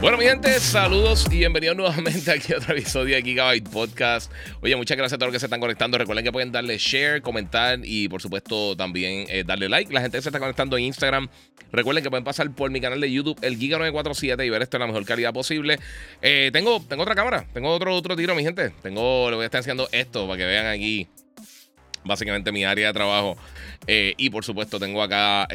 Bueno, mi gente, saludos y bienvenidos nuevamente aquí a otro episodio de Gigabyte Podcast. Oye, muchas gracias a todos los que se están conectando. Recuerden que pueden darle share, comentar y, por supuesto, también eh, darle like. La gente que se está conectando en Instagram, recuerden que pueden pasar por mi canal de YouTube, el Giga947, y ver esto en la mejor calidad posible. Eh, tengo, tengo otra cámara, tengo otro, otro tiro, mi gente. Tengo, le voy a estar enseñando esto para que vean aquí básicamente mi área de trabajo. Eh, y por supuesto, tengo acá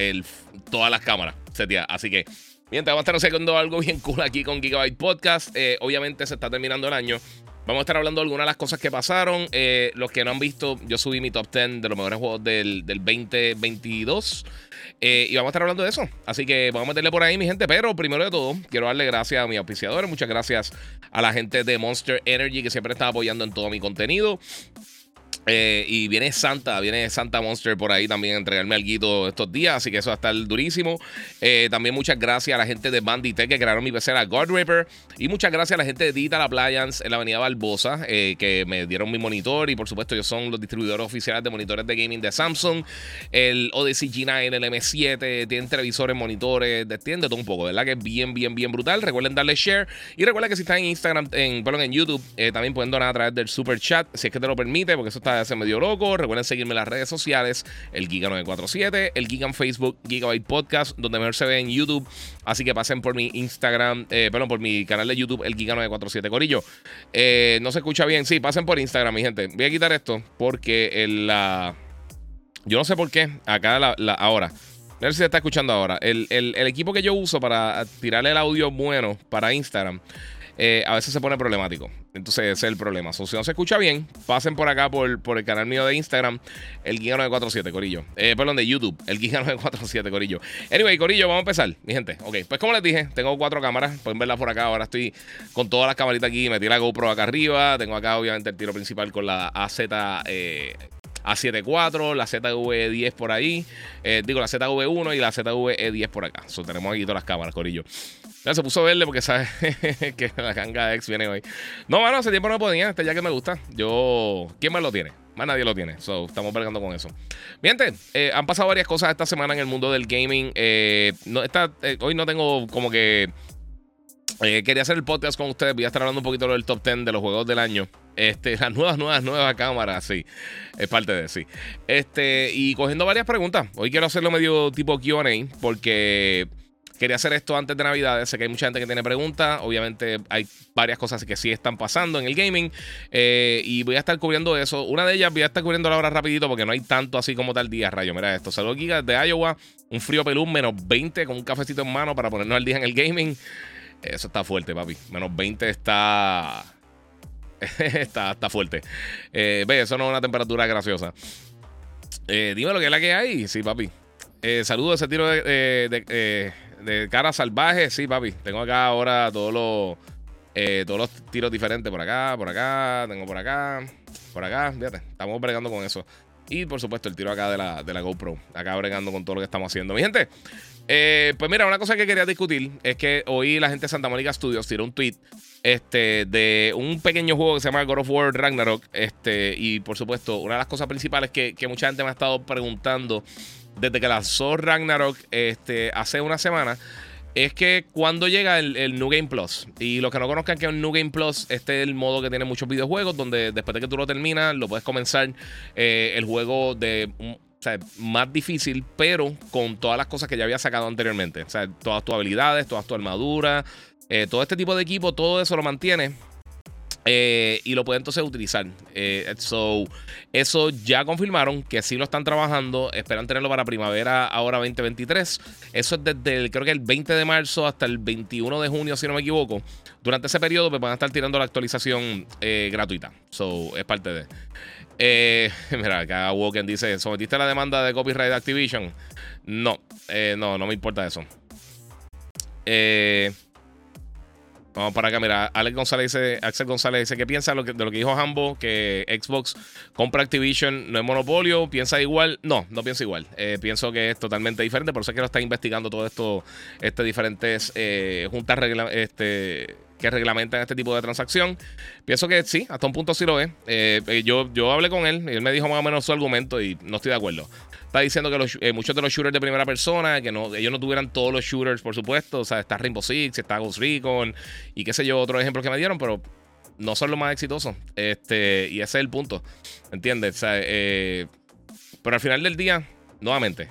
todas las cámaras seteadas. Así que Bien, te vamos a estar haciendo algo bien cool aquí con Gigabyte Podcast. Eh, obviamente se está terminando el año. Vamos a estar hablando de algunas de las cosas que pasaron. Eh, los que no han visto, yo subí mi top 10 de los mejores juegos del, 2022. Eh, y vamos a estar hablando de eso. Así que vamos a meterle por ahí, mi gente. Pero primero de todo, quiero darle gracias a mis auspiciadores. Muchas gracias a la gente de Monster Energy que siempre está apoyando en todo mi contenido. Eh, y viene Santa, viene Santa Monster por ahí también a entregarme algo estos días, así que eso va a estar durísimo. Eh, también muchas gracias a la gente de Banditech que crearon mi pecera God Ripper. Y muchas gracias a la gente de Digital Appliance en la avenida Barbosa eh, que me dieron mi monitor. Y por supuesto, ellos son los distribuidores oficiales de monitores de gaming de Samsung. El Odyssey G9, el M7, tienen televisores, monitores, tienen todo un poco, ¿verdad? Que es bien, bien, bien brutal. Recuerden darle share. Y recuerden que si están en Instagram, en, perdón, en YouTube, también pueden donar a través del super chat, si es que te lo permite, porque eso está se medio loco. Recuerden seguirme en las redes sociales, el Giga947, el Giga en Facebook, Gigabyte Podcast, donde mejor se ve en YouTube. Así que pasen por mi Instagram, eh, perdón, por mi canal de YouTube, el Giga947 Corillo. Eh, no se escucha bien, sí, pasen por Instagram, mi gente. Voy a quitar esto porque el, la... Yo no sé por qué, acá la, ahora. A ver si se está escuchando ahora. El, el, equipo que yo uso para tirarle el audio bueno para Instagram eh, a veces se pone problemático. Entonces ese es el problema. si no se escucha bien, pasen por acá por, el canal mío de Instagram, el Giga947, Corillo. Eh, perdón, de YouTube, el Giga947, Corillo. Anyway, Corillo, vamos a empezar, mi gente. Ok, pues como les dije, tengo cuatro cámaras. Pueden verlas por acá. Ahora estoy con todas las camaritas aquí. Metí la GoPro acá arriba. Tengo acá, obviamente, el tiro principal con la AZ. Eh, a74, la ZV10 por ahí, eh, digo la ZV1 y la ZV10 por acá. So, tenemos aquí todas las cámaras, Corillo. Ya se puso verde porque sabe que la ganga X viene hoy. No, mano, hace tiempo no podía. Este ya que me gusta. Yo. ¿Quién más lo tiene? Más nadie lo tiene. So, estamos peleando con eso. Bien, eh, han pasado varias cosas esta semana en el mundo del gaming. Eh, no, hoy no tengo como que. Quería hacer el podcast con ustedes. Voy a estar hablando un poquito del top 10 de los juegos del año. Este, las nuevas, nuevas, nuevas cámaras, sí. Es parte de sí. Este, y cogiendo varias preguntas. Hoy quiero hacerlo medio tipo QA, porque quería hacer esto antes de Navidad. Sé que hay mucha gente que tiene preguntas. Obviamente, hay varias cosas que sí están pasando en el gaming. Eh, y voy a estar cubriendo eso. Una de ellas voy a estar cubriendo ahora rapidito porque no hay tanto así como tal día, rayo. Mira esto. Saludos gigas de Iowa. Un frío pelú, menos 20 con un cafecito en mano para ponernos al día en el gaming. Eso está fuerte, papi. Menos 20 está está, está fuerte. Eh, ve, eso no es una temperatura graciosa. Eh, dime lo que es la que hay. Sí, papi. Eh, saludos ese tiro de, de, cara salvaje. Sí, papi. Tengo acá ahora todos los, todos los tiros diferentes. Por acá, por acá. Tengo por acá. Por acá. Fíjate. Estamos bregando con eso. Y por supuesto, el tiro acá de la, de la GoPro. Acá bregando con todo lo que estamos haciendo. Mi gente. Pues mira, una cosa que quería discutir es que hoy la gente de Santa Mónica Studios tiró un tweet este, de un pequeño juego que se llama God of War Ragnarok. Este, y por supuesto, una de las cosas principales que, mucha gente me ha estado preguntando desde que lanzó Ragnarok este, hace una semana es que cuando llega el, New Game Plus. Y los que no conozcan que el New Game Plus, este es el modo que tiene muchos videojuegos, donde después de que tú lo terminas, lo puedes comenzar eh, el juego de más difícil, pero con todas las cosas que ya había sacado anteriormente. O sea, todas tus habilidades, todas tu armadura, eh, todo este tipo de equipo, todo eso lo mantiene. Eh, y lo puede entonces utilizar. Eh, eso ya confirmaron que sí lo están trabajando. Esperan tenerlo para primavera ahora 2023. Eso es desde el, creo que el 20 de marzo hasta el 21 de junio, si no me equivoco. Durante ese periodo me pues, van a estar tirando la actualización gratuita. So, es parte de. mira, acá Woken dice: ¿Sometiste la demanda de copyright de Activision? No, eh, no, no me importa eso. Eh, vamos para acá, mira, Alex González dice, Axel González dice, ¿qué piensa de lo que, dijo Hambo? Que Xbox compra Activision, no es monopolio, piensa igual. No, no pienso igual. Eh, pienso que es totalmente diferente, por eso es que lo está investigando todo esto, este diferentes eh, juntas este, que reglamentan este tipo de transacción. Pienso que sí, hasta un punto sí lo es. yo, yo hablé con él y él me dijo más o menos su argumento y no estoy de acuerdo está diciendo que eh, muchos de los shooters de primera persona, que no, ellos no tuvieran todos los shooters, por supuesto. O sea, está Rainbow Six, está Ghost Recon y qué sé yo, otros ejemplos que me dieron, pero no son los más exitosos. Este, y ese es el punto. ¿Entiendes? Eh, pero al final del día, nuevamente,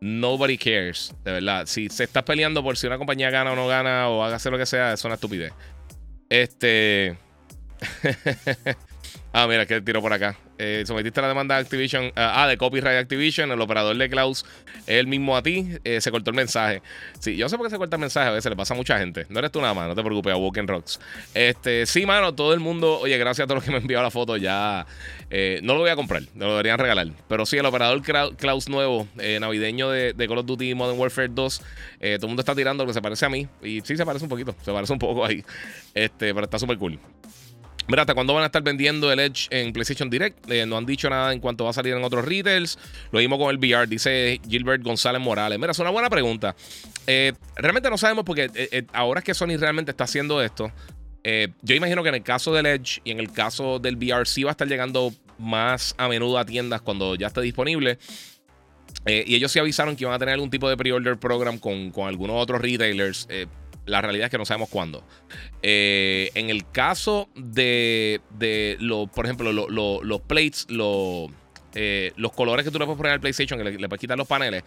nobody cares. De verdad. Si se está peleando por si una compañía gana o no gana o haga hacer lo que sea, es una estupidez. Este. ah, mira, que tiro por acá. Eh, sometiste la demanda de Activision, ah, de copyright Activision, el operador de Klaus, él mismo a ti, eh, se cortó el mensaje. Sí, yo sé por qué se corta el mensaje, a veces le pasa a mucha gente. No eres tú nada más, no te preocupes, a Walking Rocks. Este, sí, mano, todo el mundo, oye, gracias a todos los que me han enviado la foto, ya eh, no lo voy a comprar, me lo deberían regalar. Pero sí, el operador Klaus nuevo, navideño de, Call of Duty Modern Warfare 2, todo el mundo está tirando lo que se parece a mí. Y sí, se parece un poquito, se parece un poco ahí. Este, pero está súper cool. Mira, ¿hasta cuándo van a estar vendiendo el Edge en PlayStation Direct? Eh, no han dicho nada en cuanto va a salir en otros retails. Lo mismo con el VR, dice Gilbert González Morales. Mira, es una buena pregunta. Eh, realmente no sabemos porque eh, ahora es que Sony realmente está haciendo esto. yo imagino que en el caso del Edge y en el caso del VR sí va a estar llegando más a menudo a tiendas cuando ya esté disponible. y ellos sí avisaron que iban a tener algún tipo de pre-order program con, con algunos otros retailers la realidad es que no sabemos cuándo. Eh, en el caso de, de lo, por ejemplo, los plates, eh, los colores que tú le puedes poner al PlayStation, que le, puedes quitar los paneles,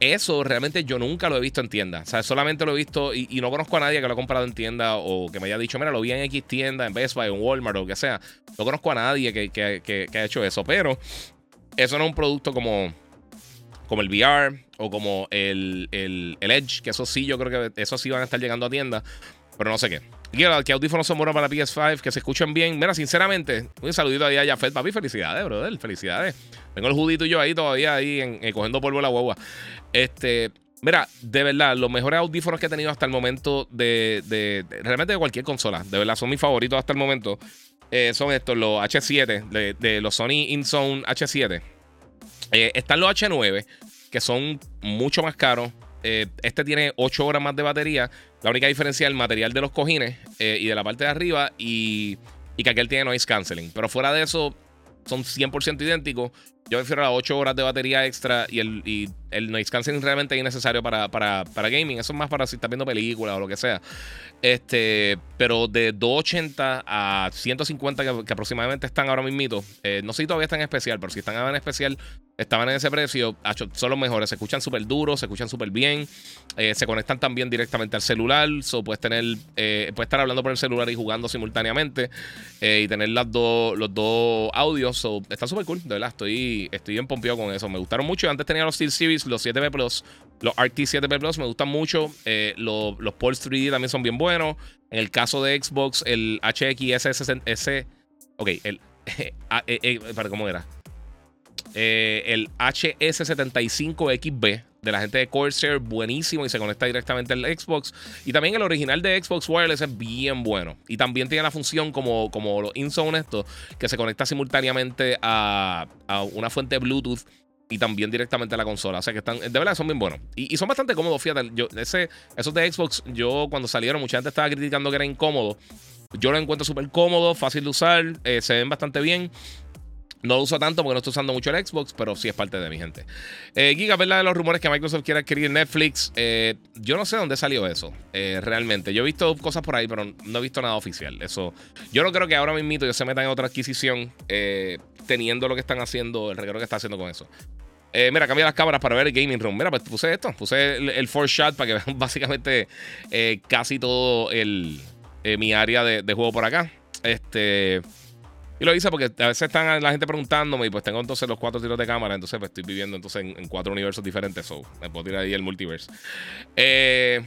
eso realmente yo nunca lo he visto en tienda. O sea, solamente lo he visto y, no conozco a nadie que lo ha comprado en tienda o que me haya dicho, mira, lo vi en X tienda, en Best Buy, en Walmart o lo que sea. No conozco a nadie que, que ha hecho eso, pero eso no es un producto como como el VR o como el, el, Edge, que eso sí, yo creo que eso sí van a estar llegando a tiendas, pero no sé qué. Quiero que audífonos son buenos para la PS5, que se escuchen bien. Mira, sinceramente, un saludito ahí a Jafet, papi. Felicidades, brother. Felicidades. Tengo el judito y yo ahí todavía, ahí eh, cogiendo polvo la guagua. Este, mira, de verdad, los mejores audífonos que he tenido hasta el momento de, de, realmente de cualquier consola, de verdad, son mis favoritos hasta el momento. Eh, son estos, los H7, de, de los Sony InZone H7. Eh, están los H9, que son mucho más caros. Eh, este tiene 8 horas más de batería. La única diferencia es el material de los cojines eh, y de la parte de arriba y, y que aquel tiene noise canceling. Pero fuera de eso, son 100% idénticos. Yo prefiero las 8 horas de batería extra y el, y el noise canceling realmente es innecesario para, para, para, gaming. Eso es más para si estás viendo películas o lo que sea. Este, pero de 280 a 150 que, aproximadamente están ahora mismo. Eh, no sé si todavía están en especial, pero si están en especial, estaban en ese precio. Son los mejores. Se escuchan súper duros, se escuchan súper bien. Eh, se conectan también directamente al celular. So puedes tener, eh, puedes estar hablando por el celular y jugando simultáneamente. y tener las dos, los dos audios. So, está súper cool, de verdad. Estoy, estoy bien pompeado con eso. Me gustaron mucho. Antes tenía los Steel Series, los 7B Plus. Los RT 7B Plus me gustan mucho. los, los Pulse 3D también son bien buenos. En el caso de Xbox, el HX Ok, el. Eh, eh, para, ¿Cómo era? Eh, el HS75XB de la gente de Corsair, buenísimo y se conecta directamente al Xbox. Y también el original de Xbox Wireless es bien bueno. Y también tiene la función como, como los InZone estos, que se conecta simultáneamente a, a una fuente Bluetooth y también directamente a la consola. O sea que están, de verdad, son bien buenos. Y, son bastante cómodos, fíjate. Yo, ese, esos de Xbox, yo cuando salieron, mucha gente estaba criticando que era incómodo. Yo lo encuentro súper cómodo, fácil de usar, eh, se ven bastante bien. No uso tanto porque no estoy usando mucho el Xbox, pero sí es parte de mi gente. Eh, Giga, ¿verdad? De los rumores que Microsoft quiere adquirir Netflix. Eh, yo no sé dónde salió eso, eh, realmente. Yo he visto cosas por ahí, pero no he visto nada oficial. Eso, yo no creo que ahora mismo ellos se metan en otra adquisición teniendo lo que están haciendo, el reguero que está haciendo con eso. mira, cambia las cámaras para ver el gaming room. Mira, pues puse esto, puse el, el Shot para que vean básicamente casi todo el, mi área de, de juego por acá. Este. Y lo hice porque a veces están la gente preguntándome y pues tengo entonces los cuatro tiros de cámara, entonces pues estoy viviendo entonces en, cuatro universos diferentes, so me puedo tirar ahí el multiverse. Eh,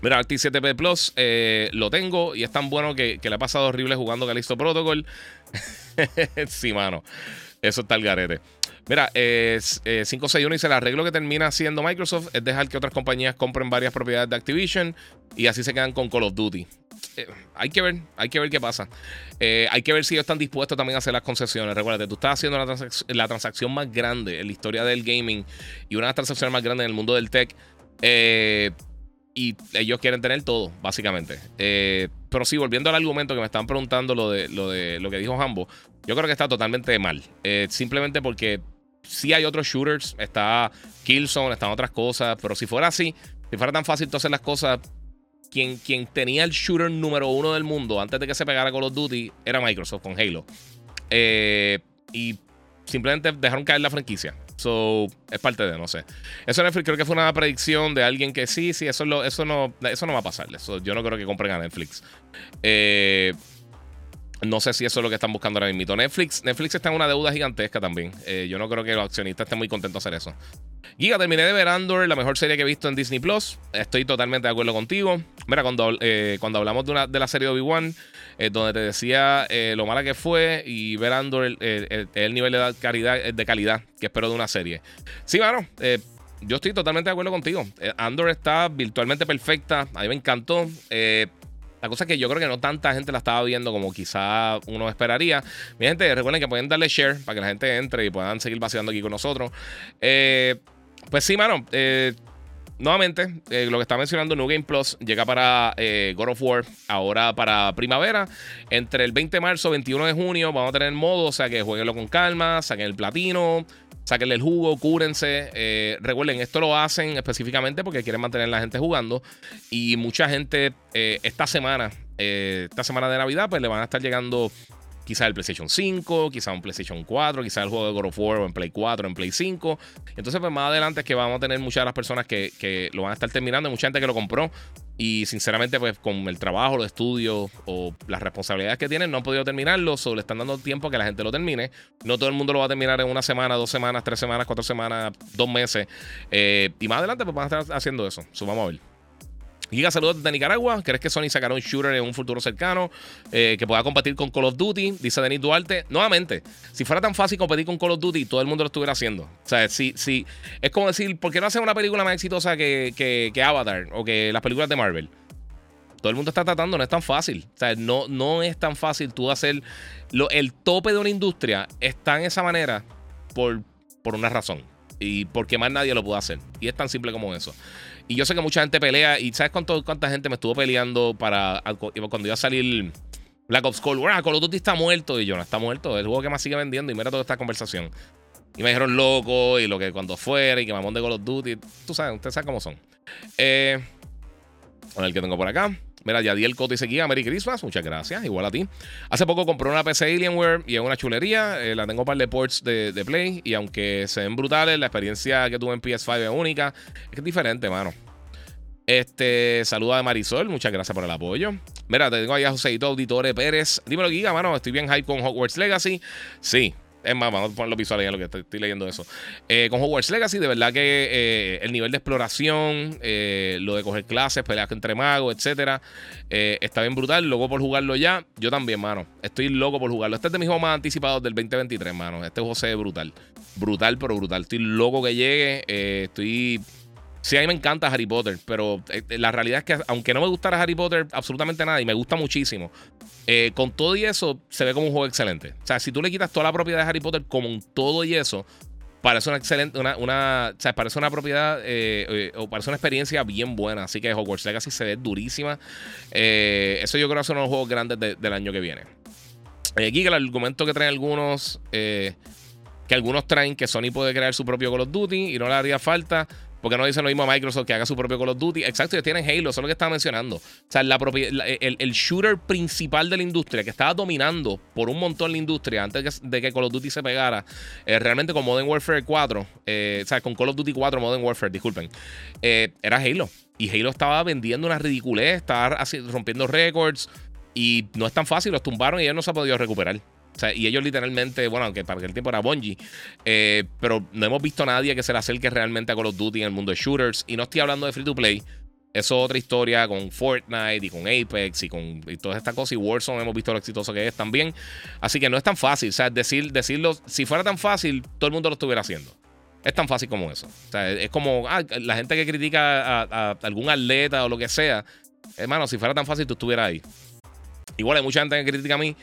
mira, Arctic 7P Plus eh, lo tengo y es tan bueno que, le ha pasado horrible jugando Calixto Protocol. sí, mano. Eso está el garete. Mira, es, 561 dice: el arreglo que termina haciendo Microsoft es dejar que otras compañías compren varias propiedades de Activision y así se quedan con Call of Duty. Eh, hay que ver, hay que ver qué pasa. Eh, hay que ver si ellos están dispuestos también a hacer las concesiones. Recuerda, tú estás haciendo la, transacción más grande en la historia del gaming y una de las transacciones más grandes en el mundo del tech. Eh, y ellos quieren tener todo, básicamente. pero sí, volviendo al argumento que me están preguntando lo de lo, de, lo que dijo Hambo, yo creo que está totalmente mal. simplemente porque sí hay otros shooters, está Killzone, están otras cosas, pero si fuera así, si fuera tan fácil tú hacer las cosas quien, tenía el shooter número uno del mundo antes de que se pegara Call of Duty era Microsoft con Halo. Eh, y simplemente dejaron caer la franquicia. So, es parte de, no sé. Eso Netflix creo que fue una predicción de alguien que sí, sí, eso, lo, eso, no, eso no va a pasar. yo no creo que compren a Netflix. Eh, no sé si eso es lo que están buscando ahora mismo. Netflix, Netflix está en una deuda gigantesca también. Eh, yo no creo que los accionistas estén muy contentos de hacer eso. Giga, terminé de ver Andor, la mejor serie que he visto en Disney Plus. Estoy totalmente de acuerdo contigo. Mira, cuando, eh, cuando hablamos de, una, de la serie de Obi-Wan, eh, donde te decía lo mala que fue y ver Andor, el, nivel de calidad, de calidad que espero de una serie. Sí, bueno, yo estoy totalmente de acuerdo contigo. Andor está virtualmente perfecta. A mí me encantó. La cosa es que yo creo que no tanta gente la estaba viendo como quizá uno esperaría. Mi gente, recuerden que pueden darle share para que la gente entre y puedan seguir vaciando aquí con nosotros. Eh, pues sí, mano. Eh, nuevamente, eh, lo que está mencionando New Game Plus llega para God of War ahora para primavera. Entre el 20 de marzo y 21 de junio vamos a tener modo, o sea que jueguenlo con calma, saquen el platino, Sáquenle el jugo, cúrense. Eh, recuerden, esto lo hacen específicamente porque quieren mantener a la gente jugando. Y mucha gente eh, esta semana, eh, esta semana de Navidad, pues le van a estar llegando quizá el PlayStation 5, quizá un PlayStation 4, quizá el juego de God of War en Play 4, en Play 5. Entonces, pues más adelante es que vamos a tener muchas de las personas que, que lo van a estar terminando, mucha gente que lo compró y sinceramente, pues con el trabajo, los estudios o las responsabilidades que tienen, no han podido terminarlo. Solo le están dando tiempo a que la gente lo termine. No todo el mundo lo va a terminar en una semana, dos semanas, tres semanas, cuatro semanas, dos meses. Eh, y más adelante, pues van a estar haciendo eso. So, vamos a ver. Giga, saludos desde Nicaragua. ¿Crees que Sony sacará un shooter en un futuro cercano eh, que pueda competir con Call of Duty? Dice Denis Duarte. Nuevamente, si fuera tan fácil competir con Call of Duty, todo el mundo lo estuviera haciendo. O sea, si, si, es como decir, ¿por qué no hacer una película más exitosa que, que, Avatar o que las películas de Marvel? Todo el mundo está tratando, no es tan fácil. O sea, no, no es tan fácil tú hacer. El tope de una industria está en esa manera por, por una razón. Y porque más nadie lo puede hacer. Y es tan simple como eso. Y yo sé que mucha gente pelea. ¿Y sabes cuánto, cuánta gente me estuvo peleando para cuando iba a salir Black Ops Cold War? Ah, Call of Duty está muerto. Y yo, no está muerto. Es el juego que más sigue vendiendo. Y mira toda esta conversación. Y me dijeron loco. Y lo que cuando fuera. Y que mamón de Call of Duty. Tú sabes, ustedes saben cómo son. Eh, a ver que tengo por acá. Mira, Yadiel Coto dice aquí, Merry Christmas. Muchas gracias, igual a ti. Hace poco compré una PC Alienware y es una chulería. Eh, la tengo para el de ports de, Play. Y aunque se ven brutales, la experiencia que tuve en PS5 es única. Es diferente, mano. Este, saluda de Marisol, muchas gracias por el apoyo. Mira, te tengo ahí a Joseito Auditore Pérez. Dímelo, Giga, mano, estoy bien hype con Hogwarts Legacy. Sí, es más, vamos a poner los visuales en lo que estoy, leyendo eso. Eh, con Hogwarts Legacy, de verdad que eh, el nivel de exploración, eh, lo de coger clases, peleas entre magos, etcétera, está bien brutal. Loco por jugarlo ya. Yo también, mano. Estoy loco por jugarlo. Este es de mis juegos más anticipados del 2023, mano. Este juego se ve brutal. Brutal, pero brutal. Estoy loco que llegue. estoy. Sí, a mí me encanta Harry Potter, pero la realidad es que aunque no me gustara Harry Potter absolutamente nada y me gusta muchísimo, eh, con todo y eso, se ve como un juego excelente. O sea, si tú le quitas toda la propiedad de Harry Potter como un todo y eso, parece una excelente, una, o sea, parece una propiedad eh, eh, o parece una experiencia bien buena. Así que Hogwarts Legacy se ve durísima. eso yo creo que son los juegos grandes del año que viene. aquí el argumento que traen algunos, que algunos traen que Sony puede crear su propio Call of Duty y no le haría falta. Porque no dice lo mismo a Microsoft que haga su propio Call of Duty. Exacto, ellos tienen Halo, eso es lo que estaba mencionando. O sea, la el, shooter principal de la industria que estaba dominando por un montón la industria antes de que Call of Duty se pegara, eh, realmente con Modern Warfare 4, eh, o sea, con Call of Duty 4 Modern Warfare, disculpen, eh, era Halo. Y Halo estaba vendiendo una ridiculez, estaba rompiendo récords. Y no es tan fácil, los tumbaron y ellos no se han podido recuperar. Y ellos literalmente, bueno, aunque para aquel tiempo era Bungie, eh, pero no hemos visto a nadie que se le acerque realmente a Call of Duty en el mundo de shooters. Y no estoy hablando de free to play, Eso es otra historia con Fortnite y con Apex y con todas estas cosas. Y Warzone hemos visto lo exitoso que es también. Así que no es tan fácil. O sea, decir, decirlo, si fuera tan fácil, todo el mundo lo estuviera haciendo. Es tan fácil como eso. O sea, es como ah, la gente que critica a, algún atleta o lo que sea. Hermano, si fuera tan fácil, tú estuvieras ahí. Igual hay mucha gente que critica a mí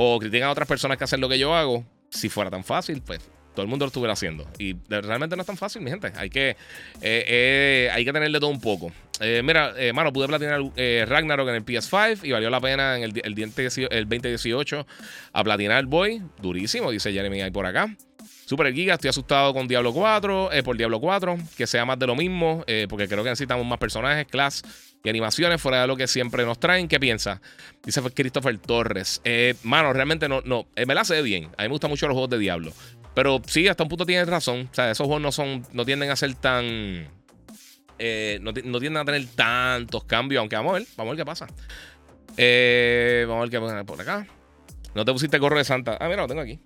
o critica a otras personas que hacen lo que yo hago. Si fuera tan fácil, pues todo el mundo lo estuviera haciendo. Y realmente no es tan fácil, mi gente. Hay que, eh, eh, hay que tenerle todo un poco. Eh, mira, mano, pude platinar Ragnarok en el PS5 y valió la pena en el, el, 2018 a platinar Boy. Durísimo, dice Jeremy ahí por acá. Super Giga, estoy asustado con Diablo 4, por Diablo 4, que sea más de lo mismo, porque creo que necesitamos más personajes, class y animaciones fuera de lo que siempre nos traen. ¿Qué piensa? Dice Christopher Torres. mano, realmente no, no, me la sé bien. A mí me gustan mucho los juegos de Diablo. Pero sí, hasta un punto tienes razón. O sea, esos juegos no son. No tienden a ser tan. Eh, no, tienden a tener tantos cambios. Aunque vamos a ver. Vamos a ver qué pasa. Eh, vamos a ver qué pasa por acá. No te pusiste gorro de Santa. Ah, mira, lo tengo aquí.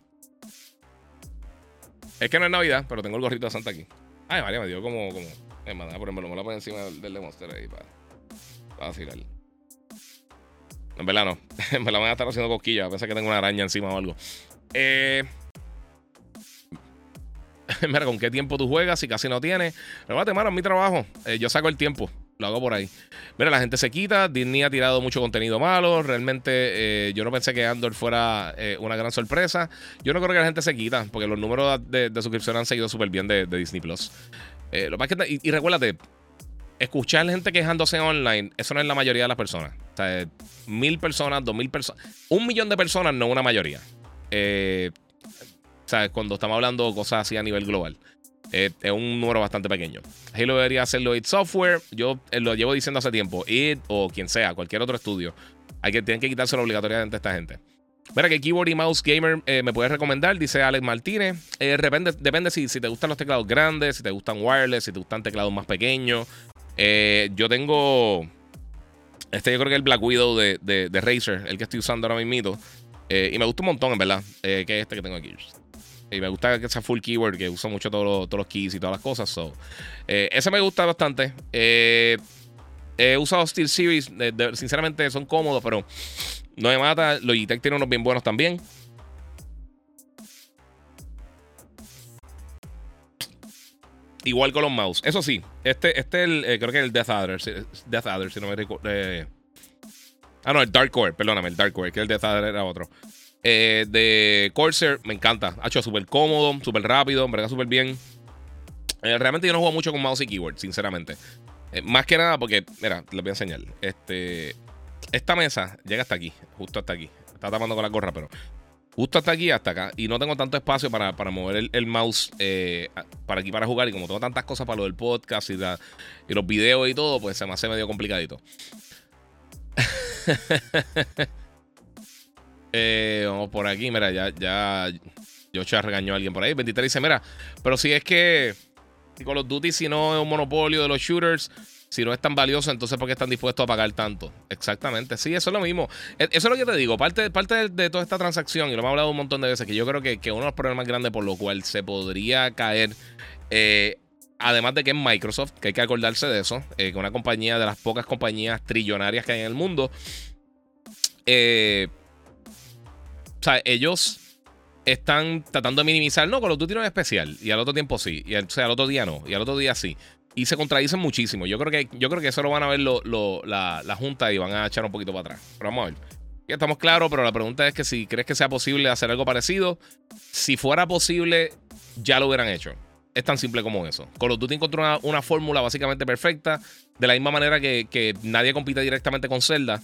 Es que no es Navidad, pero tengo el gorrito de Santa aquí. Ay, María, me dio como. como es más, por ejemplo, me lo poner encima del, del ahí para, para vacilar. En verdad no. me la van a estar haciendo cosquillas. A pesar que tengo una araña encima o algo. Eh. Mira, ¿con qué tiempo tú juegas? Si casi no tienes. Pero mano, mi trabajo. Eh, yo saco el tiempo. Lo hago por ahí. Mira, la gente se quita. Disney ha tirado mucho contenido malo. Realmente eh, yo no pensé que Andor fuera eh, una gran sorpresa. Yo no creo que la gente se quita, porque los números de, suscripción han seguido súper bien de, Disney Plus. lo más que, y, recuérdate, escuchar gente quejándose online, eso no es la mayoría de las personas. O sea, mil personas, dos mil personas. Un millón de personas, no una mayoría. Eh, cuando estamos hablando cosas así a nivel global. Eh, es un número bastante pequeño. Halo debería hacerlo IT Software. Yo eh, lo llevo diciendo hace tiempo. IT o quien sea, cualquier otro estudio. Hay que, tienen que quitárselo obligatoriamente a esta gente. Mira que Keyboard y Mouse Gamer eh, me puedes recomendar, dice Alex Martínez. depende depende si, te gustan los teclados grandes, si te gustan wireless, si te gustan teclados más pequeños. Yo tengo. Este yo creo que es el Black Widow de, de, Razer, el que estoy usando ahora mismo. y me gusta un montón, en verdad. que es este que tengo aquí. Y me gusta que sea full keyword, que usa mucho todos los, todos los keys y todas las cosas. So, eh, ese me gusta bastante. Eh, he usado Steel Series. sinceramente son cómodos, pero no me mata. Logitech tiene unos bien buenos también. Igual con los mouse. Eso sí, este, este el, eh, creo que es el Death Adder. Death Adder, si no me recuerdo. ah, no, el Dark Core, perdóname, el Dark Core, que el Death Adder era otro. Eh, de Corsair, me encanta. Ha hecho súper cómodo, súper rápido, en verdad súper bien. Eh, realmente yo no juego mucho con mouse y keyboard, sinceramente. Eh, más que nada porque, mira, les voy a enseñar. Este, esta mesa llega hasta aquí, justo hasta aquí. Está tapando con la gorra, pero justo hasta aquí hasta acá. Y no tengo tanto espacio para, mover el, mouse para aquí para jugar. Y como tengo tantas cosas para lo del podcast y, y los videos y todo, pues se me hace medio complicadito. Eh, vamos por aquí, mira, ya, ya Yocha regañó a alguien por ahí. 23 dice, mira, pero si es que con los Duty, si no es un monopolio de los shooters, si no es tan valioso, entonces ¿por qué están dispuestos a pagar tanto? Exactamente, sí, eso es lo mismo. E, eso es lo que te digo, parte, parte de, toda esta transacción, y lo hemos hablado un montón de veces, que yo creo que, que uno de los problemas grandes por lo cual se podría caer, eh, además de que es Microsoft, que hay que acordarse de eso, eh, que una compañía de las pocas compañías trillonarias que hay en el mundo, eh, o sea, ellos están tratando de minimizar. No, con los Duty especial. Y al otro tiempo sí. Y al otro día no. Y al otro día sí. Y se contradicen muchísimo. Yo creo que, yo creo que eso lo van a ver la, Junta y van a echar un poquito para atrás. Pero vamos a ver. Ya estamos claros, pero la pregunta es que si crees que sea posible hacer algo parecido. Si fuera posible, ya lo hubieran hecho. Es tan simple como eso. Con los Duty encontró una, fórmula básicamente perfecta. De la misma manera que, nadie compite directamente con Zelda.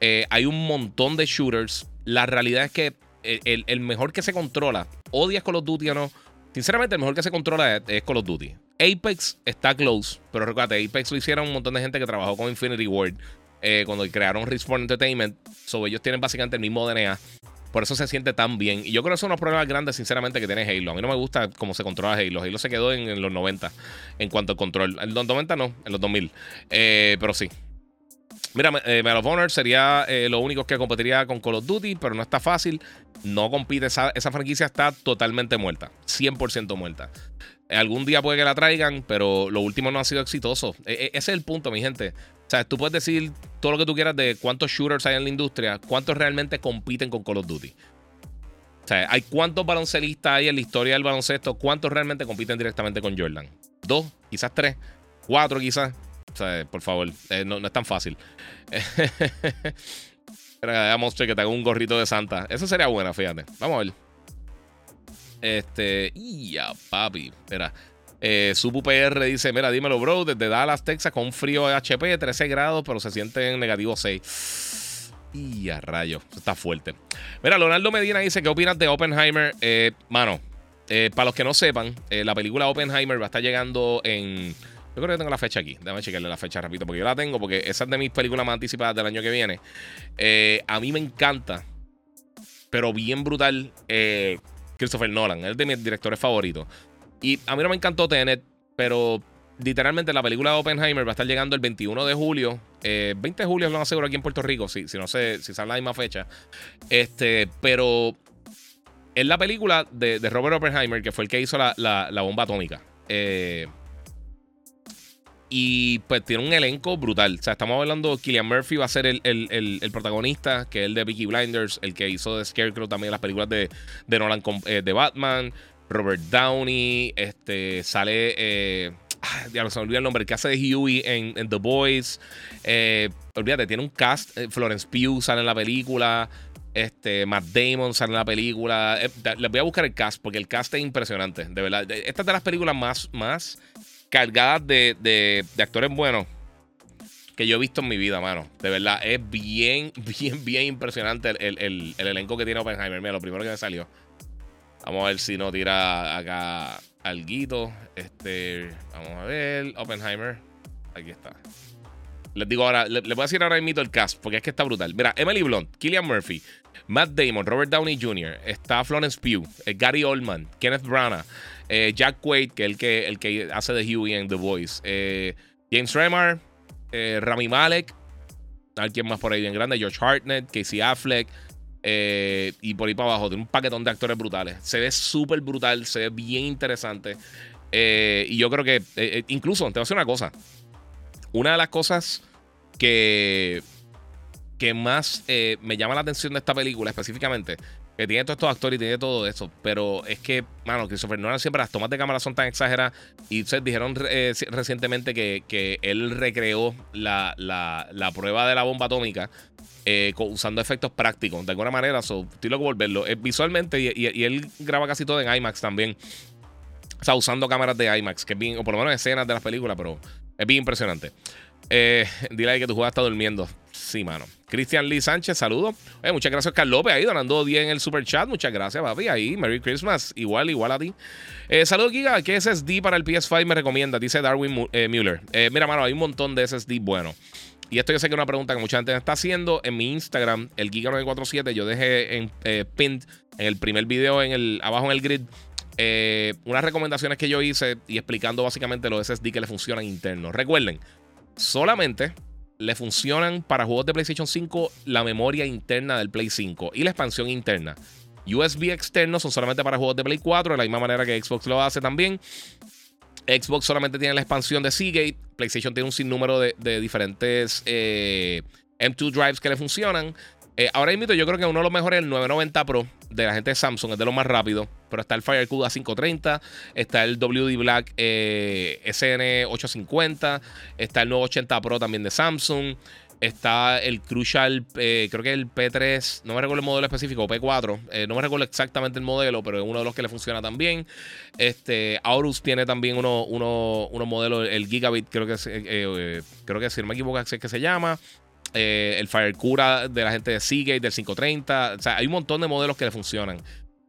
Eh, hay un montón de shooters la realidad es que el, mejor que se controla, odias Call of Duty o no, sinceramente el mejor que se controla es, Call of Duty. Apex está close, pero recuerda, Apex lo hicieron un montón de gente que trabajó con Infinity Ward eh, cuando crearon Respawn Entertainment. So, ellos tienen básicamente el mismo DNA. Por eso se siente tan bien. Y yo creo que son unos problemas grandes, sinceramente, que tiene Halo. A mí no me gusta cómo se controla Halo. Halo se quedó en, los 90 en cuanto al control. En los 90 no, en los 2000. Eh, pero sí, Mira, eh, Medal of Honor sería eh, lo único que competiría con Call of Duty, pero no está fácil. No compite, esa, franquicia está totalmente muerta. 100% muerta. Algún día puede que la traigan, pero lo último no ha sido exitoso. E, e, ese es el punto, mi gente. O sea, tú puedes decir todo lo que tú quieras de cuántos shooters hay en la industria, cuántos realmente compiten con Call of Duty. O sea, hay cuántos baloncelistas hay en la historia del baloncesto, cuántos realmente compiten directamente con Jordan. Dos, quizás tres, cuatro quizás. O sea, por favor, eh, no, es tan fácil. Espera, Monster que te haga un gorrito de Santa. Eso sería buena, fíjate. Vamos a ver. Este. Ya, papi. Espera. Eh, PR dice: Mira, dímelo, bro. Desde Dallas, Texas, con frío HP, 13 grados, pero se siente en negativo 6. Y a rayo, está fuerte. Mira, Leonardo Medina dice: ¿Qué opinas de Oppenheimer? Eh, mano, eh, para los que no sepan, eh, la película Oppenheimer va a estar llegando en. Yo creo que tengo la fecha aquí. Déjame chequearle la fecha repito, porque yo la tengo, porque esa es de mis películas más anticipadas del año que viene. a mí me encanta, pero bien brutal, Christopher Nolan. Es de mis directores favoritos. Y a mí no me encantó Tenet, pero literalmente la película de Oppenheimer va a estar llegando el 21 de julio. 20 de julio lo aseguro aquí en Puerto Rico, si, si no sé, si sale la misma fecha. Este, pero es la película de, Robert Oppenheimer, que fue el que hizo la, bomba atómica. Eh, y pues tiene un elenco brutal. O sea, estamos hablando, Killian Murphy va a ser el, protagonista, que es el de Vicky Blinders, el que hizo de Scarecrow también las películas de, de Nolan eh, de Batman. Robert Downey, este, sale... Eh, ya se me olvida el nombre, el que hace de Huey en, The Boys. Eh, olvídate, tiene un cast. Florence Pugh sale en la película. Este, Matt Damon sale en la película. Les voy a buscar el cast porque el cast es impresionante, de verdad. Esta es de las películas más, más cargadas de, actores buenos que yo he visto en mi vida, mano. De verdad, es bien, bien, bien impresionante el, el elenco que tiene Oppenheimer. Mira, lo primero que me salió. Vamos a ver si no tira acá alguito. Este, vamos a ver. Oppenheimer. Aquí está. Les digo ahora, les, voy a decir ahora mismo el cast, porque es que está brutal. Mira, Emily Blunt, Killian Murphy, Matt Damon, Robert Downey Jr., está Florence Pugh, eh, Gary Oldman, Kenneth Branagh, eh, Jack Quaid, que es el que, el que hace de Huey en The Voice, eh, James Remar, Rami Malek, alguien más por ahí bien grande, George Hartnett, Casey Affleck, eh, y por ahí para abajo, tiene un paquetón de actores brutales. Se ve súper brutal, se ve bien interesante. Eh, y yo creo que, eh, incluso, te voy a decir una cosa. Una de las cosas que, que más me llama la atención de esta película específicamente, que tiene todos estos actores y tiene todo eso, pero es que, mano, Christopher Nolan siempre las tomas de cámara son tan exageradas y se dijeron recientemente que, que, él recreó la, la, la prueba de la bomba atómica eh, usando efectos prácticos. De alguna manera, so, estoy loco volverlo. Eh, visualmente, y, él graba casi todo en IMAX también. O sea, usando cámaras de IMAX, que es bien, o por lo menos escenas de las películas, pero es bien impresionante. Eh, dile ahí que tu juego está durmiendo. Sí, mano. Cristian Lee Sánchez, saludo. muchas gracias, Carl López, ahí donando 10 en el super chat. Muchas gracias, papi. Ahí, Merry Christmas. Igual, igual a ti. Eh, saludos, Giga. ¿Qué SSD para el PS5 me recomienda? Dice Darwin Mueller. mira, mano, hay un montón de SSD bueno. Y esto yo sé que es una pregunta que mucha gente está haciendo. En mi Instagram, el Giga947, yo dejé en eh, pinned en el primer video, en el, abajo en el grid, eh, unas recomendaciones que yo hice y explicando básicamente los SSD que le funcionan internos. Recuerden, solamente le funcionan para juegos de PlayStation 5 la memoria interna del Play 5 y la expansión interna. USB externos son solamente para juegos de Play 4, de la misma manera que Xbox lo hace también. Xbox solamente tiene la expansión de Seagate. PlayStation tiene un sinnúmero de, diferentes eh, M2 drives que le funcionan. Eh, ahora mismo yo creo que uno de los mejores es el 990 Pro de la gente de Samsung, es de los más rápidos. Pero está el FireCube A530, está el WD Black eh, SN850, está el 980 Pro también de Samsung. Está el Crucial, eh, creo que el P3, no me recuerdo el modelo específico, P4, eh, no me recuerdo exactamente el modelo, pero es uno de los que le funciona también. Este, Aorus tiene también unos uno, uno modelos, el Gigabit, creo que, creo que si no me equivoco, es que se llama. El Firecura de la gente de Seagate, del 530. O sea, hay un montón de modelos que le funcionan.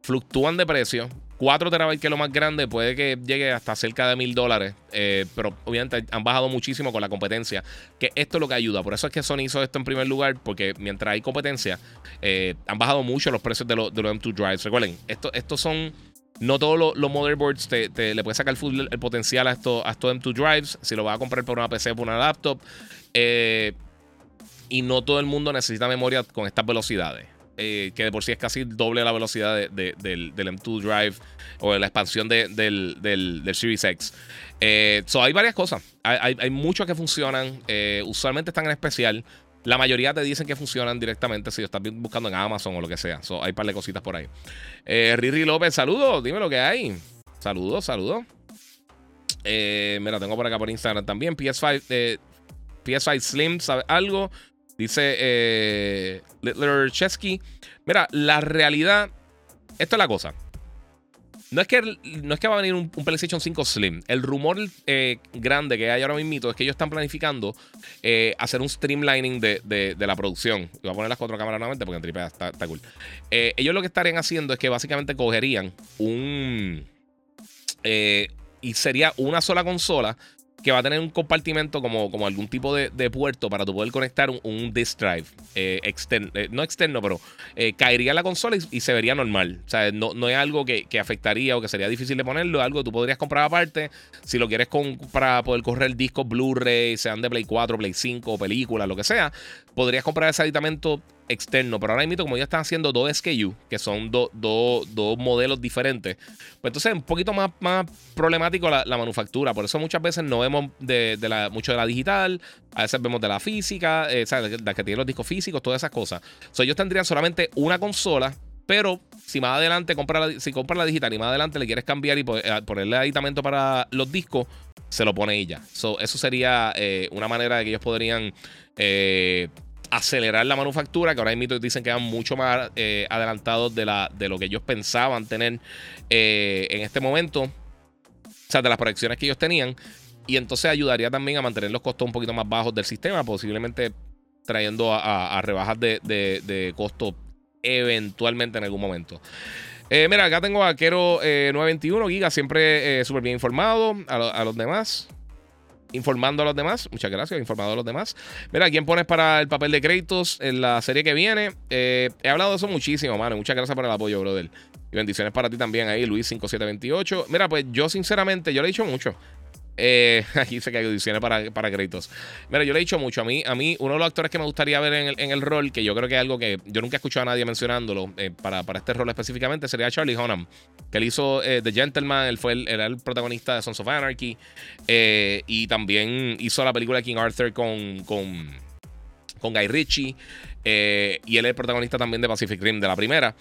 Fluctúan de precio. 4 terabytes, que es lo más grande, puede que llegue hasta cerca de mil dólares. Eh, pero obviamente han bajado muchísimo con la competencia. Que esto es lo que ayuda. Por eso es que Sony hizo esto en primer lugar. Porque mientras hay competencia, eh, han bajado mucho los precios de, los M2 Drives. Recuerden, esto, estos son. No todos los, motherboards te, le puedes sacar el, potencial a estos, a estos M2 Drives. Si lo vas a comprar por una PC o por una laptop. Eh, y no todo el mundo necesita memoria con estas velocidades. que de por sí es casi doble la velocidad del, del, M2 Drive o de la expansión del, del, Series X. so hay varias cosas. Hay, hay, muchos que funcionan. usualmente están en especial. La mayoría te dicen que funcionan directamente si lo estás buscando en Amazon o lo que sea. So, hay un par de cositas por ahí. Riri López, saludos. Dime lo que hay. Saludos, saludos. Eh, mira, tengo por acá por Instagram también. PS5, eh, PS5 Slim, ¿sabe algo? Dice eh, Littler Chesky. Mira, la realidad. Esto es la cosa. No es que, no es que va a venir un, PlayStation 5 Slim. El rumor eh, grande que hay ahora mismo es que ellos están planificando hacer un streamlining de, la producción. Voy a poner las cuatro cámaras nuevamente porque en tripe está, cool. ellos lo que estarían haciendo es que básicamente cogerían un eh, y sería una sola consola que va a tener un compartimento como, como algún tipo de, puerto para tu poder conectar un, disk drive eh, eh, no externo, pero caería en la consola y, se vería normal. O sea, no, no es algo que, afectaría o que sería difícil de ponerlo, es algo que tú podrías comprar aparte. Si lo quieres con, para poder correr discos Blu-ray, sean de Play 4, Play 5, películas, lo que sea, podrías comprar ese aditamento externo. Pero ahora mismo, como ya están haciendo dos SKU, que son dos modelos diferentes, pues entonces es un poquito más, más problemático la, manufactura. Por eso muchas veces no vemos de, la, mucho de la digital, a veces vemos de la física, eh, la que tiene los discos físicos, todas esas cosas. So, ellos tendrían solamente una consola. Pero si más adelante compra la, si compras la digital y más adelante le quieres cambiar y eh, ponerle aditamento para los discos, se lo pone ella. So, eso sería eh, una manera de que ellos podrían eh, acelerar la manufactura, que ahora mismo dicen que van mucho más eh, adelantados de, la, de lo que ellos pensaban tener eh, en este momento, o sea, de las proyecciones que ellos tenían, y entonces ayudaría también a mantener los costos un poquito más bajos del sistema, posiblemente trayendo a, rebajas de, de, costo eventualmente en algún momento. Eh, mira, acá tengo a Kero 921 Giga, siempre súper bien informado. A los demás informando a los demás. Muchas gracias, informando a los demás. Mira, ¿quién pones para el papel de créditos en la serie que viene? Eh, he hablado de eso muchísimo, mano. Muchas gracias por el apoyo, brother. Y bendiciones para ti también ahí, Luis5728. Mira, pues yo sinceramente, yo le he dicho mucho. Eh, aquí dice que audiciones para, para créditos. Mira, yo le he dicho mucho. A mí, a mí, uno de los actores que me gustaría ver en el, rol, que yo creo que es algo que yo nunca he escuchado a nadie mencionándolo eh, para, para, este rol específicamente, sería Charlie Hunnam. Que él hizo eh, The Gentleman, él fue el, era el protagonista de Sons of Anarchy. y también hizo la película King Arthur con, con, con Guy Ritchie. y él es el protagonista también de Pacific Rim, de la primera.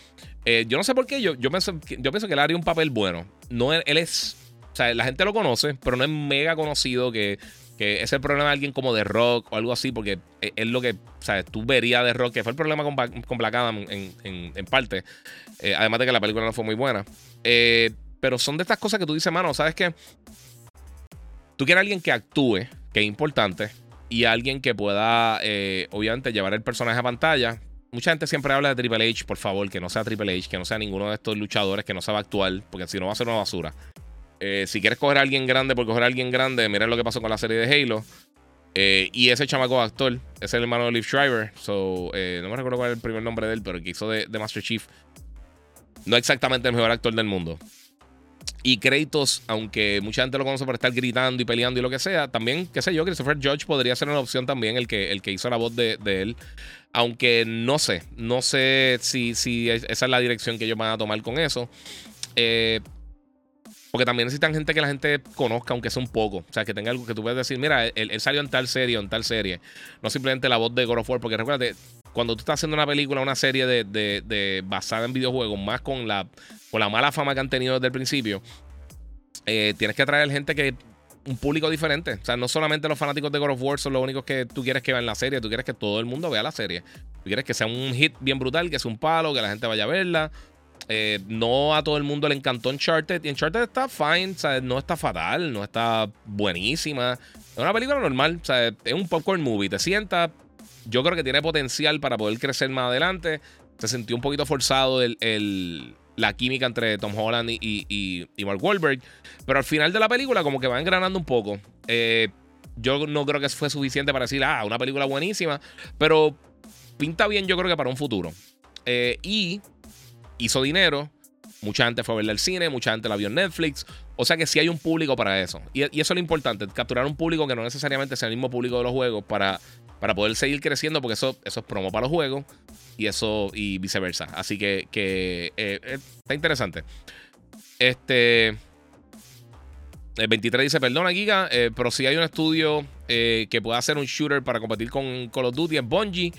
yo no sé por qué, yo, yo, pienso, yo pienso que él haría un papel bueno. No, él es sea, la gente lo conoce, pero no es mega conocido que, que es el problema de alguien como de rock o algo así, porque es, lo que, ¿sabes? Tú verías de rock, que fue el problema con, con Black Adam en, parte. Eh, además de que la película no fue muy buena. Eh, pero son de estas cosas que tú dices, mano, ¿sabes qué? Tú quieres alguien que actúe, que es importante, y alguien que pueda, eh, obviamente, llevar el personaje a pantalla. Mucha gente siempre habla de Triple H, por favor, que no sea Triple H, que no sea ninguno de estos luchadores que no sabe actuar, porque si no va a ser una basura. Eh, si quieres coger a alguien grande por coger a alguien grande, mira lo que pasó con la serie de Halo. Eh, y ese chamaco actor es el hermano de Liv Schreiber. So, eh, no me recuerdo cuál es el primer nombre de él, pero el que hizo de, Master Chief. No exactamente el mejor actor del mundo. Y créditos, aunque mucha gente lo conoce por estar gritando y peleando y lo que sea, también, qué sé yo, Christopher Judge podría ser una opción también, el que, el que hizo la voz de, él. Aunque no sé, no sé si, si esa es la dirección que ellos van a tomar con eso. Eh, porque también necesitan gente que la gente conozca, aunque sea un poco. O sea, que tenga algo que tú puedas decir, mira, él, salió en tal serie o en tal serie. No simplemente la voz de God of War. Porque recuérdate, cuando tú estás haciendo una película, una serie de, de, basada en videojuegos, más con la, con la mala fama que han tenido desde el principio, eh, tienes que atraer gente que un público diferente. O sea, no solamente los fanáticos de God of War son los únicos que tú quieres que vean la serie, tú quieres que todo el mundo vea la serie. Tú quieres que sea un hit bien brutal, que sea un palo, que la gente vaya a verla. Eh, no a todo el mundo le encantó Uncharted. Y Uncharted está fine, no está fatal, no está buenísima. Es una película normal, es un popcorn movie. Te sienta, yo creo que tiene potencial para poder crecer más adelante. Se sintió un poquito forzado el, la química entre Tom Holland y, Mark Wahlberg. Pero al final de la película, como que va engranando un poco. Eh, yo no creo que fue suficiente para decir, ah, una película buenísima. Pero pinta bien, yo creo que para un futuro. Eh, y hizo dinero. Mucha gente fue a verla al cine, mucha gente la vio en Netflix. O sea que sí hay un público para eso. Y, eso es lo importante, capturar un público que no necesariamente sea el mismo público de los juegos para, para poder seguir creciendo, porque eso, eso es promo para los juegos y eso y viceversa. Así que, que eh, eh, está interesante. Este. El 23 dice, perdona Giga, eh, pero si hay un estudio que pueda hacer un shooter para competir con Call of Duty en Bungie,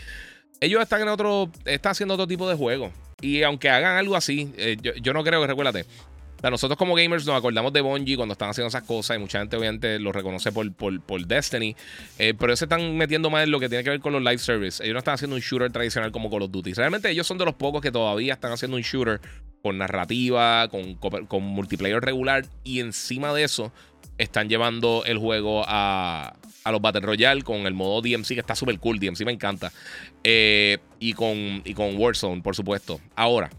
ellos están en otro, están haciendo otro tipo de juego. Y aunque hagan algo así, eh, yo, no creo que recuérdate. nosotros como gamers nos acordamos de Bungie cuando están haciendo esas cosas y mucha gente obviamente lo reconoce por, por, Destiny. Eh, pero ellos se están metiendo más en lo que tiene que ver con los live service. Ellos no están haciendo un shooter tradicional como Call of Duty. Realmente ellos son de los pocos que todavía están haciendo un shooter con narrativa, con, con multiplayer regular. Y encima de eso, están llevando el juego a, a los Battle Royale con el modo DMC, que está súper cool. DMC me encanta. Eh, y, con, y con Warzone, por supuesto. Ahora,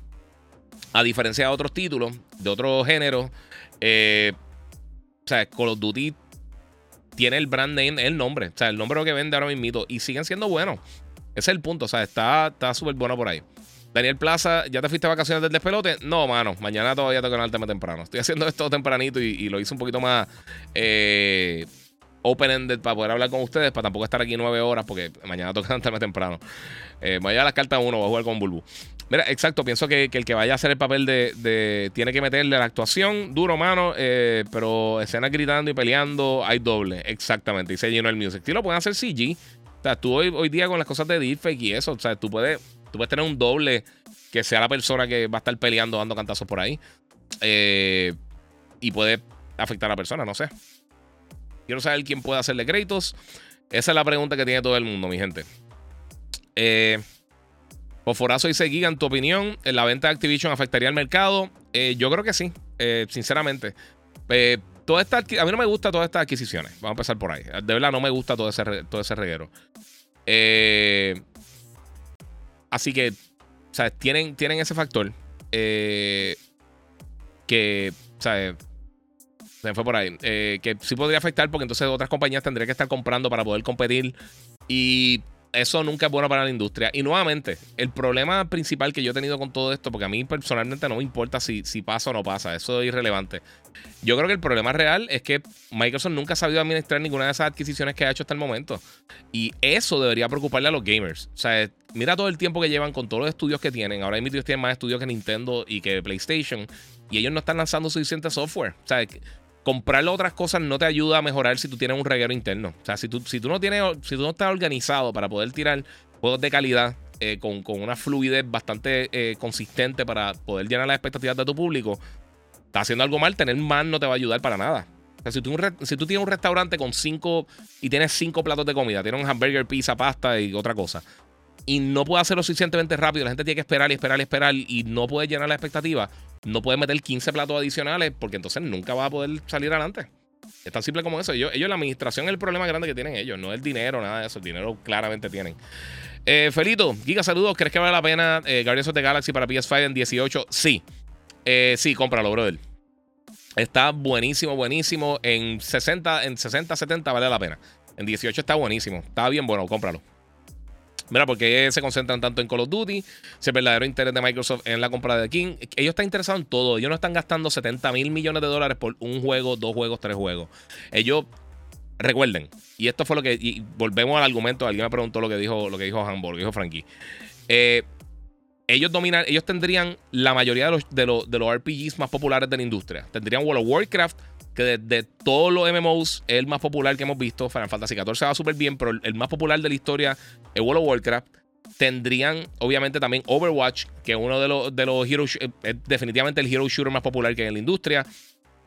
a diferencia de otros títulos, de otros géneros, eh, o sea, Call of Duty tiene el brand name, el nombre. O sea, el nombre lo que vende ahora mismo. Y siguen siendo buenos. Ese es el punto. O sea, está súper bueno por ahí. Daniel Plaza, ¿ya te fuiste a vacaciones del despelote? No, mano. Mañana todavía tengo que tema temprano. Estoy haciendo esto tempranito y, lo hice un poquito más eh, open-ended para poder hablar con ustedes, para tampoco estar aquí nueve horas, porque mañana toca levantarme temprano. Eh, vaya a las cartas uno, voy a jugar con Bulbu. Mira, exacto, pienso que, el que vaya a hacer el papel de, tiene que meterle la actuación duro, mano, eh, pero escenas gritando y peleando, hay doble, exactamente, se llenó el music. Sí, lo pueden hacer CG. O sea, tú hoy, hoy día con las cosas de deepfake y eso, o sea, tú puedes Tú puedes tener un doble que sea la persona que va a estar peleando, dando cantazos por ahí. Eh, y puede afectar a la persona, no sé. Quiero saber quién puede hacerle créditos. Esa es la pregunta que tiene todo el mundo, mi gente. Eh, Fosforazo dice Giga, en tu opinión, ¿la venta de Activision afectaría al mercado? Eh, yo creo que sí, eh, sinceramente. toda esta, a mí no me gusta todas estas adquisiciones. Vamos a empezar por ahí. De verdad, no me gusta todo ese, todo ese reguero. Así que, sea, tienen, tienen ese factor eh, que, sea, se fue por ahí, eh, que sí podría afectar porque entonces otras compañías tendrían que estar comprando para poder competir y eso nunca es bueno para la industria. Y nuevamente, el problema principal que yo he tenido con todo esto, porque a mí personalmente no me importa si, si pasa o no pasa, eso es irrelevante. Yo creo que el problema real es que Microsoft nunca ha sabido administrar ninguna de esas adquisiciones que ha hecho hasta el momento. Y eso debería preocuparle a los gamers. O sea, mira todo el tiempo que llevan con todos los estudios que tienen. Ahora ellos tienen más estudios que Nintendo y que PlayStation. Y ellos no están lanzando suficiente software. O sea, comprarle otras cosas no te ayuda a mejorar si tú tienes un reguero interno. O sea, si tú, si tú no tienes, si tú no estás organizado para poder tirar juegos de calidad eh, con, una fluidez bastante eh, consistente para poder llenar las expectativas de tu público, estás haciendo algo mal, tener más no te va a ayudar para nada. O sea, si tú, si tú tienes un restaurante con cinco y tienes cinco platos de comida, tienes un hamburger, pizza, pasta y otra cosa, y no puedes hacerlo suficientemente rápido, la gente tiene que esperar y esperar y esperar y no puede llenar la expectativa, no puedes meter 15 platos adicionales porque entonces nunca va a poder salir adelante. Es tan simple como eso. Ellos, ellos la administración es el problema grande que tienen ellos, no el dinero, nada de eso. El dinero claramente tienen. Eh, Felito, Giga, saludos. ¿Crees que vale la pena eh, Guardians of the Galaxy para PS5 en 18? Sí. Eh, sí, cómpralo, brother. Está buenísimo, buenísimo. En 60, en 60, 70 vale la pena. En 18 está buenísimo. Está bien bueno, cómpralo. Mira, porque se concentran tanto en Call of Duty, si el verdadero interés de Microsoft en la compra de King. Ellos están interesados en todo. Ellos no están gastando 70 mil millones de dólares por un juego, dos juegos, tres juegos. Ellos, recuerden, y esto fue lo que. Y volvemos al argumento. Alguien me preguntó lo que dijo, lo que dijo Hamburg, dijo Frankie. Eh, ellos dominan, ellos tendrían la mayoría de los, RPGs más populares de la industria. Tendrían World of Warcraft, que de, todos los MMOs es el más popular que hemos visto. Final Fantasy XIV va súper bien, pero el, más popular de la historia es World of Warcraft. Tendrían, obviamente, también Overwatch, que es uno de los, de los Hero, eh, es definitivamente el Hero Shooter más popular que hay en la industria.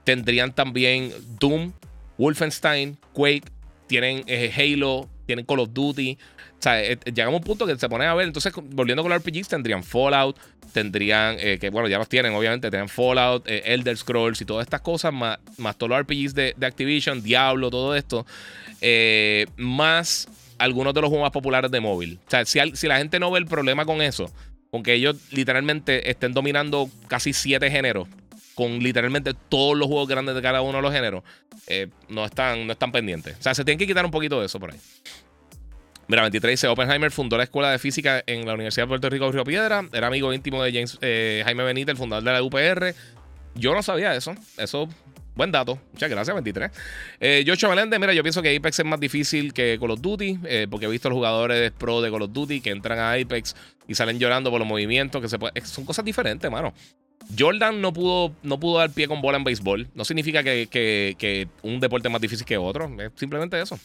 Tendrían también Doom, Wolfenstein, Quake, tienen eh, Halo, tienen Call of Duty. O sea, eh, llegamos a un punto que se pone a ver. Entonces, volviendo con los RPGs, tendrían Fallout, tendrían, eh, que bueno, ya los tienen, obviamente, tendrían Fallout, Elder Scrolls y todas estas cosas, más, más todos los RPGs de, Activision, Diablo, todo esto, más algunos de los juegos más populares de móvil. O sea, si, si la gente no ve el problema con eso, con que ellos literalmente estén dominando casi siete géneros con literalmente todos los juegos grandes de cada uno de los géneros, eh, no, están, no están pendientes. O sea, se tienen que quitar un poquito de eso por ahí. Mira, 23 dice, Oppenheimer fundó la escuela de física en la Universidad de Puerto Rico, Río Piedra. Era amigo íntimo de James, eh, Jaime Benítez, el fundador de la UPR. Yo no sabía eso. Eso, buen dato. Muchas gracias, 23. Eh, Joshua Meléndez, mira, yo pienso que Apex es más difícil que Call of Duty, eh, porque he visto los jugadores pro de Call of Duty que entran a Apex y salen llorando por los movimientos, que se son cosas diferentes, mano. Jordan no pudo, no pudo dar pie con bola en béisbol. No significa que, que un deporte es más difícil que otro. Es simplemente eso.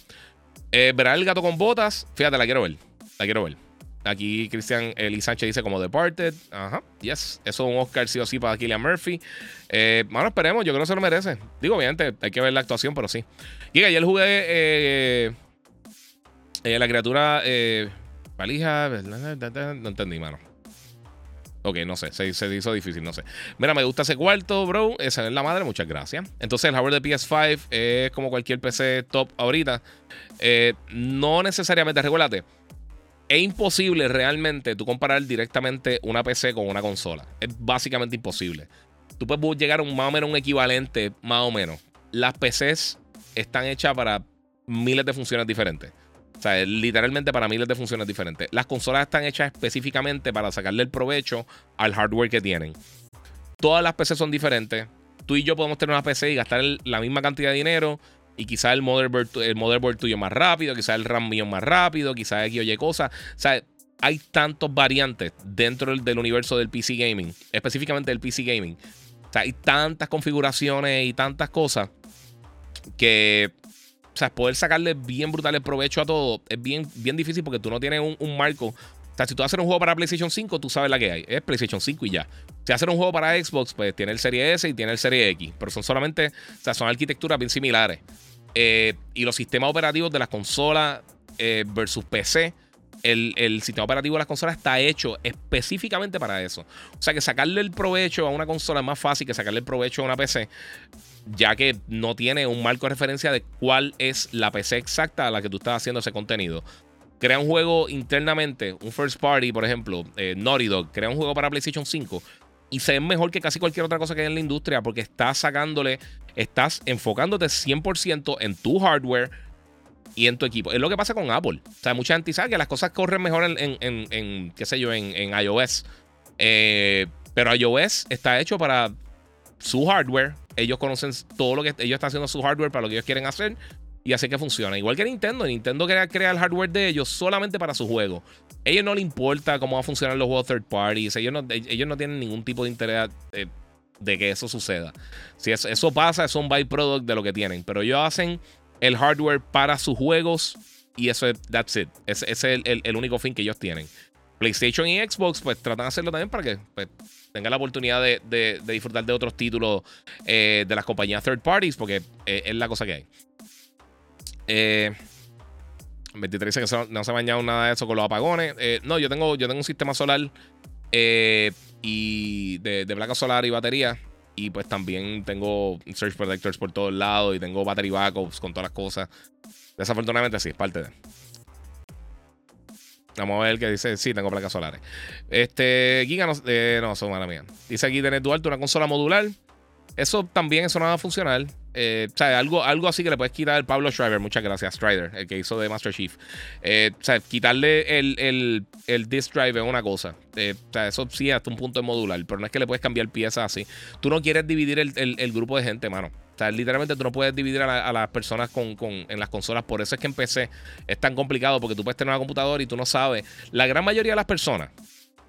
Eh, verá el gato con botas. Fíjate, la quiero ver. La quiero ver. Aquí Cristian Eli Sánchez dice como Departed. Ajá. Yes. Eso es un Oscar sí o sí para Killian Murphy. Eh, bueno, esperemos. Yo creo que se lo merece. Digo, obviamente, hay que ver la actuación, pero sí. Y ayer jugué eh, eh, la criatura eh, valija. No entendí, mano. Ok, no sé, se, se, hizo difícil, no sé. Mira, me gusta ese cuarto, bro. Esa es la madre, muchas gracias. Entonces, el hardware de PS5 es como cualquier PC top ahorita. Eh, no necesariamente, recuérdate, es imposible realmente tú comparar directamente una PC con una consola. Es básicamente imposible. Tú puedes llegar a un más o menos un equivalente, más o menos. Las PCs están hechas para miles de funciones diferentes. O sea, literalmente para miles de funciones diferentes. Las consolas están hechas específicamente para sacarle el provecho al hardware que tienen. Todas las PCs son diferentes. Tú y yo podemos tener una PC y gastar la misma cantidad de dinero. Y quizás el motherboard, el motherboard tuyo más rápido, quizás el RAM mío más rápido, quizás X o Y cosas. O sea, hay tantos variantes dentro del, del universo del PC Gaming, específicamente del PC Gaming. O sea, hay tantas configuraciones y tantas cosas que sea, poder sacarle bien brutal el provecho a todo es bien, bien difícil porque tú no tienes un, marco. O sea, si tú haces un juego para PlayStation 5, tú sabes la que hay. Es PlayStation 5 y ya. Si haces un juego para Xbox, pues tiene el Serie S y tiene el Serie X. Pero son solamente, o sea, son arquitecturas bien similares. Eh, y los sistemas operativos de las consolas eh, versus PC. El, el, sistema operativo de las consolas está hecho específicamente para eso. O sea que sacarle el provecho a una consola es más fácil que sacarle el provecho a una PC ya que no tiene un marco de referencia de cuál es la PC exacta a la que tú estás haciendo ese contenido. Crea un juego internamente, un first party, por ejemplo, eh, Naughty Dog, crea un juego para PlayStation 5 y se ve mejor que casi cualquier otra cosa que hay en la industria porque estás sacándole, estás enfocándote 100% en tu hardware y en tu equipo. Es lo que pasa con Apple. O sea, mucha gente sabe que las cosas corren mejor en, qué sé yo, en, iOS. Eh, pero iOS está hecho para su hardware ellos conocen todo lo que ellos están haciendo su hardware para lo que ellos quieren hacer y así que funciona. Igual que Nintendo, Nintendo crea, crea el hardware de ellos solamente para su juego. A ellos no les importa cómo va a funcionar los juegos third parties, ellos no, ellos no tienen ningún tipo de interés eh, de, que eso suceda. Si eso, eso pasa, es un byproduct de lo que tienen, pero ellos hacen el hardware para sus juegos y eso es, that's it. Ese, es el, único fin que ellos tienen. PlayStation y Xbox, pues tratan de hacerlo también para que pues, tenga la oportunidad de, disfrutar de otros títulos eh, de las compañías third parties, porque eh, es la cosa que hay. Eh, 23 dice que no se ha bañado nada de eso con los apagones. Eh, no, yo tengo, yo tengo un sistema solar y de, de solar y batería. Y pues también tengo Search Protectors por todos lados y tengo battery backups con todas las cosas. Desafortunadamente sí, es parte de. Vamos a ver que dice, sí, tengo placas solares. Este, Giga, no, eh, no son mala mía. Dice aquí, tener Duarte una consola modular. Eso también, eso no va a funcionar. Eh, o sea, algo, algo así que le puedes quitar al Pablo Schreiber. Muchas gracias, Strider, el que hizo de Master Chief. Eh, o sea, quitarle el, el, el disk drive es una cosa. o sea, eso sí, hasta un punto de modular. Pero no es que le puedes cambiar piezas así. Tú no quieres dividir el, el grupo de gente, mano. Literalmente tú no puedes dividir a, las personas con, en las consolas. Por eso es que en PC es tan complicado porque tú puedes tener una computadora y tú no sabes. La gran mayoría de las personas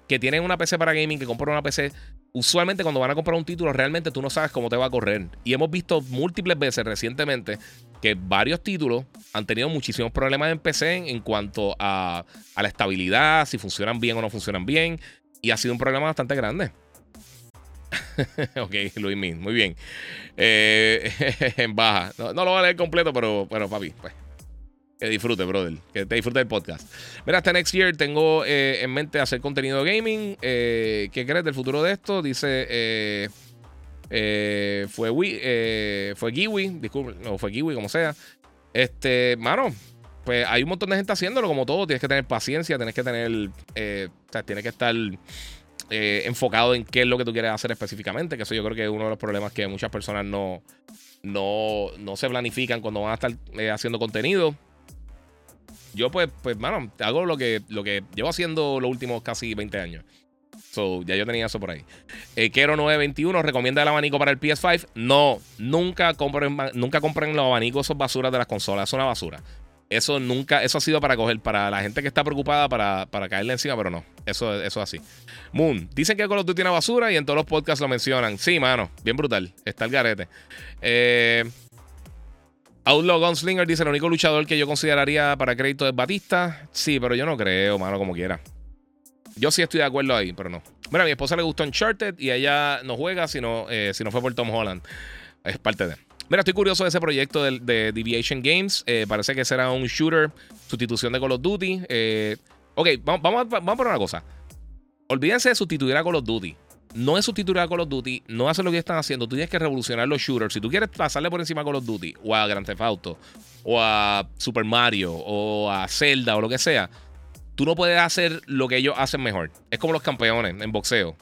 que tienen una PC para gaming, que compran una PC, usualmente cuando van a comprar un título, realmente tú no sabes cómo te va a correr. Y hemos visto múltiples veces recientemente que varios títulos han tenido muchísimos problemas en PC en, cuanto a, a la estabilidad, si funcionan bien o no funcionan bien. Y ha sido un problema bastante grande. ok, Luis Min, muy bien. Eh, en baja. No, lo voy a leer completo, pero bueno, papi, pues. Que disfrute, brother. Que te disfrute el podcast. Mira, hasta next year tengo eh, en mente hacer contenido gaming. Eh, ¿Qué crees del futuro de esto? Dice. fue Wii, fue Kiwi, disculpe, no fue Kiwi, como sea. Este, mano, pues hay un montón de gente haciéndolo, como todo. Tienes que tener paciencia, tienes que tener. o sea, tienes que estar eh, enfocado en qué es lo que tú quieres hacer específicamente, que eso yo creo que es uno de los problemas que muchas personas no, no, no se planifican cuando van a estar eh, haciendo contenido. Yo, pues, pues, mano, hago lo que, lo que llevo haciendo los últimos casi 20 años. So, ya yo tenía eso por ahí. Eh, Kero 921 recomienda el abanico para el PS5. No, nunca compren, nunca compren los abanicos, esos basuras de las consolas. Es una basura. Eso nunca, eso ha sido para coger, para la gente que está preocupada para, para caerle encima, pero no. Eso, eso es así. Moon, dicen que Call of Duty tiene basura y en todos los podcasts lo mencionan. Sí, mano, bien brutal. Está el garete. Eh, Outlaw Gunslinger dice: el único luchador que yo consideraría para crédito es Batista. Sí, pero yo no creo, mano, como quiera. Yo sí estoy de acuerdo ahí, pero no. Mira, a mi esposa le gustó Uncharted y ella no juega si no, eh, si no fue por Tom Holland. Es parte de. Mira, estoy curioso de ese proyecto de, Deviation Games. Eh, parece que será un shooter, sustitución de Call of Duty. Ok, vamos, vamos, vamos a poner una cosa. Olvídense de sustituir a Call of Duty. No es sustituir a Call of Duty, no hacer lo que están haciendo. Tú tienes que revolucionar los shooters. Si tú quieres pasarle por encima a Call of Duty, o a Grand Theft Auto, o a Super Mario, o a Zelda, o lo que sea, tú no puedes hacer lo que ellos hacen mejor. Es como los campeones en boxeo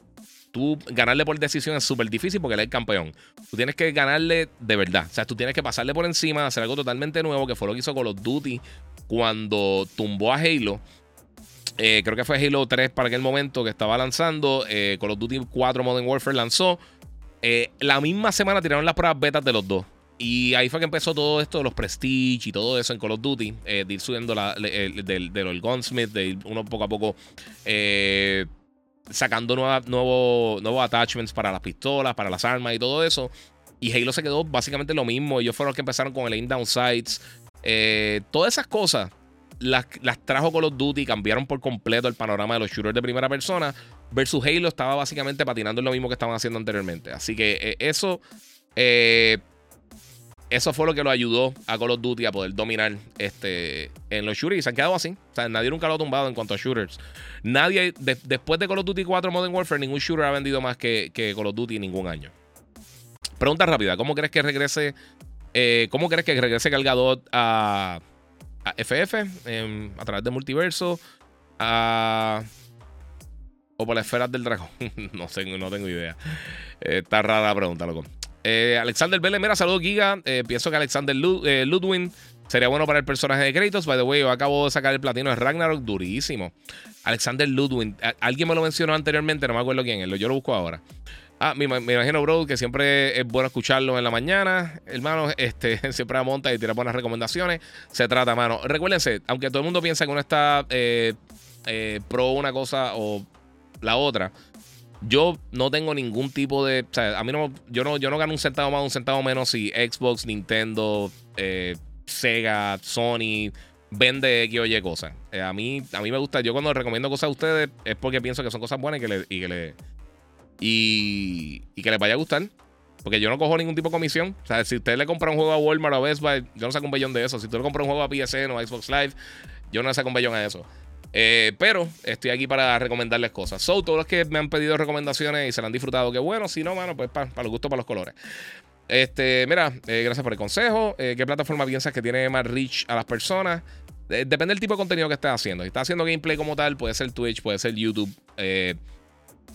tú ganarle por decisión es súper difícil porque él es el campeón. Tú tienes que ganarle de verdad. O sea, tú tienes que pasarle por encima, hacer algo totalmente nuevo, que fue lo que hizo Call of Duty cuando tumbó a Halo. Eh, creo que fue Halo 3 para aquel momento que estaba lanzando. Eh, Call of Duty 4 Modern Warfare lanzó. Eh, la misma semana tiraron las pruebas betas de los dos. Y ahí fue que empezó todo esto de los Prestige y todo eso en Call of Duty. de ir subiendo la, del, del, Gunsmith, de ir uno poco a poco sacando nuevos attachments para las pistolas, para las armas y todo eso. Y Halo se quedó básicamente lo mismo. Ellos fueron los que empezaron con el aim down sights. Eh, todas esas cosas las, las, trajo Call of Duty, cambiaron por completo el panorama de los shooters de primera persona. Versus Halo estaba básicamente patinando en lo mismo que estaban haciendo anteriormente. Así que eh, eso eh, eso fue lo que lo ayudó a Call of Duty a poder dominar este, en los shooters. Y se han quedado así. O sea, nadie nunca lo ha tumbado en cuanto a shooters. Nadie, después de Call of Duty 4 Modern Warfare, ningún shooter ha vendido más que, que Call of Duty en ningún año. Pregunta rápida: ¿Cómo crees que regrese? Eh, ¿Cómo crees que regrese Galgadot a, a FF? Em, a través de multiverso. A, o por las esferas del dragón. no sé, no tengo idea. está rara la pregunta, loco. Eh, Alexander Vélez, mira, saludos Giga. Eh, pienso que Alexander eh, Ludwin sería bueno para el personaje de créditos. By the way, yo acabo de sacar el platino de Ragnarok durísimo. Alexander Ludwin, alguien me lo mencionó anteriormente, no me acuerdo quién es, yo lo busco ahora. Ah, me, imagino, bro, que siempre es bueno escucharlo en la mañana. Hermano, este, siempre monta y tira buenas recomendaciones. Se trata, mano. Recuérdense, aunque todo el mundo piensa que uno está pro una cosa o la otra, yo no tengo ningún tipo de. O sea, a mí no. Yo no, yo no gano un centavo más, un centavo menos si Xbox, Nintendo, eh, Sega, Sony vende X o Y cosas. Eh, a, mí, a mí me gusta. Yo cuando recomiendo cosas a ustedes es porque pienso que son cosas buenas y que le. Y que, le, y, que les vaya a gustar. Porque yo no cojo ningún tipo de comisión. O sea, si usted le compra un juego a Walmart o a Best Buy, yo no saco un bellón de eso. Si tú le compras un juego a PSN o a Xbox Live, yo no saco un bellón a eso. Eh, pero estoy aquí para recomendarles cosas. So, todos los que me han pedido recomendaciones y se la han disfrutado, que bueno, si no, mano, pues para los gustos, para los colores. Este, mira, eh, gracias por el consejo. Eh, ¿Qué plataforma piensas que tiene más reach a las personas? depende del tipo de contenido que estés haciendo. Si estás haciendo gameplay como tal, puede ser Twitch, puede ser YouTube.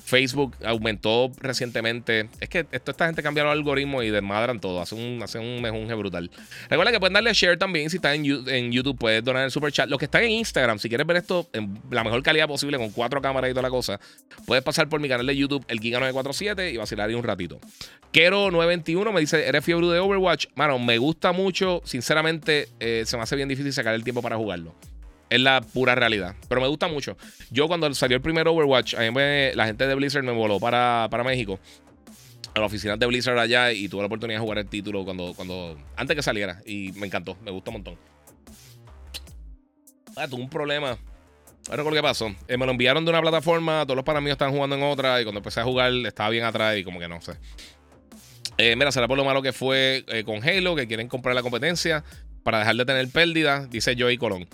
Facebook aumentó recientemente. Es que esta gente cambiaron el algoritmo y desmadran todo. Hace un, hace un mejunje brutal. Recuerda que pueden darle share también. Si estás en, YouTube, puedes donar el super chat. Los que están en Instagram, si quieres ver esto en la mejor calidad posible, con cuatro cámaras y toda la cosa, puedes pasar por mi canal de YouTube, el Giga947, y vacilar ahí un ratito. Kero921 me dice: ¿Eres fiebre de Overwatch? Mano, me gusta mucho. Sinceramente, eh, se me hace bien difícil sacar el tiempo para jugarlo. Es la pura realidad. Pero me gusta mucho. Yo cuando salió el primer Overwatch, mí la gente de Blizzard me voló para, para México. A la oficina de Blizzard allá y tuve la oportunidad de jugar el título cuando, cuando antes que saliera. Y me encantó, me gustó un montón. Ah, tuve un problema. No recuerdo qué pasó. Eh, me lo enviaron de una plataforma, todos los panas míos estaban jugando en otra. Y cuando empecé a jugar, estaba bien atrás y como que no sé. Eh, mira, será por lo malo que fue eh, con Halo, que quieren comprar la competencia para dejar de tener pérdida, dice Joey Colón.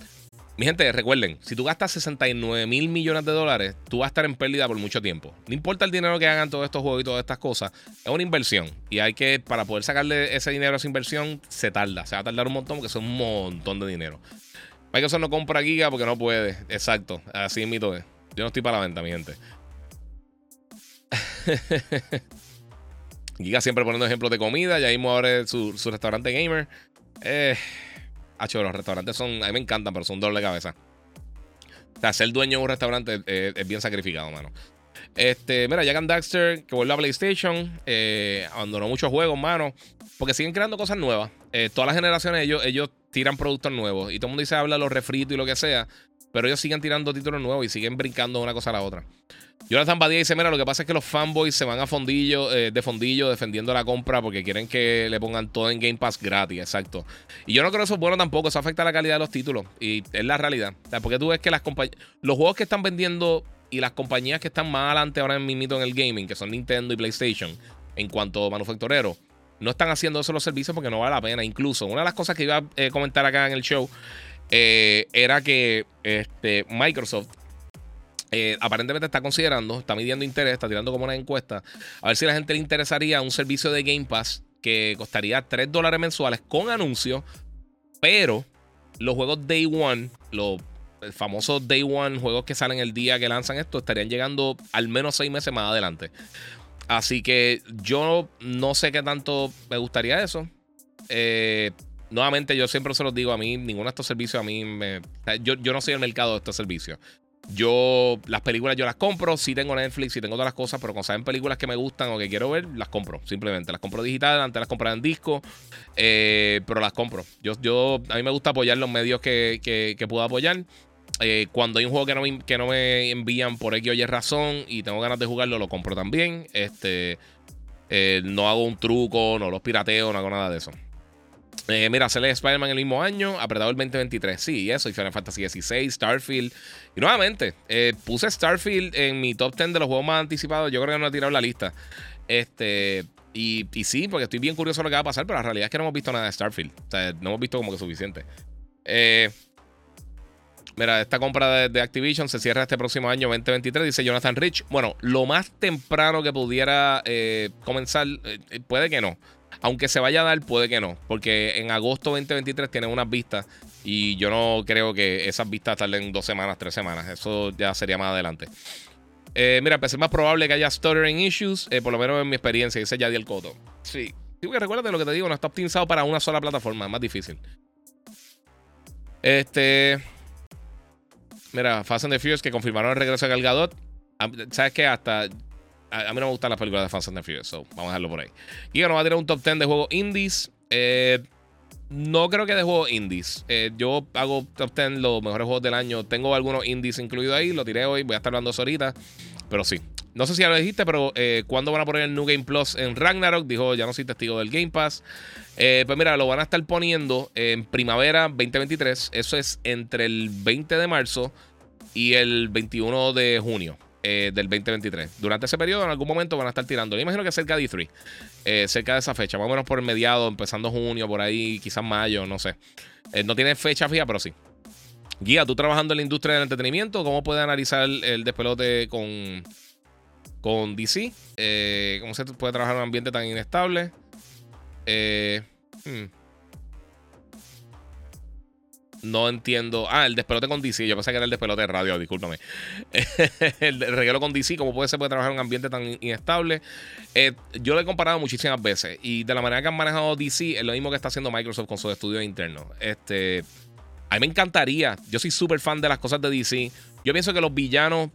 Mi gente, recuerden, si tú gastas 69 mil millones de dólares, tú vas a estar en pérdida por mucho tiempo. No importa el dinero que hagan todos estos juegos y todas estas cosas, es una inversión. Y hay que, para poder sacarle ese dinero a esa inversión, se tarda. Se va a tardar un montón porque es un montón de dinero. Microsoft no compra Giga porque no puede. Exacto, así es mi todo. Yo no estoy para la venta, mi gente. Giga siempre poniendo ejemplos de comida. Ya mismo abre su, su restaurante gamer. Eh. Hacho, los restaurantes son. A mí me encantan, pero son doble de cabeza. O sea, ser dueño de un restaurante es bien sacrificado, mano. Este, mira, Jack and Daxter, que vuelve a PlayStation, eh, abandonó muchos juegos, mano, porque siguen creando cosas nuevas. Eh, todas las generaciones, ellos, ellos tiran productos nuevos. Y todo el mundo dice, habla los refritos y lo que sea. Pero ellos siguen tirando títulos nuevos y siguen brincando de una cosa a la otra. Jonathan Badía dice: Mira, lo que pasa es que los fanboys se van a fondillo, eh, de fondillo defendiendo la compra porque quieren que le pongan todo en Game Pass gratis, exacto. Y yo no creo que eso es bueno tampoco, eso afecta la calidad de los títulos. Y es la realidad. porque tú ves que las los juegos que están vendiendo y las compañías que están más adelante ahora en mito en el gaming, que son Nintendo y PlayStation, en cuanto a manufacturero, no están haciendo eso los servicios porque no vale la pena. Incluso, una de las cosas que iba a eh, comentar acá en el show eh, era que este, Microsoft eh, aparentemente está considerando, está midiendo interés, está tirando como una encuesta, a ver si a la gente le interesaría un servicio de Game Pass que costaría 3 dólares mensuales con anuncios, pero los juegos Day One, los famosos Day One, juegos que salen el día que lanzan esto, estarían llegando al menos 6 meses más adelante. Así que yo no sé qué tanto me gustaría eso. Eh, nuevamente, yo siempre se los digo a mí, ninguno de estos servicios a mí me... Yo, yo no soy el mercado de estos servicios. Yo, las películas yo las compro, sí tengo Netflix, sí tengo todas las cosas, pero cuando saben películas que me gustan o que quiero ver, las compro, simplemente. Las compro digital, antes las compraba en disco, eh, pero las compro. Yo, yo, a mí me gusta apoyar los medios que, que, puedo apoyar. Eh, cuando hay un juego que no, me, que no me envían por X o Y razón y tengo ganas de jugarlo, lo compro también. Este, eh, no hago un truco, no los pirateo, no hago nada de eso. Eh, mira, sale Spider-Man el mismo año, apretado el 2023. Sí, eso, y Final Fantasy XVI, Starfield. Y nuevamente, eh, puse Starfield en mi top 10 de los juegos más anticipados. Yo creo que no he tirado la lista. Este, y, sí, porque estoy bien curioso de lo que va a pasar, pero la realidad es que no hemos visto nada de Starfield. O sea, no hemos visto como que suficiente. Eh, mira, esta compra de, Activision se cierra este próximo año 2023, dice Jonathan Rich. Bueno, lo más temprano que pudiera comenzar, puede que no. Aunque se vaya a dar, puede que no. Porque en agosto 2023 tienen unas vistas. Y yo no creo que esas vistas tarden dos semanas, tres semanas. Eso ya sería más adelante. Eh, mira, pues es más probable que haya stuttering issues. Eh, por lo menos en mi experiencia, dice Yadiel Coto. Sí. Digo que recuerda lo que te digo, no está optimizado para una sola plataforma. Es más difícil. Este. Mira, Fast and the Furious que confirmaron el regreso de Galgadot. Ah, ¿Sabes qué? Hasta a, mí no me gustan las películas de Fast and the Furious, so vamos a dejarlo por ahí. Giga nos va a tirar un top 10 de juegos indies. Eh, no creo que de juegos indies. Eh, yo hago top 10 los mejores juegos del año. Tengo algunos indies incluidos ahí. Lo tiré hoy. Voy a estar hablando eso ahorita. Pero sí. No sé si ya lo dijiste, pero eh, ¿cuándo van a poner el New Game Plus en Ragnarok? Dijo, ya no soy testigo del Game Pass. pues mira, lo van a estar poniendo en primavera 2023. Eso es entre el 20 de marzo y el 21 de junio. Eh, del 2023. Durante ese periodo, en algún momento van a estar tirando. Yo imagino que cerca de E3, eh, cerca de esa fecha, más o menos por el mediado, empezando junio, por ahí, quizás mayo, no sé. Eh, no tiene fecha fija, pero sí. Guía, tú trabajando en la industria del entretenimiento, ¿cómo puedes analizar el, despelote con, con DC? ¿Cómo se puede trabajar en un ambiente tan inestable? Hmm. No entiendo. Ah, el despelote con DC. Yo pensé que era el despelote de radio, discúlpame. el regalo con DC, ¿cómo puede, se puede trabajar en un ambiente tan inestable? Eh, yo lo he comparado muchísimas veces. Y de la manera que han manejado DC, es lo mismo que está haciendo Microsoft con sus estudios internos. Este, a mí me encantaría. Yo soy súper fan de las cosas de DC. Yo pienso que los villanos,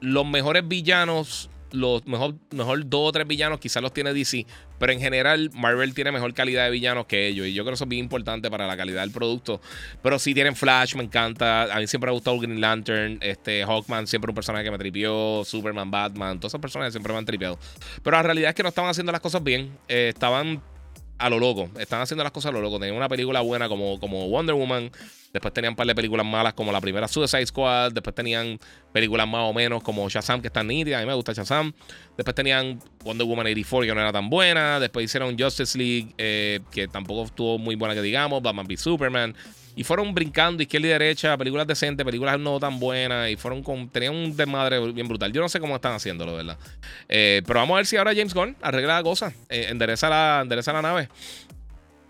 los mejores villanos los mejor, mejor dos o tres villanos quizás los tiene DC, pero en general Marvel tiene mejor calidad de villanos que ellos y yo creo que eso es bien importante para la calidad del producto. Pero sí tienen Flash, me encanta, a mí siempre me ha gustado Green Lantern, este Hawkman siempre un personaje que me tripió, Superman, Batman, todas esas personas siempre me han tripeado. Pero la realidad es que no estaban haciendo las cosas bien, eh, estaban a lo loco. Están haciendo las cosas a lo loco. Tenían una película buena como, como Wonder Woman. Después tenían un par de películas malas como la primera Suicide Squad. Después tenían películas más o menos como Shazam, que está nítida. A mí me gusta Shazam. Después tenían Wonder Woman 84, que no era tan buena. Después hicieron Justice League, eh, que tampoco estuvo muy buena que digamos. Batman v Superman. Y fueron brincando izquierda y derecha, películas decentes, películas no tan buenas. Y fueron con. Tenían un desmadre bien brutal. Yo no sé cómo están haciéndolo, ¿verdad? Eh, pero vamos a ver si ahora James Gunn arregla la cosa. Eh, endereza, la, endereza la nave.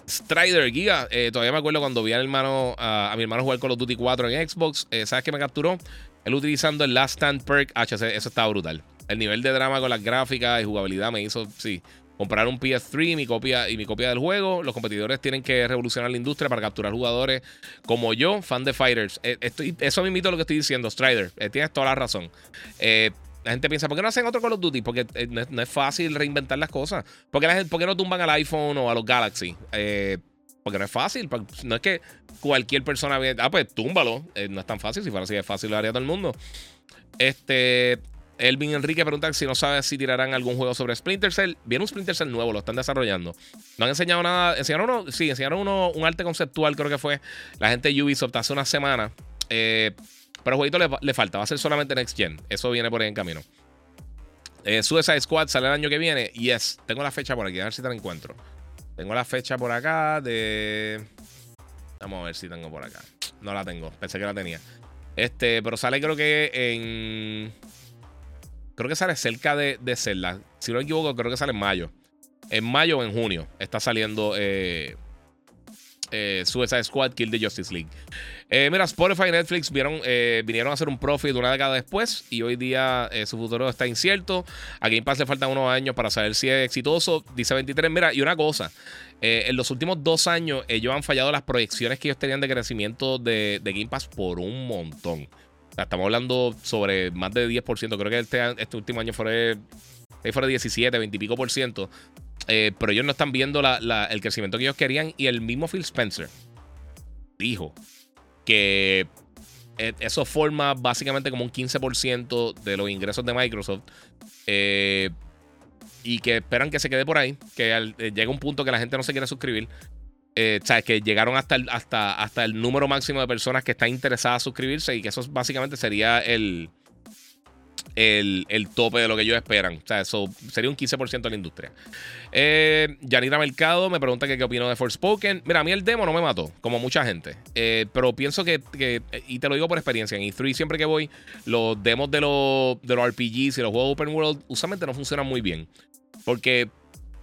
Strider Giga, eh, todavía me acuerdo cuando vi a mi hermano, a, mi hermano jugar Call of Duty 4 en Xbox. ¿Sabes qué me capturó? Él utilizando el Last Stand Perk HC. Eso estaba brutal. El nivel de drama con las gráficas y jugabilidad me hizo, sí, comprar un PS3 mi copia, y mi copia del juego. Los competidores tienen que revolucionar la industria para capturar jugadores como yo, fan de Fighters. Eh, estoy, eso a lo que estoy diciendo, Strider. Eh, tienes toda la razón. Eh, la gente piensa, ¿por qué no hacen otro Call of Duty? Porque no, es, fácil reinventar las cosas. ¿Por qué, la gente, ¿por qué no tumban al iPhone o a los Galaxy? porque no es fácil. No es que cualquier persona... Ah, pues túmbalo. no es tan fácil. Si fuera así es fácil, lo haría todo el mundo. Este... Elvin Enrique pregunta si no sabe si tirarán algún juego sobre Splinter Cell. Viene un Splinter Cell nuevo, lo están desarrollando. No han enseñado nada. Enseñaron uno, sí, enseñaron uno, un arte conceptual, creo que fue la gente de Ubisoft hace una semana. Eh, pero el jueguito le, falta, va a ser solamente Next Gen. Eso viene por ahí en camino. Eh, Suicide Squad sale el año que viene. Yes, tengo la fecha por aquí, a ver si te la encuentro. Tengo la fecha por acá de. Vamos a ver si tengo por acá. No la tengo, pensé que la tenía. Este, pero sale creo que en. Creo que sale cerca de, de Zelda. Si no me equivoco, creo que sale en mayo. En mayo o en junio está saliendo eh, eh, Squad Kill the Justice League. Eh, mira, Spotify y Netflix vieron, eh, vinieron a hacer un profit una década después y hoy día su futuro está incierto. A Game Pass le faltan unos años para saber si es exitoso. Dice 23. Mira, y una cosa. en los últimos dos años ellos han fallado las proyecciones que ellos tenían de crecimiento de, de Game Pass por un montón estamos hablando sobre más de 10%. Creo que este, este último año fue, fue 17, 20 y pico por ciento. Eh, pero ellos no están viendo el crecimiento que ellos querían. Y el mismo Phil Spencer dijo que eh, eso forma básicamente como un 15% de los ingresos de Microsoft. Eh, y que esperan que se quede por ahí. Que llegue un punto que la gente no se quiera suscribir. Eh, ¿sabes? Que llegaron hasta el, hasta, hasta el número máximo de personas que están interesadas a suscribirse y que eso básicamente sería el, el, tope de lo que ellos esperan. O sea, eso sería un 15% de la industria. Eh, Mercado me pregunta que qué opino de Forspoken. Mira, a mí el demo no me mató, como mucha gente. Eh, pero pienso que, y te lo digo por experiencia, en E3 siempre que voy, los demos de los, de los RPGs y los juegos Open World usualmente no funcionan muy bien. Porque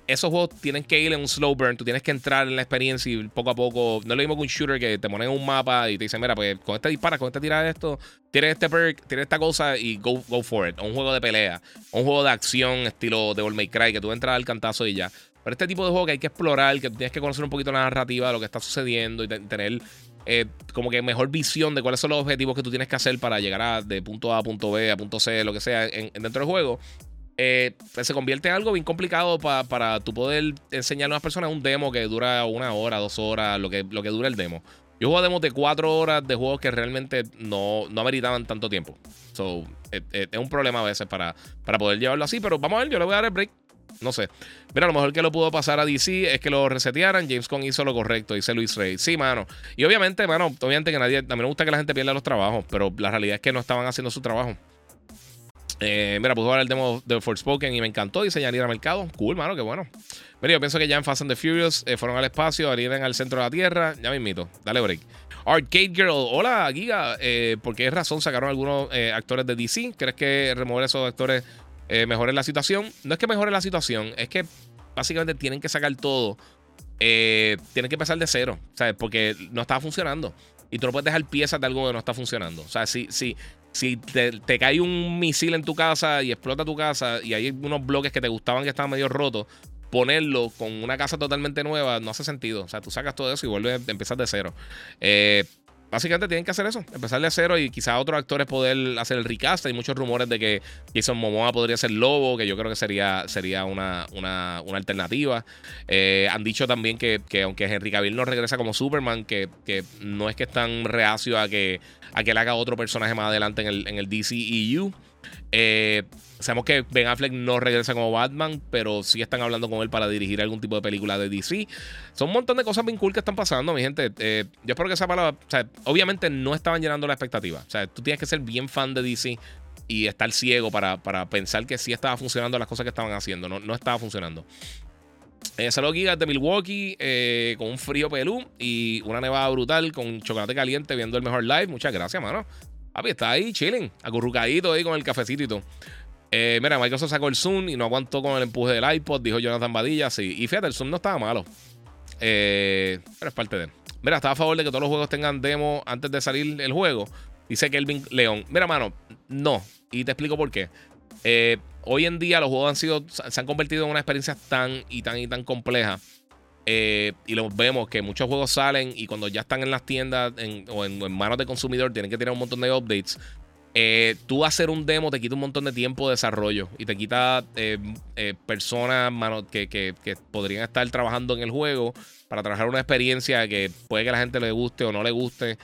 esos juegos tienen que ir en un slow burn. Tú tienes que entrar en la experiencia y poco a poco. No es lo mismo que un shooter que te ponen un mapa y te dicen, mira, pues con este dispara, con este tira esto, tienes este perk, tienes esta cosa y go, go for it. un juego de pelea, un juego de acción estilo Devil May Cry, que tú entras al cantazo y ya. Pero este tipo de juego que hay que explorar, que tienes que conocer un poquito la narrativa de lo que está sucediendo y tener eh, como que mejor visión de cuáles son los objetivos que tú tienes que hacer para llegar de punto A a punto B, a punto C, lo que sea, dentro del juego. Eh, se convierte en algo bien complicado para tu poder enseñarle a las personas un demo que dura una hora, dos horas, lo que, lo que dura el demo. Yo juego demos de cuatro horas de juegos que realmente no, no ameritaban tanto tiempo. So, es, un problema a veces para, para poder llevarlo así, pero vamos a ver, yo le voy a dar el break. No sé. Mira, lo mejor que lo pudo pasar a DC es que lo resetearan. James Con hizo lo correcto, dice Luis Rey. Sí, mano. Y obviamente, mano, obviamente que nadie. A mí me gusta que la gente pierda los trabajos, pero la realidad es que no estaban haciendo su trabajo. Eh, mira, pude jugar el demo de Forspoken y me encantó. Dice Yanira Mercado. Cool, mano, qué bueno. Mira, yo pienso que ya en Fast and the Furious eh, fueron al espacio, arriban al centro de la Tierra. Ya me invito. Dale break. Arcade Girl. Hola, Giga. Eh, ¿Por qué razón sacaron algunos eh, actores de DC? ¿Crees que remover esos actores mejore la situación? No es que mejore la situación, es que básicamente tienen que sacar todo. tienen que empezar de cero, ¿sabes? Porque no estaba funcionando. Y tú no puedes dejar piezas de algo que no está funcionando. O sea, si, si, si te, cae un misil en tu casa y explota tu casa y hay unos bloques que te gustaban que estaban medio rotos, ponerlo con una casa totalmente nueva no hace sentido. O sea, tú sacas todo eso y vuelves a empezar de cero. Eh, básicamente tienen que hacer eso, empezar de cero y quizás otros actores poder hacer el recast. Hay muchos rumores de que Jason Momoa podría ser Lobo, que yo creo que sería, sería una, una, alternativa. Eh, han dicho también que, aunque Henry Cavill no regresa como Superman, que, que no es que están reacio a que a que le haga otro personaje más adelante en el, en el DCEU. Eh, sabemos que Ben Affleck no regresa como Batman, pero sí están hablando con él para dirigir algún tipo de película de DC. Son un montón de cosas bien cool que están pasando, mi gente. Eh, yo espero que esa palabra, obviamente no estaban llenando la expectativa. O sea, tú tienes que ser bien fan de DC y estar ciego para, para pensar que sí estaba funcionando las cosas que estaban haciendo. No, no estaba funcionando. Eh, saludos gigas de Milwaukee eh, con un frío pelú y una nevada brutal con chocolate caliente viendo el mejor live. Muchas gracias, mano. Papi, está ahí chilling, acurrucadito ahí con el cafecito y todo. Eh, mira, Microsoft sacó el Zoom y no aguantó con el empuje del iPod, dijo Jonathan Badilla. Sí, y fíjate, el Zoom no estaba malo. Eh, pero es parte de Mira, estaba a favor de que todos los juegos tengan demo antes de salir el juego. Dice Kelvin León. Mira, mano, no. Y te explico por qué. Eh, hoy en día los juegos han sido, se han convertido en una experiencia tan y tan y tan compleja. Eh, y lo vemos que muchos juegos salen y cuando ya están en las tiendas o en, manos de consumidor tienen que tener un montón de updates. Eh, tú hacer un demo te quita un montón de tiempo de desarrollo y te quita eh, personas que, podrían estar trabajando en el juego para trabajar una experiencia que puede que la gente le guste o no le guste.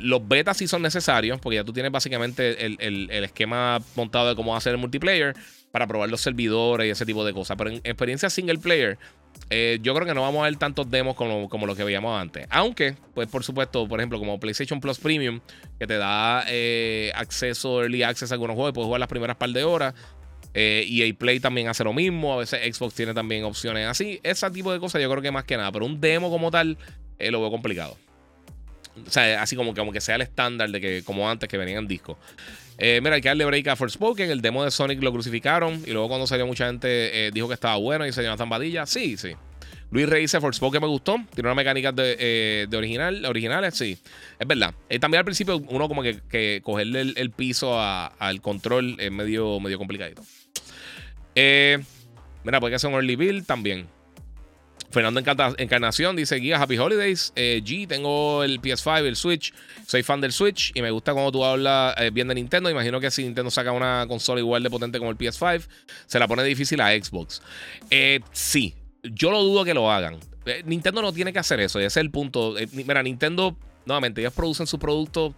los betas sí son necesarios porque ya tú tienes básicamente el, esquema montado de cómo hacer el multiplayer para probar los servidores y ese tipo de cosas. Pero en experiencia single player, eh, yo creo que no vamos a ver tantos demos como, como los que veíamos antes. Aunque, pues por supuesto, por ejemplo, como PlayStation Plus Premium, que te da eh, acceso, early access a algunos juegos, puedes jugar las primeras par de horas. Eh, y EA Play también hace lo mismo. A veces Xbox tiene también opciones así. Ese tipo de cosas yo creo que más que nada. Pero un demo como tal, lo veo complicado. O sea, así como que, como que sea el estándar de que, como antes, que venían en disco. Eh, mira, hay que darle break a Forspoken. El demo de Sonic lo crucificaron. Y luego, cuando salió, mucha gente eh, dijo que estaba bueno y se llama Zambadilla. Sí, sí. Luis Rey dice Forspoken me gustó. Tiene una mecánica de, eh, original, originales, sí. Es verdad. también al principio, uno como que, cogerle el, piso al control es medio, medio complicadito. mira, puede que sea un early build también. Fernando Encarnación dice: Guía, Happy Holidays. Eh, G, tengo el PS5, el Switch. Soy fan del Switch y me gusta cuando tú hablas eh, bien de Nintendo. Imagino que si Nintendo saca una consola igual de potente como el PS5, se la pone difícil a Xbox. Eh, sí, yo lo dudo que lo hagan. Nintendo no tiene que hacer eso, ese es el punto. mira, Nintendo, nuevamente, ellos producen su producto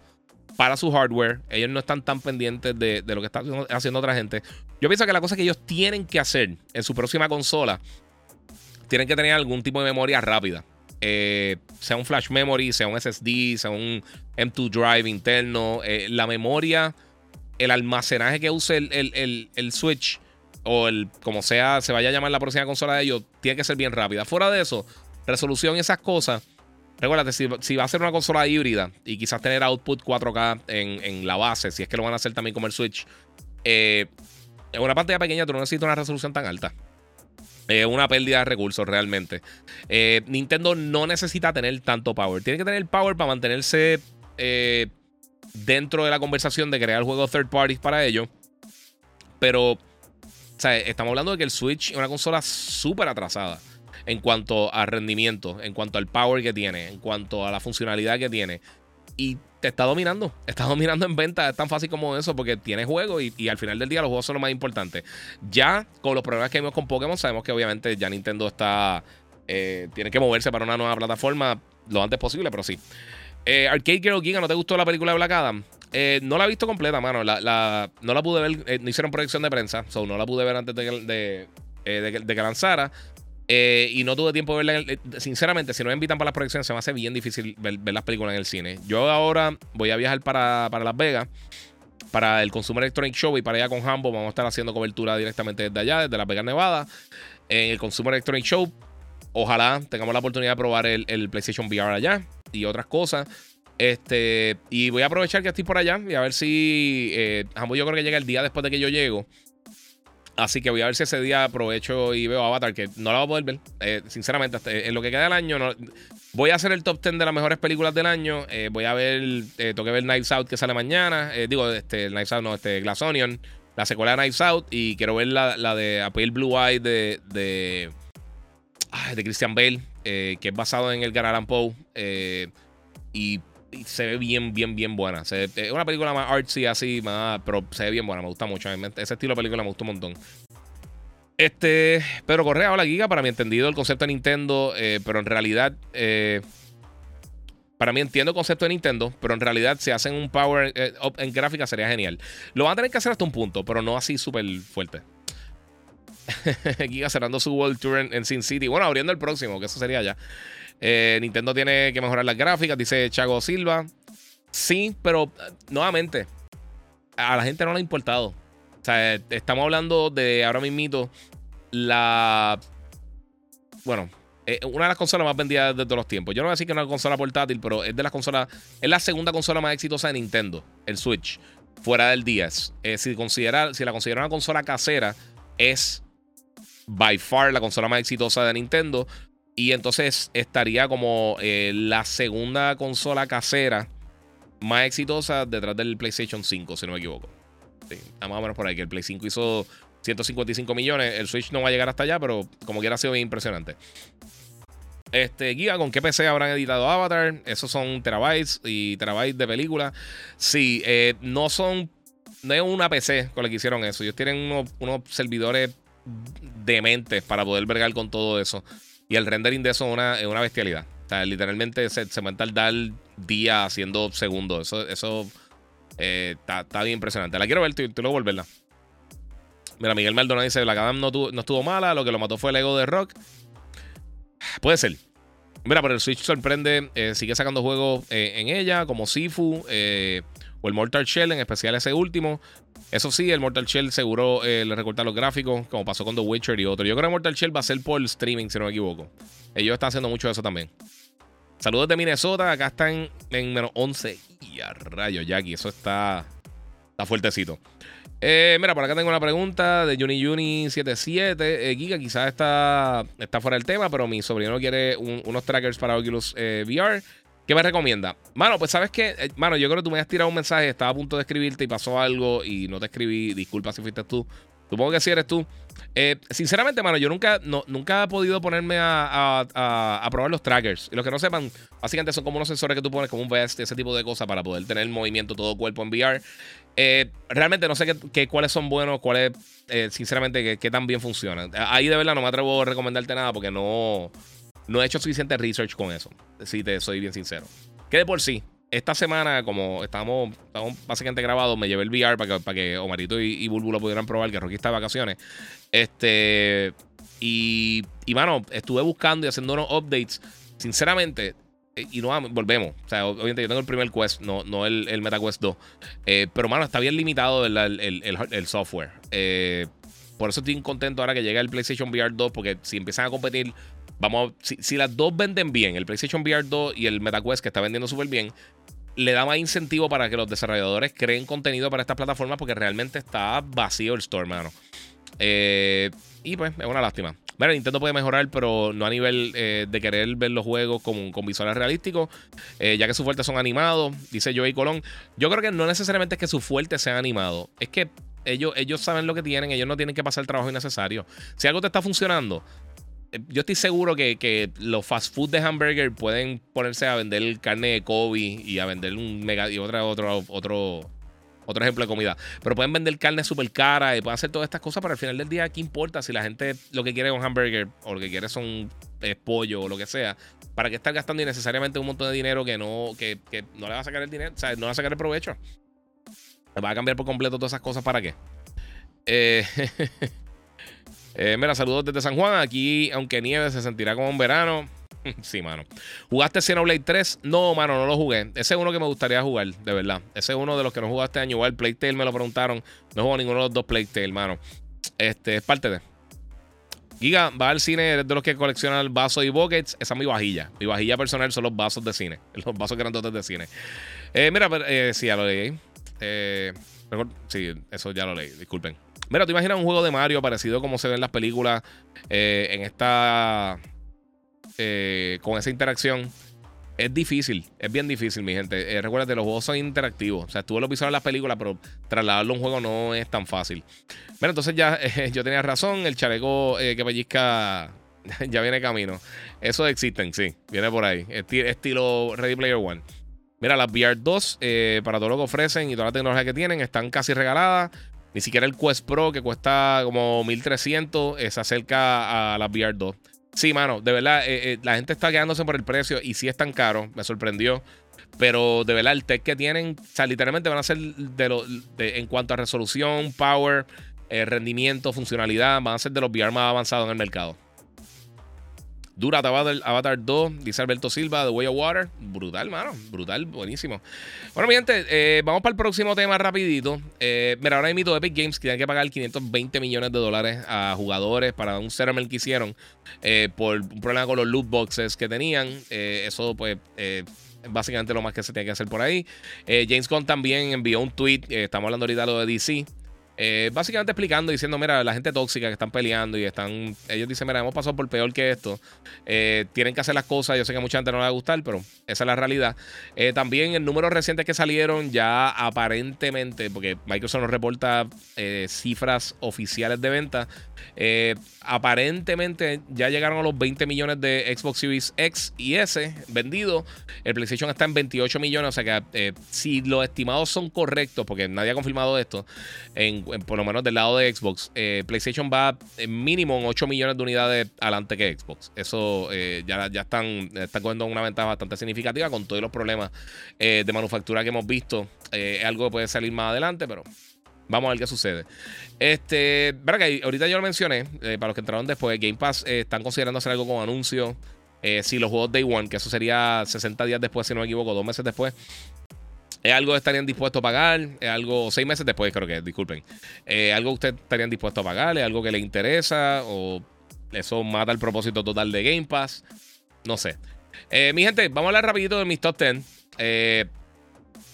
para su hardware. Ellos no están tan pendientes de, de, lo que está haciendo otra gente. Yo pienso que la cosa que ellos tienen que hacer en su próxima consola tienen que tener algún tipo de memoria rápida. Eh, sea un flash memory, sea un SSD, sea un M2 drive interno. Eh, la memoria, el almacenaje que use el, Switch o el como sea, se vaya a llamar la próxima consola de ellos, tiene que ser bien rápida. Fuera de eso, resolución y esas cosas. Recuérdate, si, va a ser una consola híbrida y quizás tener output 4K en, la base, si es que lo van a hacer también como el Switch, eh, en una pantalla pequeña tú no necesitas una resolución tan alta. Es una pérdida de recursos realmente. Eh, Nintendo no necesita tener tanto power. Tiene que tener power para mantenerse eh, dentro de la conversación de crear juegos third parties para ello. Pero, estamos hablando de que el Switch es una consola súper atrasada en cuanto a rendimiento, en cuanto al power que tiene, en cuanto a la funcionalidad que tiene. Y está dominando. Está dominando en venta. Es tan fácil como eso porque tiene juego y, al final del día los juegos son lo más importante. Ya con los problemas que vimos con Pokémon, sabemos que obviamente ya Nintendo está. Eh, tiene que moverse para una nueva plataforma lo antes posible, pero sí. Eh, Arcade Girl Giga, ¿no te gustó la película de Black Adam? Eh, no la he visto completa, mano. La, no la pude ver. no hicieron proyección de prensa. So no la pude ver antes de, de que lanzara. Eh, y no tuve tiempo de verla. Eh, sinceramente, si no me invitan para las proyecciones, se me hace bien difícil ver, las películas en el cine. Yo ahora voy a viajar para, Las Vegas para el Consumer Electronic Show y para allá con Hambo vamos a estar haciendo cobertura directamente desde allá, desde Las Vegas, Nevada. En el Consumer Electronic Show, ojalá tengamos la oportunidad de probar el, PlayStation VR allá y otras cosas. Este, y voy a aprovechar que estoy por allá y a ver si eh, yo creo que llega el día después de que yo llego. Así que voy a ver si ese día aprovecho y veo Avatar, que no la voy a poder ver. Eh, sinceramente, en lo que queda del año, voy a hacer el top 10 de las mejores películas del año. Eh, voy a ver, eh, tengo que ver Knives Out que sale mañana. digo, este, Knives Out, no, este, Glass Onion, la secuela de Knives Out. Y quiero ver la, de Appeal Blue Eye de, de, Christian Bale, que es basado en el Allan Poe. y se ve bien, bien, bien buena. es una película más artsy, así, más, pero se ve bien buena. Me gusta mucho. Ese estilo de película me gusta un montón. Este, pero Correa, hola Giga, para mi entendido el concepto de Nintendo, eh, pero en realidad, eh, para mí entiendo el concepto de Nintendo, pero en realidad si hacen un power eh, up en gráfica sería genial. Lo van a tener que hacer hasta un punto, pero no así súper fuerte. Giga cerrando su World Tour en, Sin City. Bueno, abriendo el próximo, que eso sería ya. Eh, Nintendo tiene que mejorar las gráficas, dice Chago Silva. Sí, pero nuevamente, a la gente no le ha importado. O sea, estamos hablando de ahora mismito la. Bueno, una de las consolas más vendidas de todos los tiempos. Yo no voy a decir que es una consola portátil, pero es de las consolas. Es la segunda consola más exitosa de Nintendo, el Switch, fuera del 10. Eh, si, considera, si la considera una consola casera, es by far la consola más exitosa de Nintendo. Y entonces estaría como eh, la segunda consola casera más exitosa detrás del PlayStation 5, si no me equivoco. Sí, más o menos por ahí, que el Play 5 hizo 155 millones. El Switch no va a llegar hasta allá, pero como quiera ha sido impresionante. Este, Giga, ¿con qué PC habrán editado Avatar? Esos son terabytes y terabytes de película. Sí, eh, no son. No es una PC con la que hicieron eso. Ellos tienen unos, servidores dementes para poder vergar con todo eso. Y el rendering de eso es una, una bestialidad. O sea, literalmente se, se va a tardar días haciendo segundos. Eso, eso eh, está, bien impresionante. La quiero ver, tú, tú luego volverla. Mira, Miguel Maldonado dice: La Adam no, no estuvo mala, lo que lo mató fue el ego de Rock. Puede ser. Mira, pero el Switch sorprende, eh, sigue sacando juegos eh, en ella, como Sifu o el Mortal Shell, en especial ese último. Eso sí, el Mortal Shell seguro le recorta los gráficos, como pasó con The Witcher y otro. Yo creo que Mortal Shell va a ser por el streaming, si no me equivoco. Ellos están haciendo mucho de eso también. Saludos de Minnesota, acá están en menos 11. Y a rayos, Jackie, eso está, está fuertecito. Eh, mira, por acá tengo una pregunta de Juni 77 eh, Giga, quizás está, está fuera del tema, pero mi sobrino quiere unos trackers para Oculus eh, VR. ¿Qué me recomienda? Mano, pues sabes que, eh, mano, yo creo que tú me has tirado un mensaje, estaba a punto de escribirte y pasó algo y no te escribí. Disculpa si fuiste tú. Supongo que sí eres tú. sinceramente, mano, yo nunca, nunca he podido ponerme a, probar los trackers. Y los que no sepan, básicamente son como unos sensores que tú pones como un vest, ese tipo de cosas para poder tener el movimiento todo cuerpo en VR. Eh, realmente no sé qué, cuáles son buenos, cuáles, eh, sinceramente, qué, tan bien funcionan. Ahí de verdad no me atrevo a recomendarte nada porque no, no he hecho suficiente research con eso. Si te soy bien sincero. Que de por sí, esta semana, como estábamos, básicamente grabados, me llevé el VR para que, para que Omarito y, y lo pudieran probar, que Rocky está de vacaciones. Este. Y, y, mano, estuve buscando y haciendo unos updates. Sinceramente, eh, y no volvemos. O sea, obviamente yo tengo el primer Quest, no, no el, el MetaQuest 2. Eh, pero, mano, está bien limitado el, el, software. Eh, por eso estoy contento ahora que llega el PlayStation VR 2, porque si empiezan a competir, vamos si, si, las dos venden bien, el PlayStation VR 2 y el MetaQuest que está vendiendo súper bien, le da más incentivo para que los desarrolladores creen contenido para estas plataformas, porque realmente está vacío el store, mano. y pues, es una lástima. Bueno, Nintendo puede mejorar, pero no a nivel eh, de querer ver los juegos con, con visuales realísticos, eh, ya que sus fuertes son animados, dice Joey Colón. Yo creo que no necesariamente es que sus fuertes sean animados, es que ellos, ellos saben lo que tienen, ellos no tienen que pasar el trabajo innecesario. Si algo te está funcionando, eh, yo estoy seguro que, que, los fast food de hamburger pueden ponerse a vender carne de Kobe y a vender un mega y otra, otro, otro, otro ejemplo de comida. Pero pueden vender carne súper cara y pueden hacer todas estas cosas, pero al final del día, ¿qué importa si la gente lo que quiere es un hamburger o lo que quiere son pollo o lo que sea? ¿Para qué estar gastando innecesariamente un montón de dinero que no, que, no le va a sacar el dinero? O sea, no va a sacar el provecho. ¿Va a cambiar por completo todas esas cosas para qué? Eh, eh, mira, saludos desde San Juan. Aquí, aunque nieve, se sentirá como un verano. sí, mano. ¿Jugaste Xenoblade 3? No, mano, no lo jugué. Ese es uno que me gustaría jugar, de verdad. Ese es uno de los que no jugaste año. Igual Playtale me lo preguntaron. No juego ninguno de los dos Playtale, mano. Este, es parte de. Giga, va al cine de los que coleccionan vasos y buckets. Esa es mi vajilla. Mi vajilla personal son los vasos de cine. Los vasos grandotes de cine. Eh, mira, eh, sí, ya lo leí. Eh, sí, eso ya lo leí. Disculpen. Mira, tú imaginas un juego de Mario parecido como se ve en las películas en esta eh, con esa interacción. Es difícil, es bien difícil, mi gente. Eh, recuerda los juegos son interactivos. O sea, tú lo visual en las películas, pero trasladarlo a un juego no es tan fácil. Bueno, entonces ya yo tenía razón. El chaleco eh, que pellizca ya viene camino. Eso existen, sí. Viene por ahí. estilo Ready Player One. Mira, las VR 2, para todo lo que ofrecen y toda la tecnología que tienen, están casi regaladas. Ni siquiera el Quest Pro, que cuesta como 1300, se acerca a las VR 2. Sí, mano, de verdad, eh, eh, la gente está quedándose por el precio y sí es tan caro, me sorprendió. Pero de verdad, el tech que tienen, o sea, literalmente van a ser de lo, en cuanto a resolución, power, eh, rendimiento, funcionalidad, van a ser de los VR más avanzados en el mercado. Dura Avatar, 2, dice Alberto Silva, The Way of Water. Brutal, mano. Brutal, buenísimo. Bueno, mi gente, eh, vamos para el próximo tema rapidito. Eh, mira, ahora mito Epic Games que tienen que pagar 520 millones de dólares a jugadores para un settlement que hicieron eh, por un problema con los loot boxes que tenían. eso, pues, es básicamente lo más que se tiene que hacer por ahí. James Gunn también envió un tweet. estamos hablando ahorita de lo de DC. Eh, básicamente explicando, diciendo, mira, la gente tóxica que están peleando y están, ellos dicen, mira, hemos pasado por peor que esto, eh, tienen que hacer las cosas, yo sé que a mucha gente no le va a gustar, pero esa es la realidad. Eh, también el número recientes que salieron ya aparentemente, porque Microsoft nos reporta cifras oficiales de venta, aparentemente ya llegaron a los 20 millones de Xbox Series X y S vendidos, el PlayStation está en 28 millones, o sea que si los estimados son correctos, porque nadie ha confirmado esto, en por lo menos del lado de Xbox, eh, PlayStation va en mínimo en 8 millones de unidades adelante que Xbox. Eso eh, ya, ya están, están cogiendo una ventaja bastante significativa con todos los problemas eh, de manufactura que hemos visto. es algo que puede salir más adelante, pero Vamos a ver qué sucede. Este, que ahorita yo lo mencioné, para los que entraron después, Game Pass están considerando hacer algo con anuncios. si los juegos Day One, que eso sería 60 días después, si no me equivoco, dos meses después, ¿Es algo que estarían dispuestos a pagar? ¿Es algo, seis meses después creo que, disculpen. ¿Es algo que ustedes estarían dispuestos a pagar? ¿Es algo que les interesa? ¿O eso mata el propósito total de Game Pass? No sé. Eh, mi gente, vamos a hablar rapidito de mis top 10. Eh,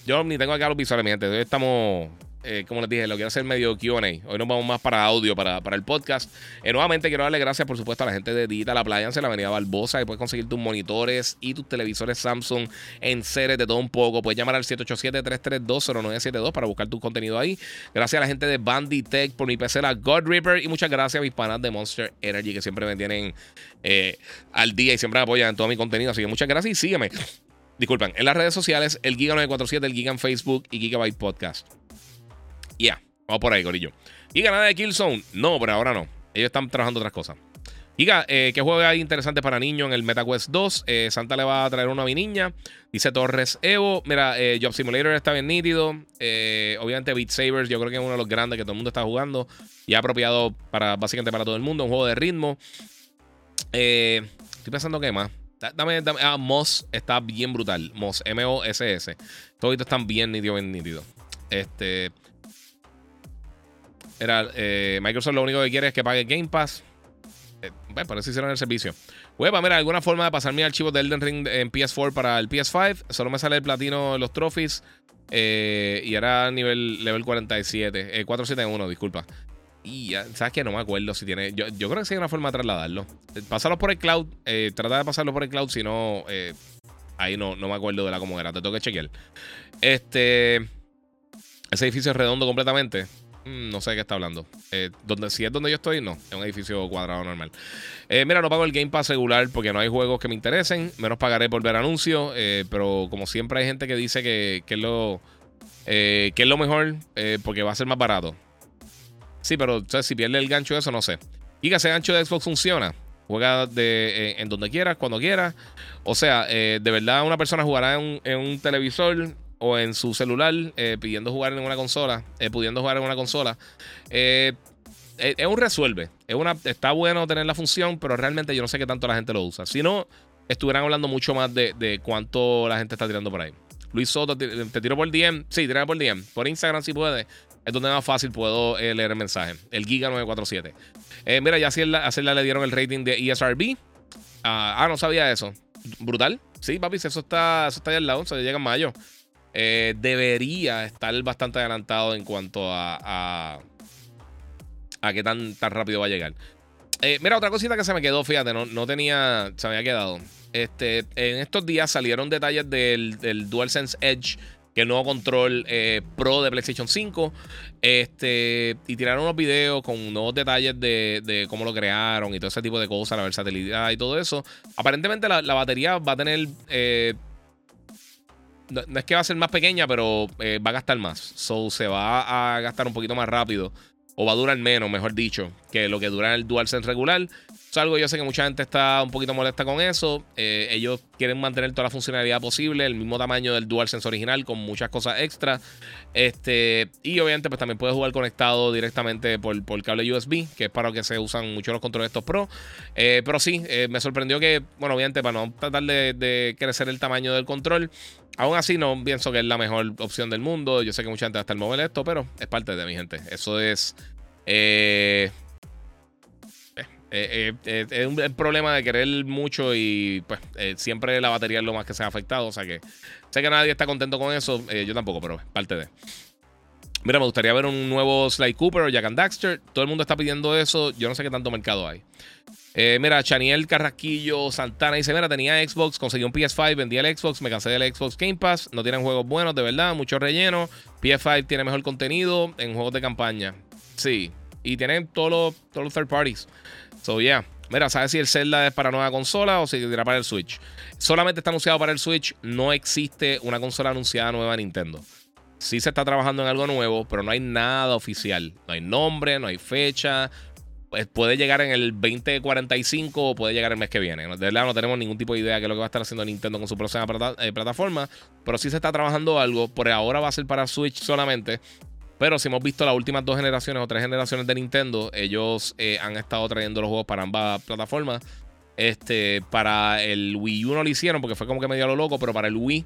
yo ni tengo acá los visuales, mi gente. Hoy estamos eh, como les dije, lo quiero hacer medio QA. Hoy nos vamos más para audio, para, el podcast. Eh, nuevamente quiero darle gracias, por supuesto, a la gente de Digital Appliance en la Avenida Barbosa. Y puedes conseguir tus monitores y tus televisores Samsung en seres de todo un poco. Puedes llamar al 787-332-0972 para buscar tu contenido ahí. Gracias a la gente de Banditech por mi PC, la God Reaper. Y muchas gracias a mis panas de Monster Energy que siempre me tienen eh, al día y siempre me apoyan en todo mi contenido. Así que muchas gracias y sígueme. Disculpen, en las redes sociales, el Giga947, el Giga en Facebook y Gigabyte Podcast. Ya, vamos por ahí, gorillo. ¿Y nada de Killzone? No, por ahora no. Ellos están trabajando otras cosas. Giga, eh, ¿qué juego hay interesante para niños en el MetaQuest 2? Eh, Santa le va a traer uno a mi niña. Dice Torres Evo. Mira, eh, Job Simulator está bien nítido. obviamente Beat Sabers, yo creo que es uno de los grandes que todo el mundo está jugando. Y apropiado para básicamente para todo el mundo. Un juego de ritmo. estoy pensando qué más. Dame, dame. Ah, Moss está bien brutal. Moss, M-O-S-S. Todos están bien nítidos, bien nítidos. Este. Era, eh, Microsoft lo único que quiere es que pague Game Pass. Eh, bueno, por eso hicieron el servicio. Web, mira, alguna forma de pasar mi archivo de Elden Ring en PS4 para el PS5. Solo me sale el platino los trophies. Eh, y era nivel level 47. 471, disculpa. Y ya, ¿sabes qué? No me acuerdo si tiene. Yo, creo que sí hay una forma de trasladarlo. Pásalo por el cloud. trata de pasarlo por el cloud. Si no, ahí no, no me acuerdo de la cómo era. Te tengo que chequear. Este. Ese edificio es redondo completamente. Mm, no sé de qué está hablando. Eh, donde, si es donde yo estoy, no. Es un edificio cuadrado normal. Eh, mira, no pago el Game Pass regular porque no hay juegos que me interesen. Menos pagaré por ver anuncios. Eh, pero como siempre hay gente que dice que, es, lo, que es lo mejor porque va a ser más barato. Sí, pero si pierde el gancho eso, no sé. Y que ese gancho de Xbox funciona. Juega de, en donde quieras, cuando quieras. O sea, de verdad una persona jugará en en un televisor o en su celular eh, pidiendo jugar en una consola, eh, pudiendo jugar en una consola. Eh, es un resuelve. Es una, está bueno tener la función, pero realmente yo no sé qué tanto la gente lo usa. Si no, estuvieran hablando mucho más de, cuánto la gente está tirando por ahí. Luis Soto, te, tiro por DM. Sí, tírame por DM. Por Instagram si puede. Es donde más fácil puedo leer el mensaje. El Giga947. mira, ya así le dieron el rating de ESRB. Ah, ah, no sabía eso. Brutal. Sí, papi, eso está, eso está ahí al lado. Se llega en mayo. Eh, debería estar bastante adelantado en cuanto a, a, qué tan, tan rápido va a llegar. Eh, mira, otra cosita que se me quedó, fíjate, no, no tenía, se me había quedado. Este, en estos días salieron detalles del, del DualSense Edge, que es el nuevo control eh, Pro de PlayStation 5. Este, y tiraron unos videos con nuevos detalles de, cómo lo crearon y todo ese tipo de cosas, la versatilidad y todo eso. Aparentemente la, batería va a tener no, es que va a ser más pequeña, pero eh, va a gastar más. So se va a gastar un poquito más rápido. O va a durar menos, mejor dicho, que lo que dura el DualSense regular. Es algo yo sé que mucha gente está un poquito molesta con eso. Eh, ellos quieren mantener toda la funcionalidad posible, el mismo tamaño del DualSense original, con muchas cosas extra. Este, y obviamente, pues también puedes jugar conectado directamente por, por cable USB, que es para lo que se usan mucho los controles estos Pro. Eh, pero sí, me sorprendió que, bueno, obviamente, para no tratar de crecer el tamaño del control, Aún así, no pienso que es la mejor opción del mundo. Yo sé que mucha gente va a estar mover esto, pero es parte de mi gente. Eso es. Eh, eh, eh, es un problema de querer mucho y pues siempre la batería es lo más que se ha afectado. O sea que sé que nadie está contento con eso. yo tampoco, pero es parte de. Mira, me gustaría ver un nuevo Sly Cooper o Jack and Daxter. Todo el mundo está pidiendo eso. Yo no sé qué tanto mercado hay. Eh, mira, Chaniel Carrasquillo Santana dice: Mira, tenía Xbox, conseguí un PS5, vendí el Xbox, me cansé del Xbox Game Pass. No tienen juegos buenos, de verdad, mucho relleno. PS5 tiene mejor contenido en juegos de campaña. Sí, y tienen todos los, third parties. So, yeah. Mira, ¿sabes si el Zelda es para nueva consola o si irá para el Switch? Solamente está anunciado para el Switch. No existe una consola anunciada nueva de Nintendo. Sí se está trabajando en algo nuevo, pero no hay nada oficial. No hay nombre, no hay fecha. Pues puede llegar en el 2045 o puede llegar el mes que viene. De verdad no tenemos ningún tipo de idea de qué es lo que va a estar haciendo Nintendo con su próxima eh, plataforma. Pero sí se está trabajando algo. Por ahora va a ser para Switch solamente. Pero si hemos visto las últimas dos generaciones o tres generaciones de Nintendo, ellos eh, han estado trayendo los juegos para ambas plataformas. Este, para el Wii U no lo hicieron porque fue como que medio lo loco, pero para el Wii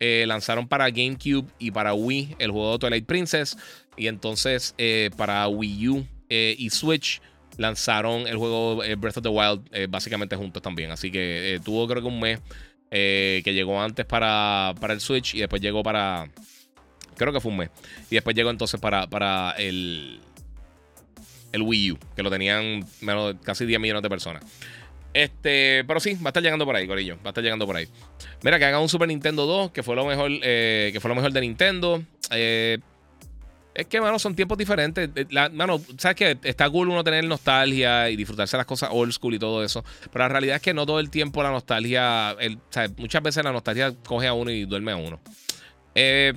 eh, lanzaron para GameCube y para Wii el juego de Twilight Princess. Y entonces para Wii U y Switch lanzaron el juego Breath of the Wild básicamente juntos también. Así que tuvo creo que un mes que llegó antes para, para el Switch y después llegó para... Creo que fue un mes. Y después llegó entonces para, para el, el Wii U, que lo tenían menos, casi 10 millones de personas. Este, pero sí, va a estar llegando por ahí, Corillo. Va a estar llegando por ahí. Mira, que haga un Super Nintendo 2, que fue lo mejor, eh, que fue lo mejor de Nintendo. Eh, es que, mano, son tiempos diferentes. Eh, la, mano, sabes que está cool uno tener nostalgia y disfrutarse las cosas old school y todo eso. Pero la realidad es que no todo el tiempo la nostalgia. El, muchas veces la nostalgia coge a uno y duerme a uno. Eh.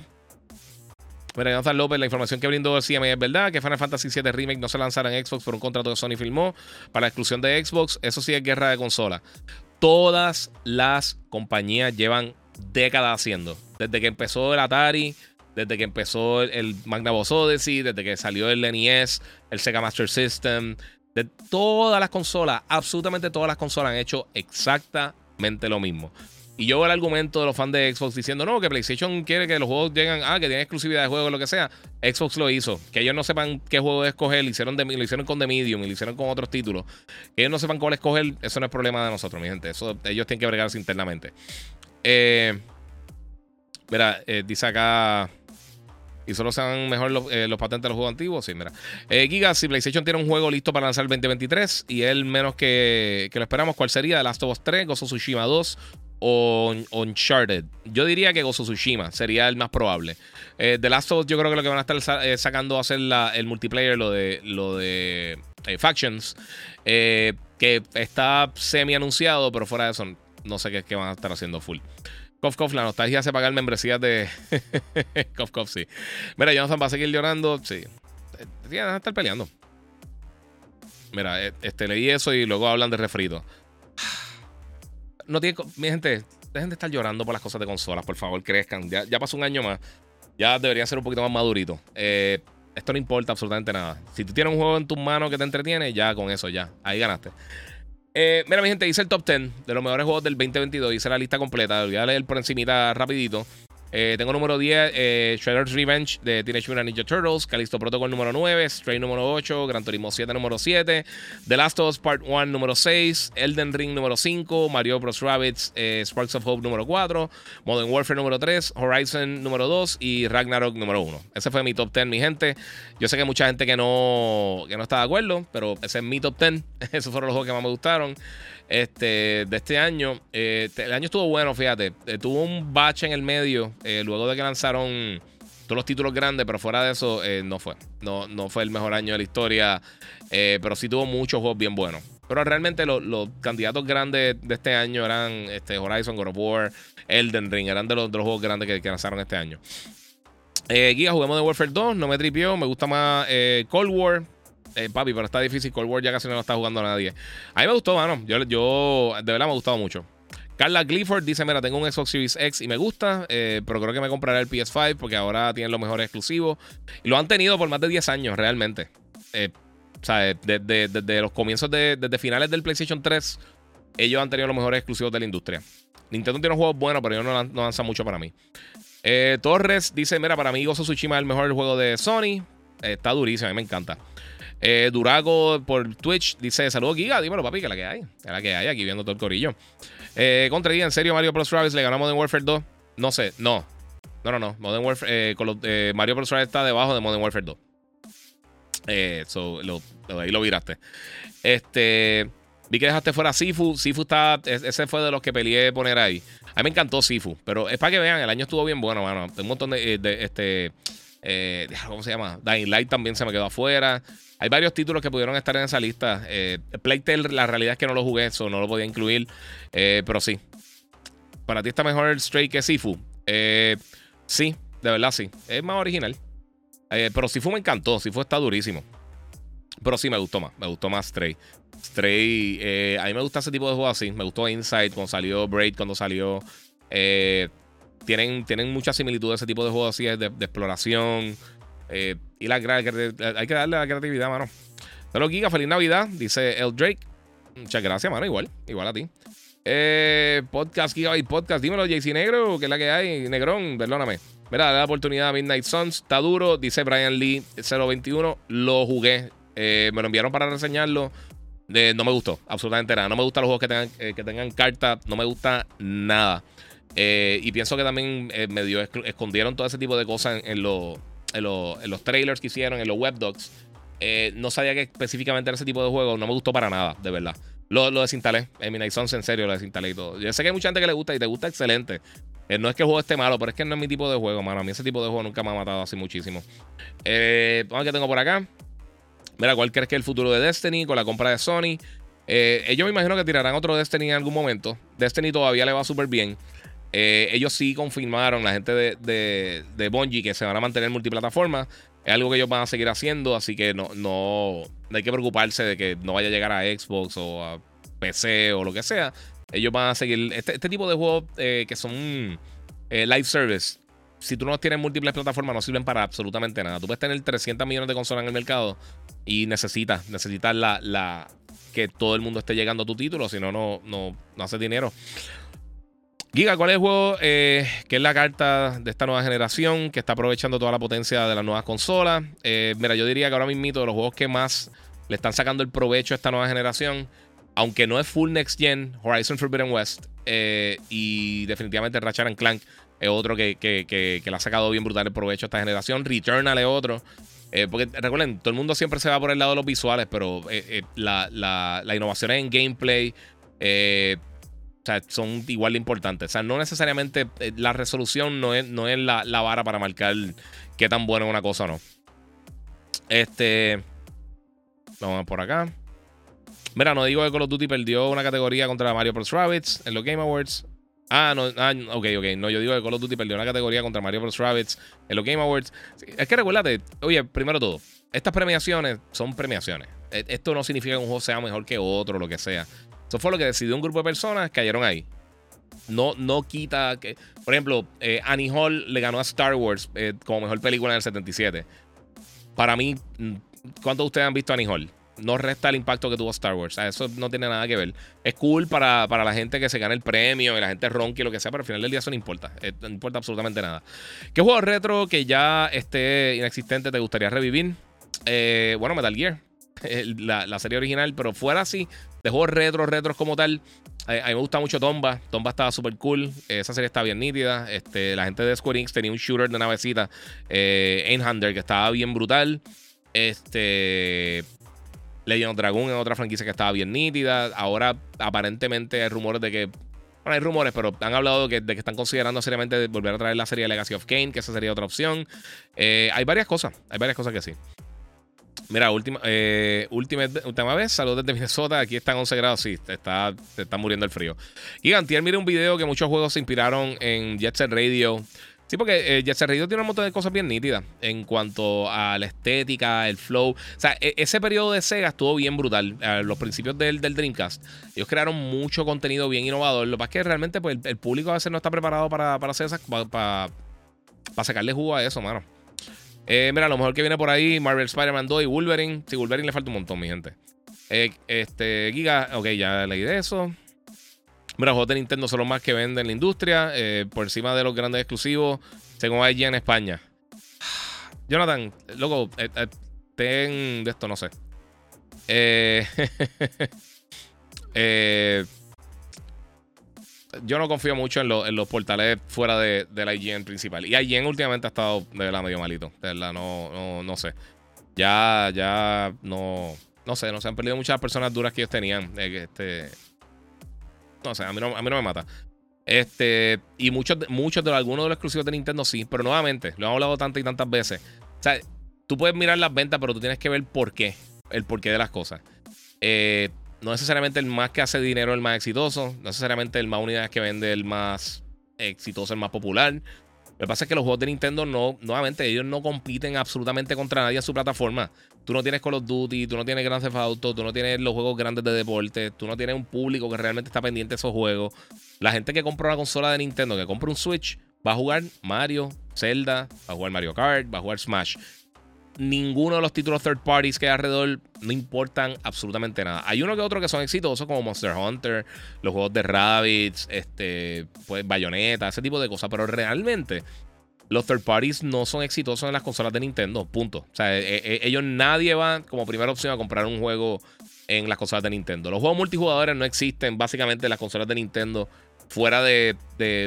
Mira, Jonathan López, la información que brindó el CMA es verdad, que Final Fantasy VII Remake no se lanzará en Xbox por un contrato que Sony filmó para la exclusión de Xbox. Eso sí es guerra de consola. Todas las compañías llevan décadas haciendo. Desde que empezó el Atari, desde que empezó el Magnavox Odyssey, desde que salió el NES, el Sega Master System, de todas las consolas, absolutamente todas las consolas han hecho exactamente lo mismo. Y yo el argumento de los fans de Xbox diciendo, no, que PlayStation quiere que los juegos lleguen, ah, que tienen exclusividad de juego, lo que sea. Xbox lo hizo. Que ellos no sepan qué juego escoger, lo hicieron, de, lo hicieron con The Medium y lo hicieron con otros títulos. Que ellos no sepan cuál escoger, eso no es problema de nosotros, mi gente. Eso ellos tienen que bregarse internamente. Eh, mira, eh, dice acá... Y solo sean mejor los, eh, los, patentes de los juegos antiguos. Sí, mira. Eh, Giga, si PlayStation tiene un juego listo para lanzar el 2023 y él menos que, que lo esperamos, ¿cuál sería? The Last of Us 3, Gozo Tsushima 2, o Uncharted. Yo diría que Gozo Tsushima sería el más probable. Eh, The Last of Us, yo creo que lo que van a estar sacando va a ser el multiplayer, lo de, lo de Factions, que está semi anunciado, pero fuera de eso, no sé qué, qué van a estar haciendo full. Cof, cof, la nostalgia hace pagar membresías de. cof, cof, sí. Mira, Jonathan va a seguir llorando. Sí. Van a estar peleando. Mira, este, leí eso y luego hablan de refrito no tiene. Mi gente, dejen de estar llorando por las cosas de consolas, por favor, crezcan. Ya, pasó un año más. Ya deberían ser un poquito más maduritos. Eh, esto no importa absolutamente nada. Si tú tienes un juego en tus manos que te entretiene, ya con eso, ya. Ahí ganaste. Eh, mira, mi gente, hice el top 10 de los mejores juegos del 2022. Hice la lista completa. Voy a leer por encimita rapidito. Eh, tengo número 10, eh, Shredder's Revenge de Teenage Mutant Ninja Turtles, Callisto Protocol número 9, Stray número 8, Gran Turismo 7 número 7, The Last of Us Part 1 número 6, Elden Ring número 5, Mario Bros. Rabbits eh, Sparks of Hope número 4, Modern Warfare número 3, Horizon número 2 y Ragnarok número 1. Ese fue mi top 10, mi gente. Yo sé que hay mucha gente que no, que no está de acuerdo, pero ese es mi top 10. Esos fueron los juegos que más me gustaron este, de este año. Eh, el año estuvo bueno, fíjate. Eh, tuvo un bache en el medio eh, luego de que lanzaron todos los títulos grandes, pero fuera de eso no fue. No, no fue el mejor año de la historia, pero sí tuvo muchos juegos bien buenos. Pero realmente los candidatos grandes de este año eran este, Horizon, God of War, Elden Ring, eran de los, juegos grandes que, lanzaron este año. Guía, juguemos de Warfare 2, no me tripió, me gusta más Cold War. Eh, papi, pero está difícil. Cold War ya casi no lo está jugando nadie. A mí me gustó, mano. Yo, yo de verdad me ha gustado mucho. Carla Clifford dice: Mira, tengo un Xbox Series X y me gusta, eh, pero creo que me compraré el PS5 porque ahora tienen los mejores exclusivos. Y lo han tenido por más de 10 años, realmente. Eh, o sea, desde, los comienzos, de, desde finales del PlayStation 3, ellos han tenido los mejores exclusivos de la industria. Nintendo tiene juegos buenos, pero ellos no, no lanzan mucho para mí. Torres dice: Mira, para mí Gozo Tsushima es el mejor juego de Sony. está durísimo, a mí me encanta. Eh, Durago por Twitch dice: Saludos, Giga. Dímelo, papi, que la que hay. Que la que hay aquí viendo todo el corillo. Eh, contra ¿en serio Mario Bros. Rabbids le ganamos en Warfare 2? No sé, no. No, no, no. Modern Warfare. Eh, Mario Bros. está debajo de Modern Warfare 2. Eh, ahí lo viraste. Este. Vi que dejaste fuera Sifu. Sifu está. Ese fue de los que peleé poner ahí. A mí me encantó Sifu. Pero es para que vean, el año estuvo bien bueno, mano. Un montón de. Eh, este. Eh, ¿Cómo se llama? Dying Light también se me quedó afuera. Hay varios títulos que pudieron estar en esa lista. Eh, Playtale, la realidad es que no lo jugué, eso no lo podía incluir. pero sí. ¿Para ti está mejor Stray que Sifu? sí, de verdad sí. Es más original. pero Sifu me encantó. Sifu está durísimo. Pero sí me gustó más. Me gustó más Stray. Stray, eh, a mí me gusta ese tipo de juegos así. Me gustó Inside cuando salió, Braid cuando salió. Eh, tienen, tienen mucha similitud ese tipo de juegos así de, exploración. Eh, y la, hay que darle la creatividad, mano. Pero Giga, feliz Navidad, dice El Drake. Muchas gracias, mano. Igual, igual a ti. podcast, Gigabyte Podcast. Dímelo, JC Negro, que es la que hay. Negrón, perdóname. Mira, la oportunidad a Midnight Suns. Está duro, dice Brian Lee 021. Lo jugué. me lo enviaron para reseñarlo no me gustó absolutamente nada. No me gustan los juegos que tengan, eh, que tengan carta. No me gusta nada. Eh, y pienso que también eh, medio escondieron todo ese tipo de cosas en, los trailers que hicieron, en los webdocs. no sabía que específicamente era ese tipo de juego. No me gustó para nada, de verdad. Lo, lo desinstalé. En mi Sons en serio lo desinstalé y todo. Yo sé que hay mucha gente que le gusta y te gusta excelente. no es que el juego esté malo, pero es que no es mi tipo de juego, mano. A mí ese tipo de juego nunca me ha matado así muchísimo. vamos a ver qué tengo por acá. Mira, ¿cuál crees que es el futuro de Destiny con la compra de Sony? Eh, ellos me imagino que tirarán otro Destiny en algún momento. Destiny todavía le va súper bien. Eh, ellos sí confirmaron, la gente de, de, Bungie, que se van a mantener multiplataforma. Es algo que ellos van a seguir haciendo, así que no, no, hay que preocuparse de que no vaya a llegar a Xbox o a PC o lo que sea. Ellos van a seguir. Este, este tipo de juegos eh, que son live service, si tú no tienes múltiples plataformas, no sirven para absolutamente nada. Tú puedes tener 300 millones de consolas en el mercado y necesitas, necesitas la, la, que todo el mundo esté llegando a tu título, si no, no, no, hace dinero. Giga, ¿cuál es el juego eh, que es la carta de esta nueva generación que está aprovechando toda la potencia de las nuevas consolas? Eh, mira, yo diría que ahora mismo de los juegos que más le están sacando el provecho a esta nueva generación, aunque no es full next gen, Horizon Forbidden West eh, y definitivamente Ratchet Clank es otro que, que, que, le ha sacado bien brutal el provecho a esta generación. Returnal es otro. Porque recuerden, todo el mundo siempre se va por el lado de los visuales, pero la, la, las innovaciones en gameplay son igual de importantes. O sea, no necesariamente la resolución no es, no es la, la, vara para marcar qué tan buena es una cosa o no. Este. Vamos por acá. Mira, no digo que Call of Duty perdió una categoría contra Mario Bros. Rabbits en los Game Awards. Ah, no, ah, ok, ok. No, yo digo que Call of Duty perdió una categoría contra Mario Bros. Rabbids en los Game Awards. Es que recuérdate, oye, primero todo, estas premiaciones son premiaciones. E, esto no significa que un juego sea mejor que otro, lo que sea. Eso fue lo que decidió un grupo de personas, cayeron ahí. No, no quita que. Por ejemplo, eh, Annie Hall le ganó a Star Wars eh, como mejor película en el 77. Para mí, mm, ¿cuántos de ustedes han visto Annie Hall? no resta el impacto que tuvo Star Wars. eso no tiene nada que ver. Es cool para, la gente que se gana el premio y la gente ronque y lo que sea, pero al final del día eso no importa. Eh, no importa absolutamente nada. ¿Qué juego retro que ya esté inexistente te gustaría revivir? Eh, bueno, Metal Gear. La, serie original, pero fuera así, de juegos retro, retros como tal. A mí me gusta mucho Tomba. Tomba estaba súper cool. Esa serie está bien nítida. Este, la gente de Square Enix tenía un shooter de navecita, eh, Einhander, que estaba bien brutal. Este, Legend of Dragon es otra franquicia que estaba bien nítida. Ahora, aparentemente, hay rumores de que. Bueno, hay rumores, pero han hablado de que, están considerando seriamente volver a traer la serie Legacy of Kane, que esa sería otra opción. Eh, hay varias cosas, hay varias cosas que sí. Mira, última, eh, última, última vez, saludos desde Minnesota. Aquí están 11 grados, sí, te está, te está muriendo el frío. Y Gantier, mire un video que muchos juegos se inspiraron en Jet Set Radio. Sí, porque eh, Jet tiene un montón de cosas bien nítidas en cuanto a la estética, el flow. O sea, e, ese periodo de Sega estuvo bien brutal. A los principios del, Dreamcast, ellos crearon mucho contenido bien innovador. Lo que pasa es que realmente pues, el, público a veces no está preparado para, hacer esas, para, sacarle jugo a eso, mano. Eh, mira, lo mejor que viene por ahí, Marvel Spider-Man 2 y Wolverine. Sí, Wolverine le falta un montón, mi gente. Eh, este, Giga, ok, ya leí de eso. Mira, los juegos de Nintendo son los más que venden en la industria, eh, por encima de los grandes exclusivos, según allí en España. Jonathan, loco, eh, eh, ten de esto, no sé. Eh, yo no confío mucho en, los portales fuera de, la IGN principal. Y IGN últimamente ha estado de verdad medio malito. De verdad, no, no, no sé. Ya, ya no. No sé, no se han perdido muchas personas duras que ellos tenían. Este, no sé, a mí no, a mí no me mata. Este, y muchos, muchos de algunos de los exclusivos de Nintendo sí, pero nuevamente, lo hemos hablado tantas y tantas veces. O sea, tú puedes mirar las ventas, pero tú tienes que ver por qué, el porqué de las cosas. Eh, no necesariamente el más que hace dinero el más exitoso, no necesariamente el más unidades que vende el más exitoso, el más popular. Lo que pasa es que los juegos de Nintendo no, nuevamente, ellos no compiten absolutamente contra nadie en su plataforma. Tú no tienes Call of Duty, tú no tienes Grand Theft Auto, tú no tienes los juegos grandes de deporte, tú no tienes un público que realmente está pendiente de esos juegos. La gente que compra una consola de Nintendo, que compra un Switch, va a jugar Mario, Zelda, va a jugar Mario Kart, va a jugar Smash ninguno de los títulos third parties que hay alrededor no importan absolutamente nada. Hay uno que otro que son exitosos, como Monster Hunter, los juegos de Rabbits, este, pues Bayonetta, ese tipo de cosas. Pero realmente, los third parties no son exitosos en las consolas de Nintendo. Punto. O sea, e, e, ellos nadie va como primera opción a comprar un juego en las consolas de Nintendo. Los juegos multijugadores no existen básicamente en las consolas de Nintendo. Fuera de,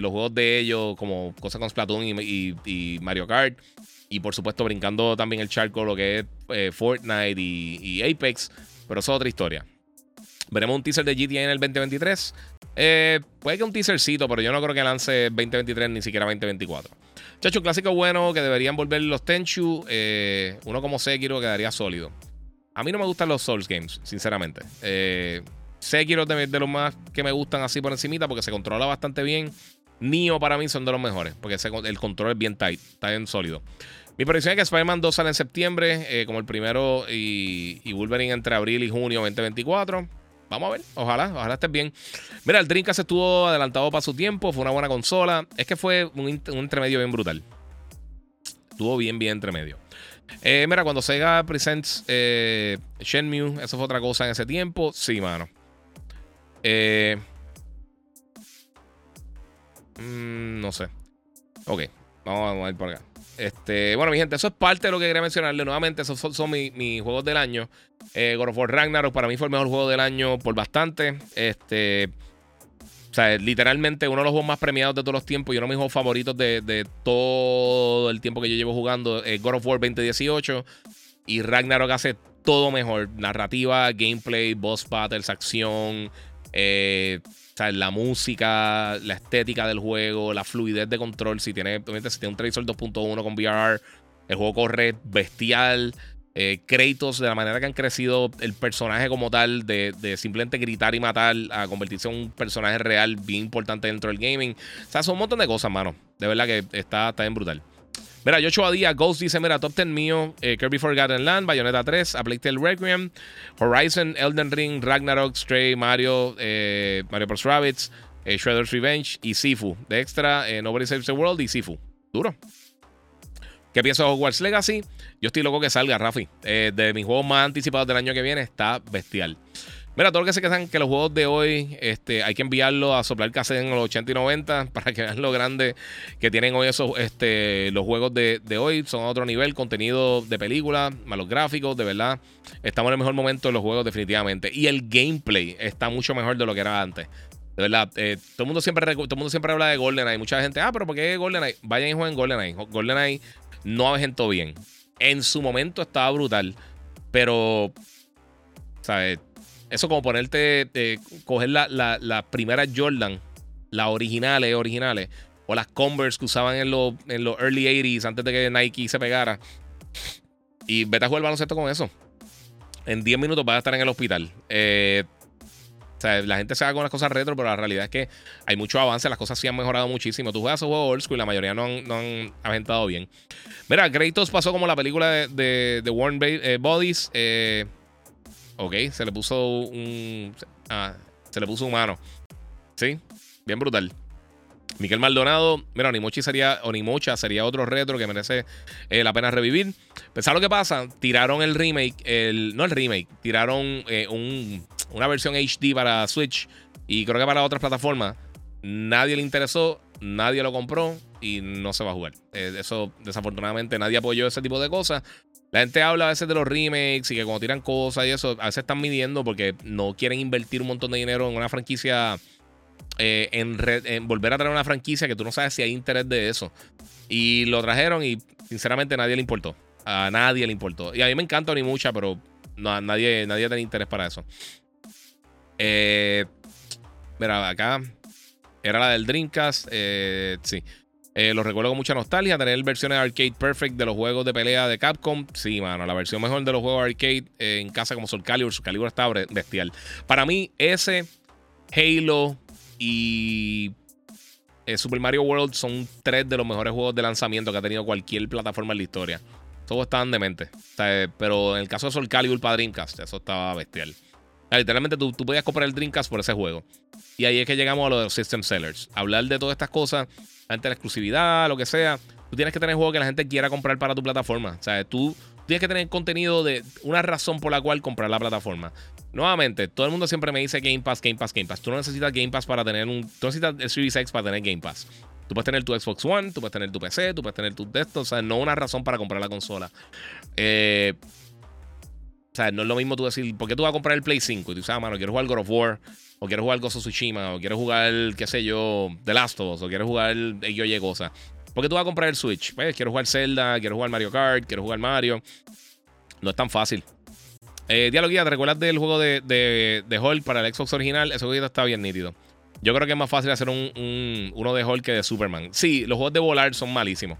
los juegos de ellos, como cosas con Splatoon y Mario Kart. Y por supuesto, brincando también el charco lo que es eh, Fortnite y, Apex. Pero eso es otra historia. Veremos un teaser de GTA en el 2023. Eh, puede que un teasercito, pero yo no creo que lance 2023 ni siquiera 2024. Chacho, clásico bueno que deberían volver los Tenchu. Eh, uno como Sekiro quedaría sólido. A mí no me gustan los Souls Games, sinceramente. Eh, Sekiro es de, los más que me gustan así por encimita porque se controla bastante bien. Nio para mí son de los mejores porque el control es bien tight, está bien sólido. Mi predicción es que Spider-Man 2 sale en septiembre, eh, como el primero, y, Wolverine entre abril y junio 2024. Vamos a ver, ojalá, ojalá estés bien. Mira, el Dreamcast estuvo adelantado para su tiempo, fue una buena consola. Es que fue un, un entremedio bien brutal. Estuvo bien, bien entremedio. Eh, mira, cuando Sega Presents eh, Shenmue, eso fue otra cosa en ese tiempo. Sí, mano. Eh, mm, no sé. Ok, vamos a ir por acá. Este, bueno, mi gente, eso es parte de lo que quería mencionarle. Nuevamente, esos son, mis, juegos del año. Eh, God of War Ragnarok para mí fue el mejor juego del año por bastante. Este. O sea, literalmente uno de los juegos más premiados de todos los tiempos y uno de mis juegos favoritos de, todo el tiempo que yo llevo jugando. es God of War 2018. Y Ragnarok hace todo mejor. Narrativa, gameplay, boss battles, acción. Eh, la música, la estética del juego, la fluidez de control. Si tiene, si un Tracer 2.1 con VR, el juego corre bestial. Eh, créditos de la manera que han crecido el personaje como tal, de, simplemente gritar y matar a convertirse en un personaje real bien importante dentro del gaming. O sea, son un montón de cosas, mano. De verdad que está, está bien brutal. Mira, Joshua Díaz, Ghost dice, mira, top 10 mío, eh, Kirby Forgotten Land, Bayonetta 3, A Plague Requiem, Horizon, Elden Ring, Ragnarok, Stray, Mario, eh, Mario Bros. Rabbids, eh, Shredder's Revenge y Sifu. De extra, Nobody Saves the World y Sifu. Duro. ¿Qué pienso de Hogwarts Legacy? Yo estoy loco que salga, Rafi. de mis juegos más anticipados del año que viene, está bestial. Mira, todo lo que se quedan que los juegos de hoy este, hay que enviarlo a soplar cassette en los 80 y 90 para que vean lo grande que tienen hoy esos, este, los juegos de, hoy. Son a otro nivel, contenido de película, malos gráficos, de verdad. Estamos en el mejor momento de los juegos definitivamente. Y el gameplay está mucho mejor de lo que era antes. De verdad, eh, todo, el mundo siempre, todo mundo siempre habla de GoldenEye. Mucha gente, ah, pero ¿por qué GoldenEye? Vayan y jueguen GoldenEye. GoldenEye no aventó bien. En su momento estaba brutal, pero, ¿sabes? Eso como ponerte, eh, coger la, la, primera Jordan, las originales, originales, o las Converse que usaban en los, en los early 80s antes de que Nike se pegara. Y vete a jugar baloncesto con eso. En 10 minutos vas a estar en el hospital. Eh, o sea, la gente se haga con las cosas retro, pero la realidad es que hay mucho avance, las cosas sí han mejorado muchísimo. Tú juegas esos juegos old school y la mayoría no han, no han aventado bien. Mira, Kratos pasó como la película de, de, de Warren eh, Bodies. Eh, Ok, se le puso un. Ah, se le puso humano. Sí, bien brutal. Miguel Maldonado, mira, Onimochi sería, Onimocha sería otro retro que merece eh, la pena revivir. Pensar lo que pasa, tiraron el remake, el, no el remake, tiraron eh, un, una versión HD para Switch y creo que para otras plataformas. Nadie le interesó, nadie lo compró y no se va a jugar. Eh, eso, desafortunadamente, nadie apoyó ese tipo de cosas. La gente habla a veces de los remakes y que cuando tiran cosas y eso, a veces están midiendo porque no quieren invertir un montón de dinero en una franquicia eh, en, volver a traer una franquicia que tú no sabes si hay interés de eso. Y lo trajeron y sinceramente nadie le importó. A nadie le importó. Y a mí me encanta ni mucha, pero no, nadie, nadie tiene interés para eso. Eh, mira, acá era la del Dreamcast. Eh, sí. Eh, lo recuerdo con mucha nostalgia. Tener versiones arcade perfect de los juegos de pelea de Capcom. Sí, mano. La versión mejor de los juegos arcade en casa como Soul Calibur. Soul Calibur estaba bestial. Para mí, ese, Halo y eh, Super Mario World son tres de los mejores juegos de lanzamiento que ha tenido cualquier plataforma en la historia. Todos estaban demente. pero en el caso de Soul Calibur para Dreamcast, eso estaba bestial. literalmente tú, tú podías comprar el Dreamcast por ese juego. Y ahí es que llegamos a los System Sellers. Hablar de todas estas cosas ante la exclusividad, lo que sea. Tú tienes que tener juegos que la gente quiera comprar para tu plataforma. O sea, tú tienes que tener contenido de una razón por la cual comprar la plataforma. Nuevamente, todo el mundo siempre me dice Game Pass, Game Pass, Game Pass. Tú no necesitas Game Pass para tener un. Tú necesitas el Series X para tener Game Pass. Tú puedes tener tu Xbox One, tú puedes tener tu PC, tú puedes tener tu desktop. O sea, no una razón para comprar la consola. Eh, o sea, no es lo mismo tú decir, ¿por qué tú vas a comprar el Play 5? Y tú dices, ah, mano, quiero jugar God of War, o quiero jugar Gozo Tsushima, o quiero jugar, qué sé yo, The Last of Us, o quiero jugar yo Yo cosa. ¿Por qué tú vas a comprar el Switch? Pues quiero jugar Zelda, quiero jugar Mario Kart, quiero jugar Mario. No es tan fácil. Eh, Guía, ¿te recuerdas del juego de, de, de Hulk para el Xbox original? Ese juego está bien nítido. Yo creo que es más fácil hacer un, uno de Hulk que de Superman. Sí, los juegos de volar son malísimos.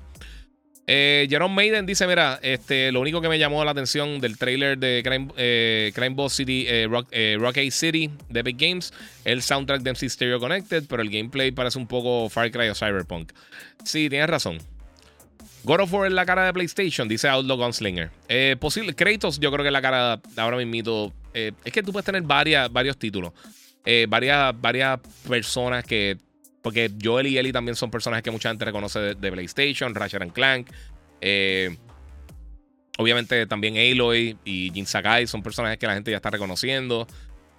Eh, Jerome Maiden dice: Mira, este, lo único que me llamó la atención del trailer de Crime, eh, Boss City, eh, Rock, eh, City de Big Games, el soundtrack de MC Stereo Connected, pero el gameplay parece un poco Far Cry o Cyberpunk. Sí, tienes razón. God of War es la cara de PlayStation, dice Outlaw Gunslinger. Eh, posible, Kratos, yo creo que es la cara ahora mismo. es que tú puedes tener varias, varios títulos. varias, varias personas que porque Joel y Ellie también son personajes que mucha gente reconoce de, PlayStation, Ratchet and Clank. Eh, obviamente también Aloy y Jin Sakai son personajes que la gente ya está reconociendo.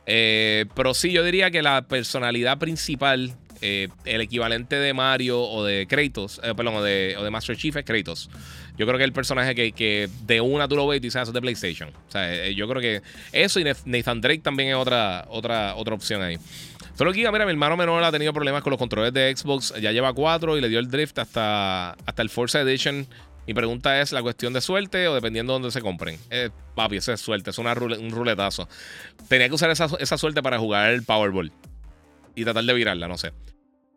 Eh, pero sí, yo diría que la personalidad principal, eh, el equivalente de Mario o de Kratos, perdón, o de, Master Chief es Kratos. Yo creo que el personaje que, de una tú lo ves y ah, es de PlayStation. O sea, yo creo que eso y Nathan Drake también es otra, otra, otra opción ahí. Solo aquí, mira, mi hermano menor ha tenido problemas con los controles de Xbox. Ya lleva cuatro y le dio el drift hasta, hasta el Forza Edition. Mi pregunta es: ¿la cuestión de suerte o dependiendo de dónde se compren? Eh, papi, eso es suerte, es un ruletazo. Tenía que usar esa, suerte para jugar el Powerball y tratar de virarla, no sé.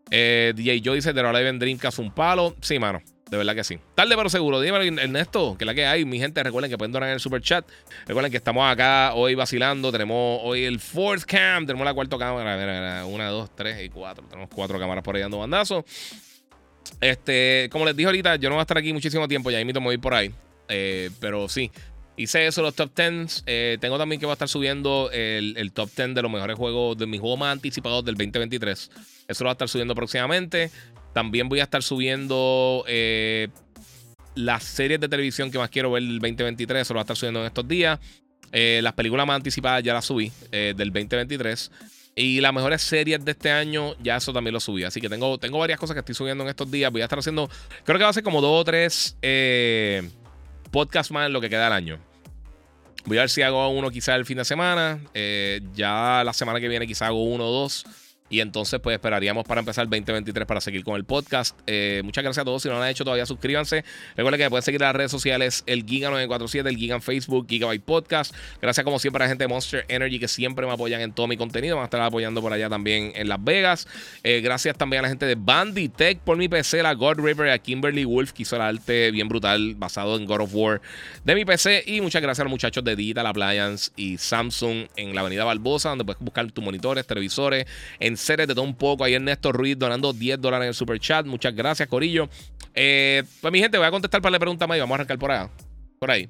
Eh, DJ Joe dice: la Dreamcast Dreamcast un palo. Sí, mano. De verdad que sí. Tarde pero seguro. Dímelo, Ernesto, que la que hay. Mi gente, recuerden que pueden donar en el super chat. Recuerden que estamos acá hoy vacilando. Tenemos hoy el fourth cam. Tenemos la cuarta cámara. una, dos, tres y cuatro. Tenemos cuatro cámaras por ahí dando bandazos. Este, como les dije ahorita, yo no voy a estar aquí muchísimo tiempo. Ya invito a ir por ahí. Eh, pero sí. Hice eso, los top 10. Eh, tengo también que va a estar subiendo el, el, top 10 de los mejores juegos, de mis juegos más anticipados del 2023. Eso lo va a estar subiendo próximamente. También voy a estar subiendo eh, las series de televisión que más quiero ver del 2023. Eso lo voy a estar subiendo en estos días. Eh, las películas más anticipadas ya las subí eh, del 2023. Y las mejores series de este año, ya eso también lo subí. Así que tengo, tengo varias cosas que estoy subiendo en estos días. Voy a estar haciendo, creo que va a ser como dos o tres podcasts más en lo que queda del año. Voy a ver si hago uno quizá el fin de semana. ya la semana que viene quizá hago uno o dos. Y entonces, pues esperaríamos para empezar el 2023 para seguir con el podcast. Eh, muchas gracias a todos. Si no lo han hecho todavía, suscríbanse. Recuerden que pueden seguir las redes sociales: el Giga947, el Giga Facebook, Gigabyte Podcast. Gracias, como siempre, a la gente de Monster Energy que siempre me apoyan en todo mi contenido. Van a estar apoyando por allá también en Las Vegas. Eh, gracias también a la gente de Banditech por mi PC, la God River, a Kimberly Wolf, que hizo el arte bien brutal basado en God of War de mi PC. Y muchas gracias a los muchachos de Digital Appliance y Samsung en la Avenida Barbosa, donde puedes buscar tus monitores, televisores, en series de un poco. Ahí Ernesto Ruiz donando 10 dólares en el super chat. Muchas gracias, Corillo. Eh, pues mi gente, voy a contestar para la pregunta más y vamos a arrancar por. Por ahí.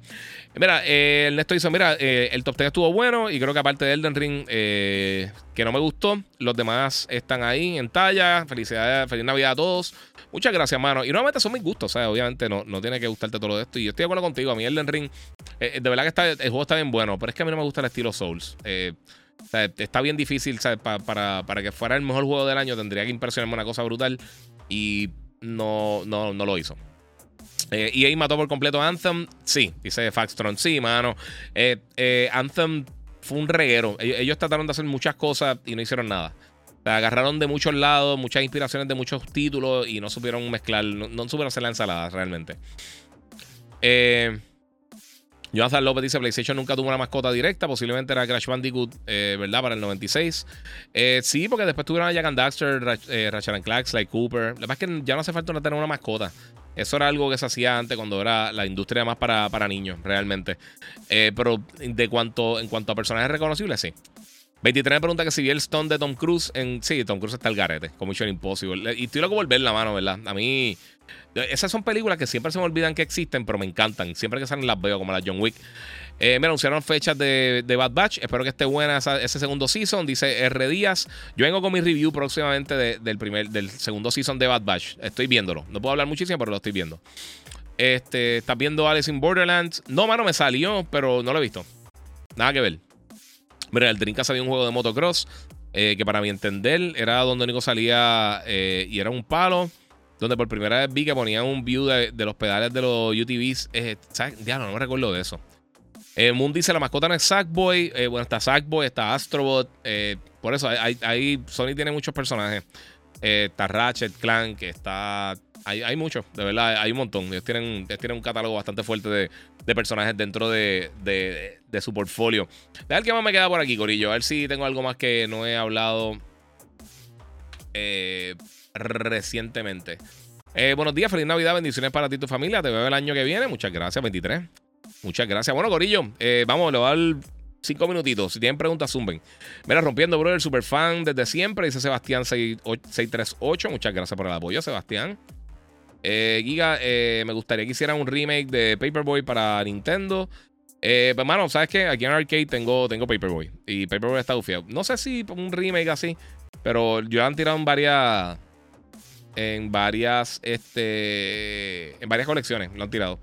Mira, eh, Ernesto dice: Mira, eh, el top 10 estuvo bueno y creo que aparte de Elden Ring, que no me gustó, los demás están ahí en talla. Felicidades, feliz Navidad a todos. Muchas gracias, mano. Y nuevamente son mis gustos, sea, obviamente no, no tiene que gustarte todo esto. Y yo estoy de acuerdo contigo. A mí Elden Ring, de verdad que está, el juego está bien bueno, pero es que a mí no me gusta el estilo Souls. Eh, está bien difícil, para, que fuera el mejor juego del año tendría que impresionarme una cosa brutal y no, no, lo hizo. Eh, ahí mató por completo Anthem. Sí, dice Faxtron. Sí, mano. Eh, eh, Anthem fue un reguero. Ellos, trataron de hacer muchas cosas y no hicieron nada. agarraron de muchos lados, muchas inspiraciones de muchos títulos y no supieron mezclar, no, no supieron hacer la ensalada realmente. Eh, Jonathan López dice: PlayStation nunca tuvo una mascota directa. Posiblemente era Crash Bandicoot, eh, ¿verdad? Para el 96. Eh, sí, porque después tuvieron a Jack and Daxter, eh, Ratchet Sly Cooper. La verdad es que ya no hace falta tener una mascota. Eso era algo que se hacía antes cuando era la industria más para, para niños, realmente. pero de cuanto, en cuanto a personajes reconocibles, sí. 23 me pregunta que si vi el stone de Tom Cruise en. Sí, Tom Cruise está el garete, como Mission Impossible. Y estoy loco por ver la mano, ¿verdad? A mí. Esas son películas que siempre se me olvidan que existen, pero me encantan. Siempre que salen las veo, como la John Wick. Eh, me anunciaron fechas de, Bad Batch. Espero que esté buena ese segundo season. Dice R. Díaz. Yo vengo con mi review próximamente del, primer, del segundo season de Bad Batch. Estoy viéndolo. No puedo hablar muchísimo, pero lo estoy viendo. Este, ¿Estás viendo Alice in Borderlands? No, mano, me salió, pero no lo he visto. Nada que ver. Mira, el Dreamcast había un juego de motocross. Eh, que para mi entender era donde Nico salía eh, y era un palo donde por primera vez vi que ponían un view de, los pedales de los UTVs. Eh, ya no, me recuerdo de eso. Eh, Moon dice: La mascota no es Sackboy. Bueno, está Sackboy, está Astrobot. Por eso, hay, Sony tiene muchos personajes. está Ratchet, Clank, está. Hay, hay muchos, de verdad, hay un montón. Ellos tienen, tienen un catálogo bastante fuerte de, personajes dentro de, de, su portfolio. A ver qué más me queda por aquí, Corillo. A ver si tengo algo más que no he hablado. Eh recientemente. Eh, buenos días, feliz Navidad, bendiciones para ti y tu familia. Te veo el año que viene. Muchas gracias, 23. Muchas gracias. Bueno, Corillo, eh, vamos, le voy a dar cinco minutitos. Si tienen preguntas, zumben. Mira, rompiendo, bro, el super fan desde siempre, dice Sebastián 638. Muchas gracias por el apoyo, Sebastián. Eh, Giga, me gustaría que hicieran un remake de Paperboy para Nintendo. Eh, pues, mano, ¿sabes qué? Aquí en Arcade tengo, tengo Paperboy. Y Paperboy está ufiado. No sé si un remake así, pero yo han tirado en varias en varias, este, en varias colecciones. Lo han tirado.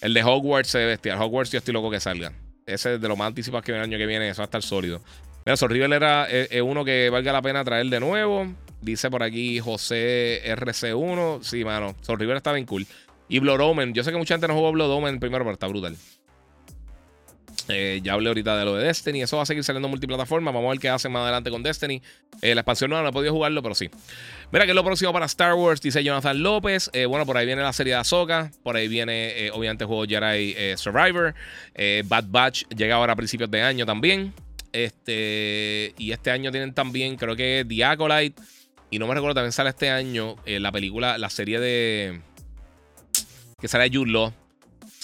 El de Hogwarts se ve El Hogwarts yo estoy loco que salga. Ese es de los más anticipados que viene el año que viene. Eso va a estar sólido. Mira, Sorrivel era es, uno que valga la pena traer de nuevo. Dice por aquí José RC1. Sí, mano. Sorrivel está bien cool. Y Blood Omen. Yo sé que mucha gente no jugó Blood Omen primero, pero está brutal. Eh, ya hablé ahorita de lo de Destiny. Eso va a seguir saliendo multiplataforma. Vamos a ver qué hacen más adelante con Destiny. Eh, la expansión no, no he podido jugarlo, pero sí. Mira que es lo próximo para Star Wars, dice Jonathan López. Eh, bueno, por ahí viene la serie de Ahsoka. Por ahí viene, obviamente, el juego Jedi Survivor. Bad Batch llega ahora a principios de año también. Este, y este año tienen también, creo que The Acolyte. Y no me recuerdo, también sale este año la película, la serie de. Que sale de Jude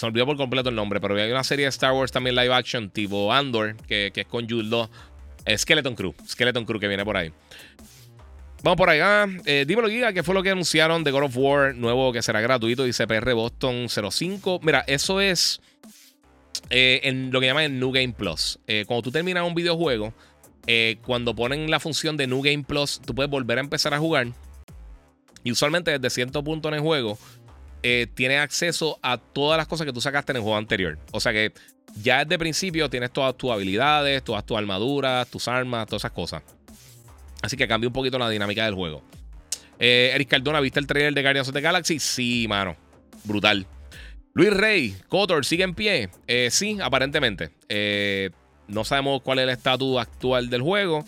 se olvidó por completo el nombre, pero hay una serie de Star Wars también live action, tipo Andor, que, es con Jude Law. Skeleton Crew, Skeleton Crew que viene por ahí. Vamos por allá. Eh, dímelo, Giga, ¿qué fue lo que anunciaron de God of War nuevo que será gratuito? Dice PR Boston 05. Mira, eso es eh, en lo que llaman el New Game Plus. Eh, cuando tú terminas un videojuego, cuando ponen la función de New Game Plus, tú puedes volver a empezar a jugar. Y usualmente desde cierto punto en el juego, eh, tienes acceso a todas las cosas que tú sacaste en el juego anterior. O sea que ya desde principio tienes todas tus habilidades, todas tus armaduras, tus armas, todas esas cosas. Así que cambia un poquito la dinámica del juego. Eh, Eric Cardona, ¿viste el trailer de Guardians of the Galaxy? Sí, mano. Brutal. Luis Rey, Kotor, ¿sigue en pie? Eh, sí, aparentemente. No sabemos cuál es el estatus actual del juego.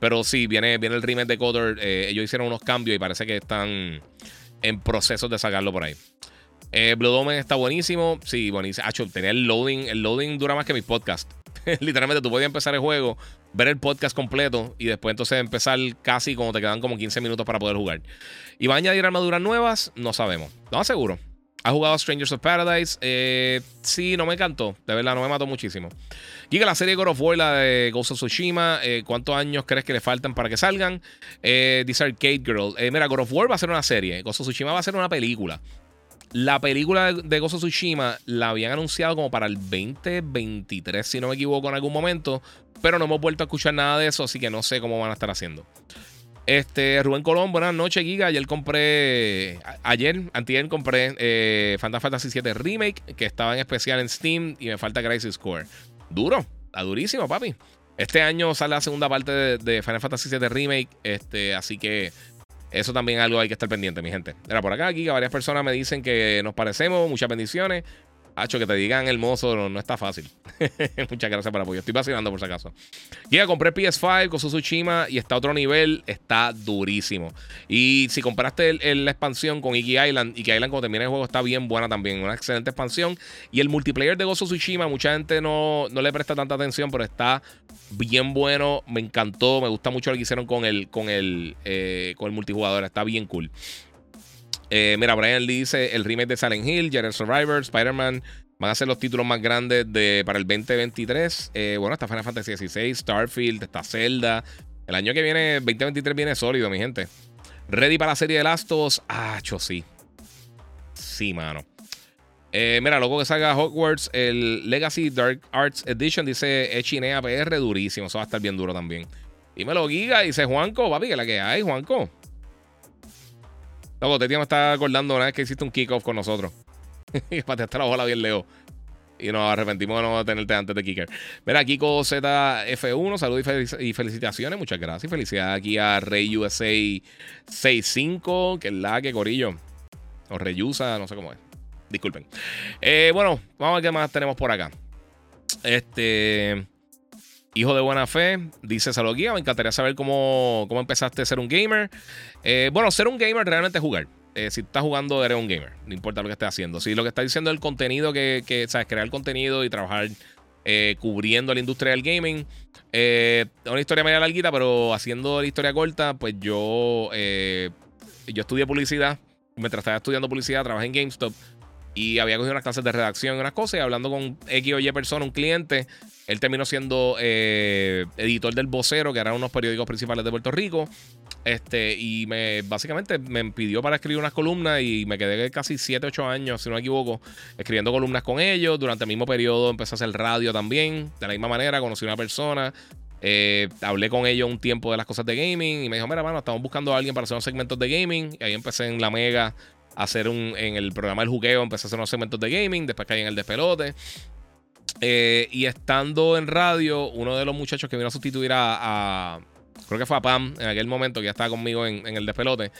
Pero sí, viene, viene el remake de Kotor. ellos hicieron unos cambios y parece que están en proceso de sacarlo por ahí. Eh, Blood Omen está buenísimo. Sí, buenísimo. Hacho, tenía el loading. El loading dura más que mi podcast. Literalmente, tú podías empezar el juego, ver el podcast completo y después entonces empezar casi como te quedan como 15 minutos para poder jugar. ¿Y va a añadir armaduras nuevas? No sabemos. No seguro. ¿Has jugado Strangers of Paradise? Eh, sí, no me encantó. De verdad, no me mató muchísimo. Giga, la serie God of War, la de Ghost of Tsushima. Eh, ¿Cuántos años crees que le faltan para que salgan? Eh, dice Arcade Girl. Eh, mira, God of War va a ser una serie. Ghost of Tsushima va a ser una película. La película de, Ghost of Tsushima la habían anunciado como para el 2023, si no me equivoco, en algún momento. Pero no hemos vuelto a escuchar nada de eso, así que no sé cómo van a estar haciendo. Este, Rubén Colón, buenas noches, Giga. Ayer compré, ayer, antier compré eh, Final Fantasy VII Remake, que estaba en especial en Steam y me falta Crisis Core. Duro, está durísimo, papi. Este año sale la segunda parte de, Final Fantasy VII Remake, este, así que eso también algo hay que estar pendiente, mi gente. Era por acá, Giga, varias personas me dicen que nos parecemos, muchas bendiciones. Hacho, que te digan hermoso no, no está fácil. Muchas gracias por el apoyo. Estoy vacilando por si acaso. Compré PS5 con Tsushima y está a otro nivel. Está durísimo. Y si compraste la expansión con Iggy Island, Iggy Island cuando termina el juego está bien buena también. Una excelente expansión. Y el multiplayer de Gozo Tsushima, mucha gente no, no le presta tanta atención, pero está bien bueno. Me encantó. Me gusta mucho lo que hicieron con el, con el, eh, con el multijugador. Está bien cool. Eh, mira, Brian Lee dice el remake de Silent Hill, Jedi Survivor, Spider-Man. Van a ser los títulos más grandes de, para el 2023. Eh, bueno, está Final Fantasy XVI, Starfield, está Zelda. El año que viene, 2023, viene sólido, mi gente. Ready para la serie de Last of Us. Ah, sí. Sí, mano. Eh, mira, loco que salga Hogwarts, el Legacy Dark Arts Edition, dice Echinea PR, durísimo. Eso va a estar bien duro también. Dímelo, Giga, dice Juanco, papi, que la que hay, Juanco. Loco, Tetia me está acordando una vez que hiciste un kickoff con nosotros. y pateaste la bola bien leo. Y nos arrepentimos de no tenerte antes de kicker. Mira, Kiko ZF1, saludos y, felicitaciones. Muchas gracias. Felicidades aquí a Rey USA 65, que es la que corillo. O Reyusa, no sé cómo es. Disculpen. Eh, bueno, vamos a ver qué más tenemos por acá. Este. Hijo de buena fe, dice Salud Guía. Me encantaría saber cómo, cómo empezaste a ser un gamer. Eh, bueno, ser un gamer realmente es jugar. Eh, si estás jugando, eres un gamer. No importa lo que estés haciendo. Si lo que está diciendo es el contenido, que, que sabes, crear contenido y trabajar eh, cubriendo la industria del gaming. Es una historia media larguita, pero haciendo la historia corta, pues yo, yo estudié publicidad. Mientras estaba estudiando publicidad, trabajé en GameStop y había cogido unas clases de redacción y unas cosas y hablando con X o Y persona, un cliente, él terminó siendo eh, editor del Vocero, que eran unos periódicos principales de Puerto Rico. Este, y me básicamente me pidió para escribir unas columnas y me quedé casi 7, 8 años, si no me equivoco, escribiendo columnas con ellos. Durante el mismo periodo empecé a hacer radio también, de la misma manera, conocí a una persona. Eh, hablé con ellos un tiempo de las cosas de gaming y me dijo, mira, mano, estamos buscando a alguien para hacer unos segmentos de gaming. Y ahí empecé en la Mega hacer un, en el programa El Jugueo, empecé a hacer unos segmentos de gaming, después caí en el despelote. Eh, y estando en radio, uno de los muchachos que vino a sustituir a, creo que fue a Pam en aquel momento, que ya estaba conmigo en, el despelote,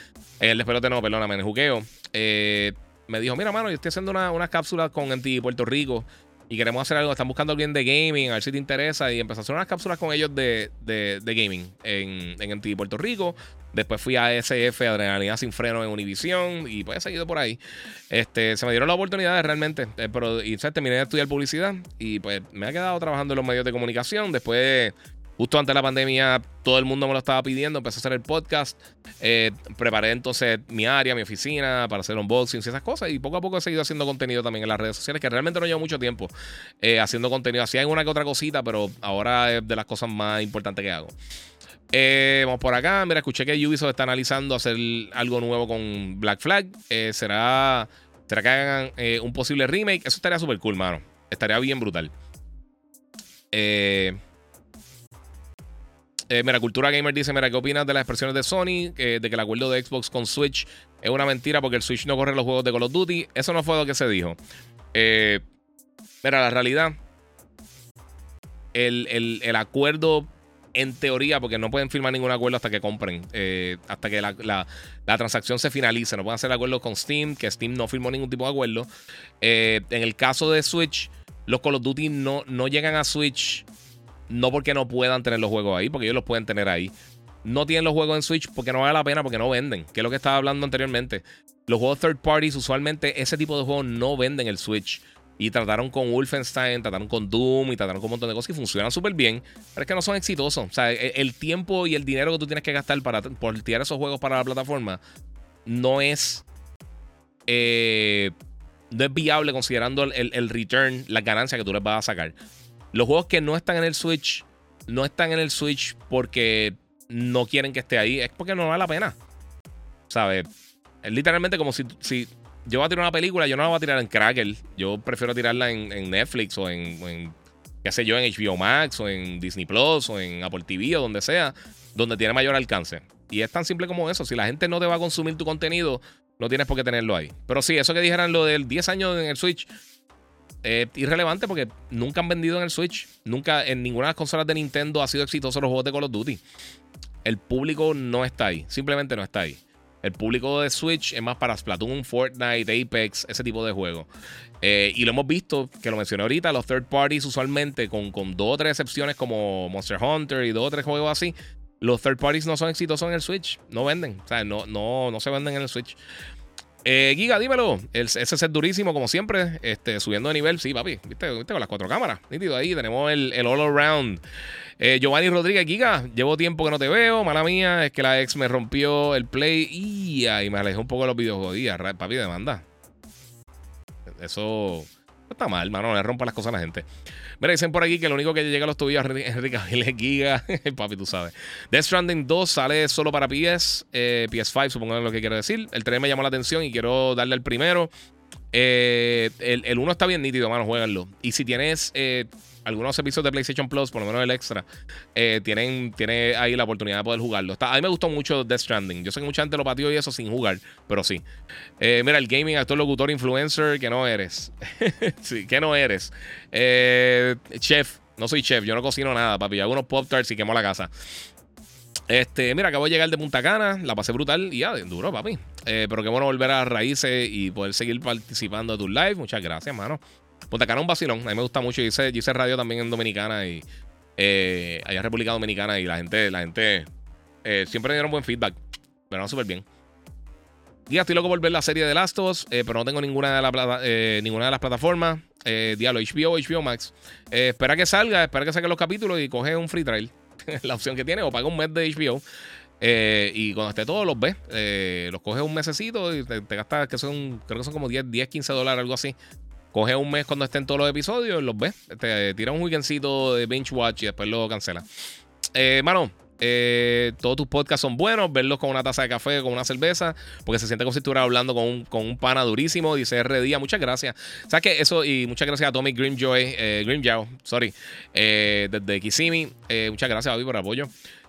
en el despelote no, perdóname, en el juqueo, eh, me dijo, mira, mano, yo estoy haciendo unas una cápsulas con NTV Puerto Rico y queremos hacer algo, están buscando alguien de gaming, a ver si te interesa. Y empecé a hacer unas cápsulas con ellos de, de, gaming en, en MTV Puerto Rico. Después fui a SF, Adrenalina Sin Freno en Univision y pues he seguido por ahí. Este, se me dieron las oportunidades realmente, eh, pero y, terminé de estudiar publicidad y pues me ha quedado trabajando en los medios de comunicación. Después Justo antes de la pandemia, todo el mundo me lo estaba pidiendo. Empecé a hacer el podcast. Eh, preparé entonces mi área, mi oficina para hacer unboxings y esas cosas. Y poco a poco he seguido haciendo contenido también en las redes sociales, que realmente no llevo mucho tiempo eh, haciendo contenido. Hacía una que otra cosita, pero ahora es de las cosas más importantes que hago. Eh, vamos por acá. Mira, escuché que Ubisoft está analizando hacer algo nuevo con Black Flag. ¿será, ¿Será que hagan un posible remake? Eso estaría súper cool, mano. Estaría bien brutal. Eh. Eh, mira, Cultura Gamer dice: Mira, ¿qué opinas de las expresiones de Sony? de que el acuerdo de Xbox con Switch es una mentira porque el Switch no corre los juegos de Call of Duty. Eso no fue lo que se dijo. Eh, mira, la realidad, el, acuerdo en teoría, porque no pueden firmar ningún acuerdo hasta que compren, eh, hasta que la, transacción se finalice. No pueden hacer acuerdo con Steam, que Steam no firmó ningún tipo de acuerdo. en el caso de Switch, los Call of Duty no, no llegan a Switch no porque no puedan tener los juegos ahí, porque ellos los pueden tener ahí. No tienen los juegos en Switch porque no vale la pena, porque no venden. Que es lo que estaba hablando anteriormente. Los juegos third parties, usualmente ese tipo de juegos no venden el Switch. Y trataron con Wolfenstein, trataron con Doom y trataron con un montón de cosas y funcionan súper bien. Pero es que no son exitosos. O sea, e, el, tiempo y el dinero que tú tienes que gastar para tirar esos juegos para la plataforma no es. Eh, no es viable considerando el, el return, la ganancia que tú les vas a sacar. Los juegos que no están en el Switch, no están en el Switch porque no quieren que esté ahí, es porque no vale la pena. ¿Sabes? Es literalmente como si, si yo voy a tirar una película, yo no la voy a tirar en Crackle. Yo prefiero tirarla en, Netflix o en, qué sé yo, en HBO Max o en Disney Plus o en Apple TV o donde sea, donde tiene mayor alcance. Y es tan simple como eso. Si la gente no te va a consumir tu contenido, no tienes por qué tenerlo ahí. Pero sí, eso que dijeran lo del 10 años en el Switch, es irrelevante porque nunca han vendido en el Switch. Nunca en ninguna de las consolas de Nintendo ha sido exitoso los juegos de Call of Duty. El público no está ahí. Simplemente no está ahí. El público de Switch es más para Splatoon, Fortnite, Apex, ese tipo de juegos. Eh, y lo hemos visto, que lo mencioné ahorita, los third parties usualmente, con, con dos o tres excepciones como Monster Hunter y dos o tres juegos así, los third parties no son exitosos en el Switch. No venden. O sea, no, no, no se venden en el Switch. Eh, Giga, dímelo. ese set durísimo, como siempre. Este, subiendo de nivel. Sí, papi. ¿Viste? Con las cuatro cámaras. Nítido ahí. Tenemos el, el all around. Eh, Giovanni Rodríguez, Giga. Llevo tiempo que no te veo. Mala mía. Es que la ex me rompió el play. Y, y me alejó un poco de los videojuegos. Papi, demanda. Eso está mal, mano. No le rompa las cosas a la gente. Mira, dicen por aquí que lo único que llega a los tubillos es Enrique es Giga. Papi, tú sabes. Death Stranding 2 sale solo para PS, eh, PS5, supongo que es lo que quiero decir. El 3 me llamó la atención y quiero darle el primero. Eh, el 1 está bien nítido, mano, jueganlo. Y si tienes eh, algunos servicios de PlayStation Plus, por lo menos el extra, eh, tienen, tiene ahí la oportunidad de poder jugarlo. a mí me gustó mucho Death Stranding. Yo sé que mucha gente lo pateó y eso sin jugar, pero sí. Eh, mira, el gaming, actor, locutor, influencer, que no eres. sí, que no eres. Chef, no soy chef, yo no cocino nada, papi. Hago unos Pop Tarts y quemo la casa. Este, mira, acabo de llegar de Punta Cana, la pasé brutal y ya, duro, papi. Pero qué bueno volver a raíces y poder seguir participando de tus live. Muchas gracias, mano. Punta Cana un vacilón. A mí me gusta mucho. Yo hice, hice radio también en Dominicana y eh, allá en República Dominicana y la gente, la gente eh, siempre dieron buen feedback. Pero súper bien. Y estoy loco por ver la serie de Last of Us, eh, pero no tengo ninguna de, la, eh, ninguna de las plataformas. diablo, HBO, HBO Max. espera que salga, espera que saquen los capítulos y coge un free trial. la opción que tiene, o paga un mes de HBO. Y cuando esté todo, los ves. los coges un mesecito y te, gastas, que son, creo que son como 10, 10 15 dólares, algo así. Coge un mes cuando estén todos los episodios, los ves. Te tira un weekendcito de binge watch y después lo cancela. Eh, mano, eh, todos tus podcasts son buenos. Verlos con una taza de café, con una cerveza, porque se siente como si estuviera hablando con un, con un pana durísimo. Dice R. Díaz, muchas gracias. ¿Sabes qué? Eso, y muchas gracias a Tommy Grimjoy, eh, Grimjow, sorry, eh, desde Kissimmee. Eh, muchas gracias, Bobby, por el apoyo.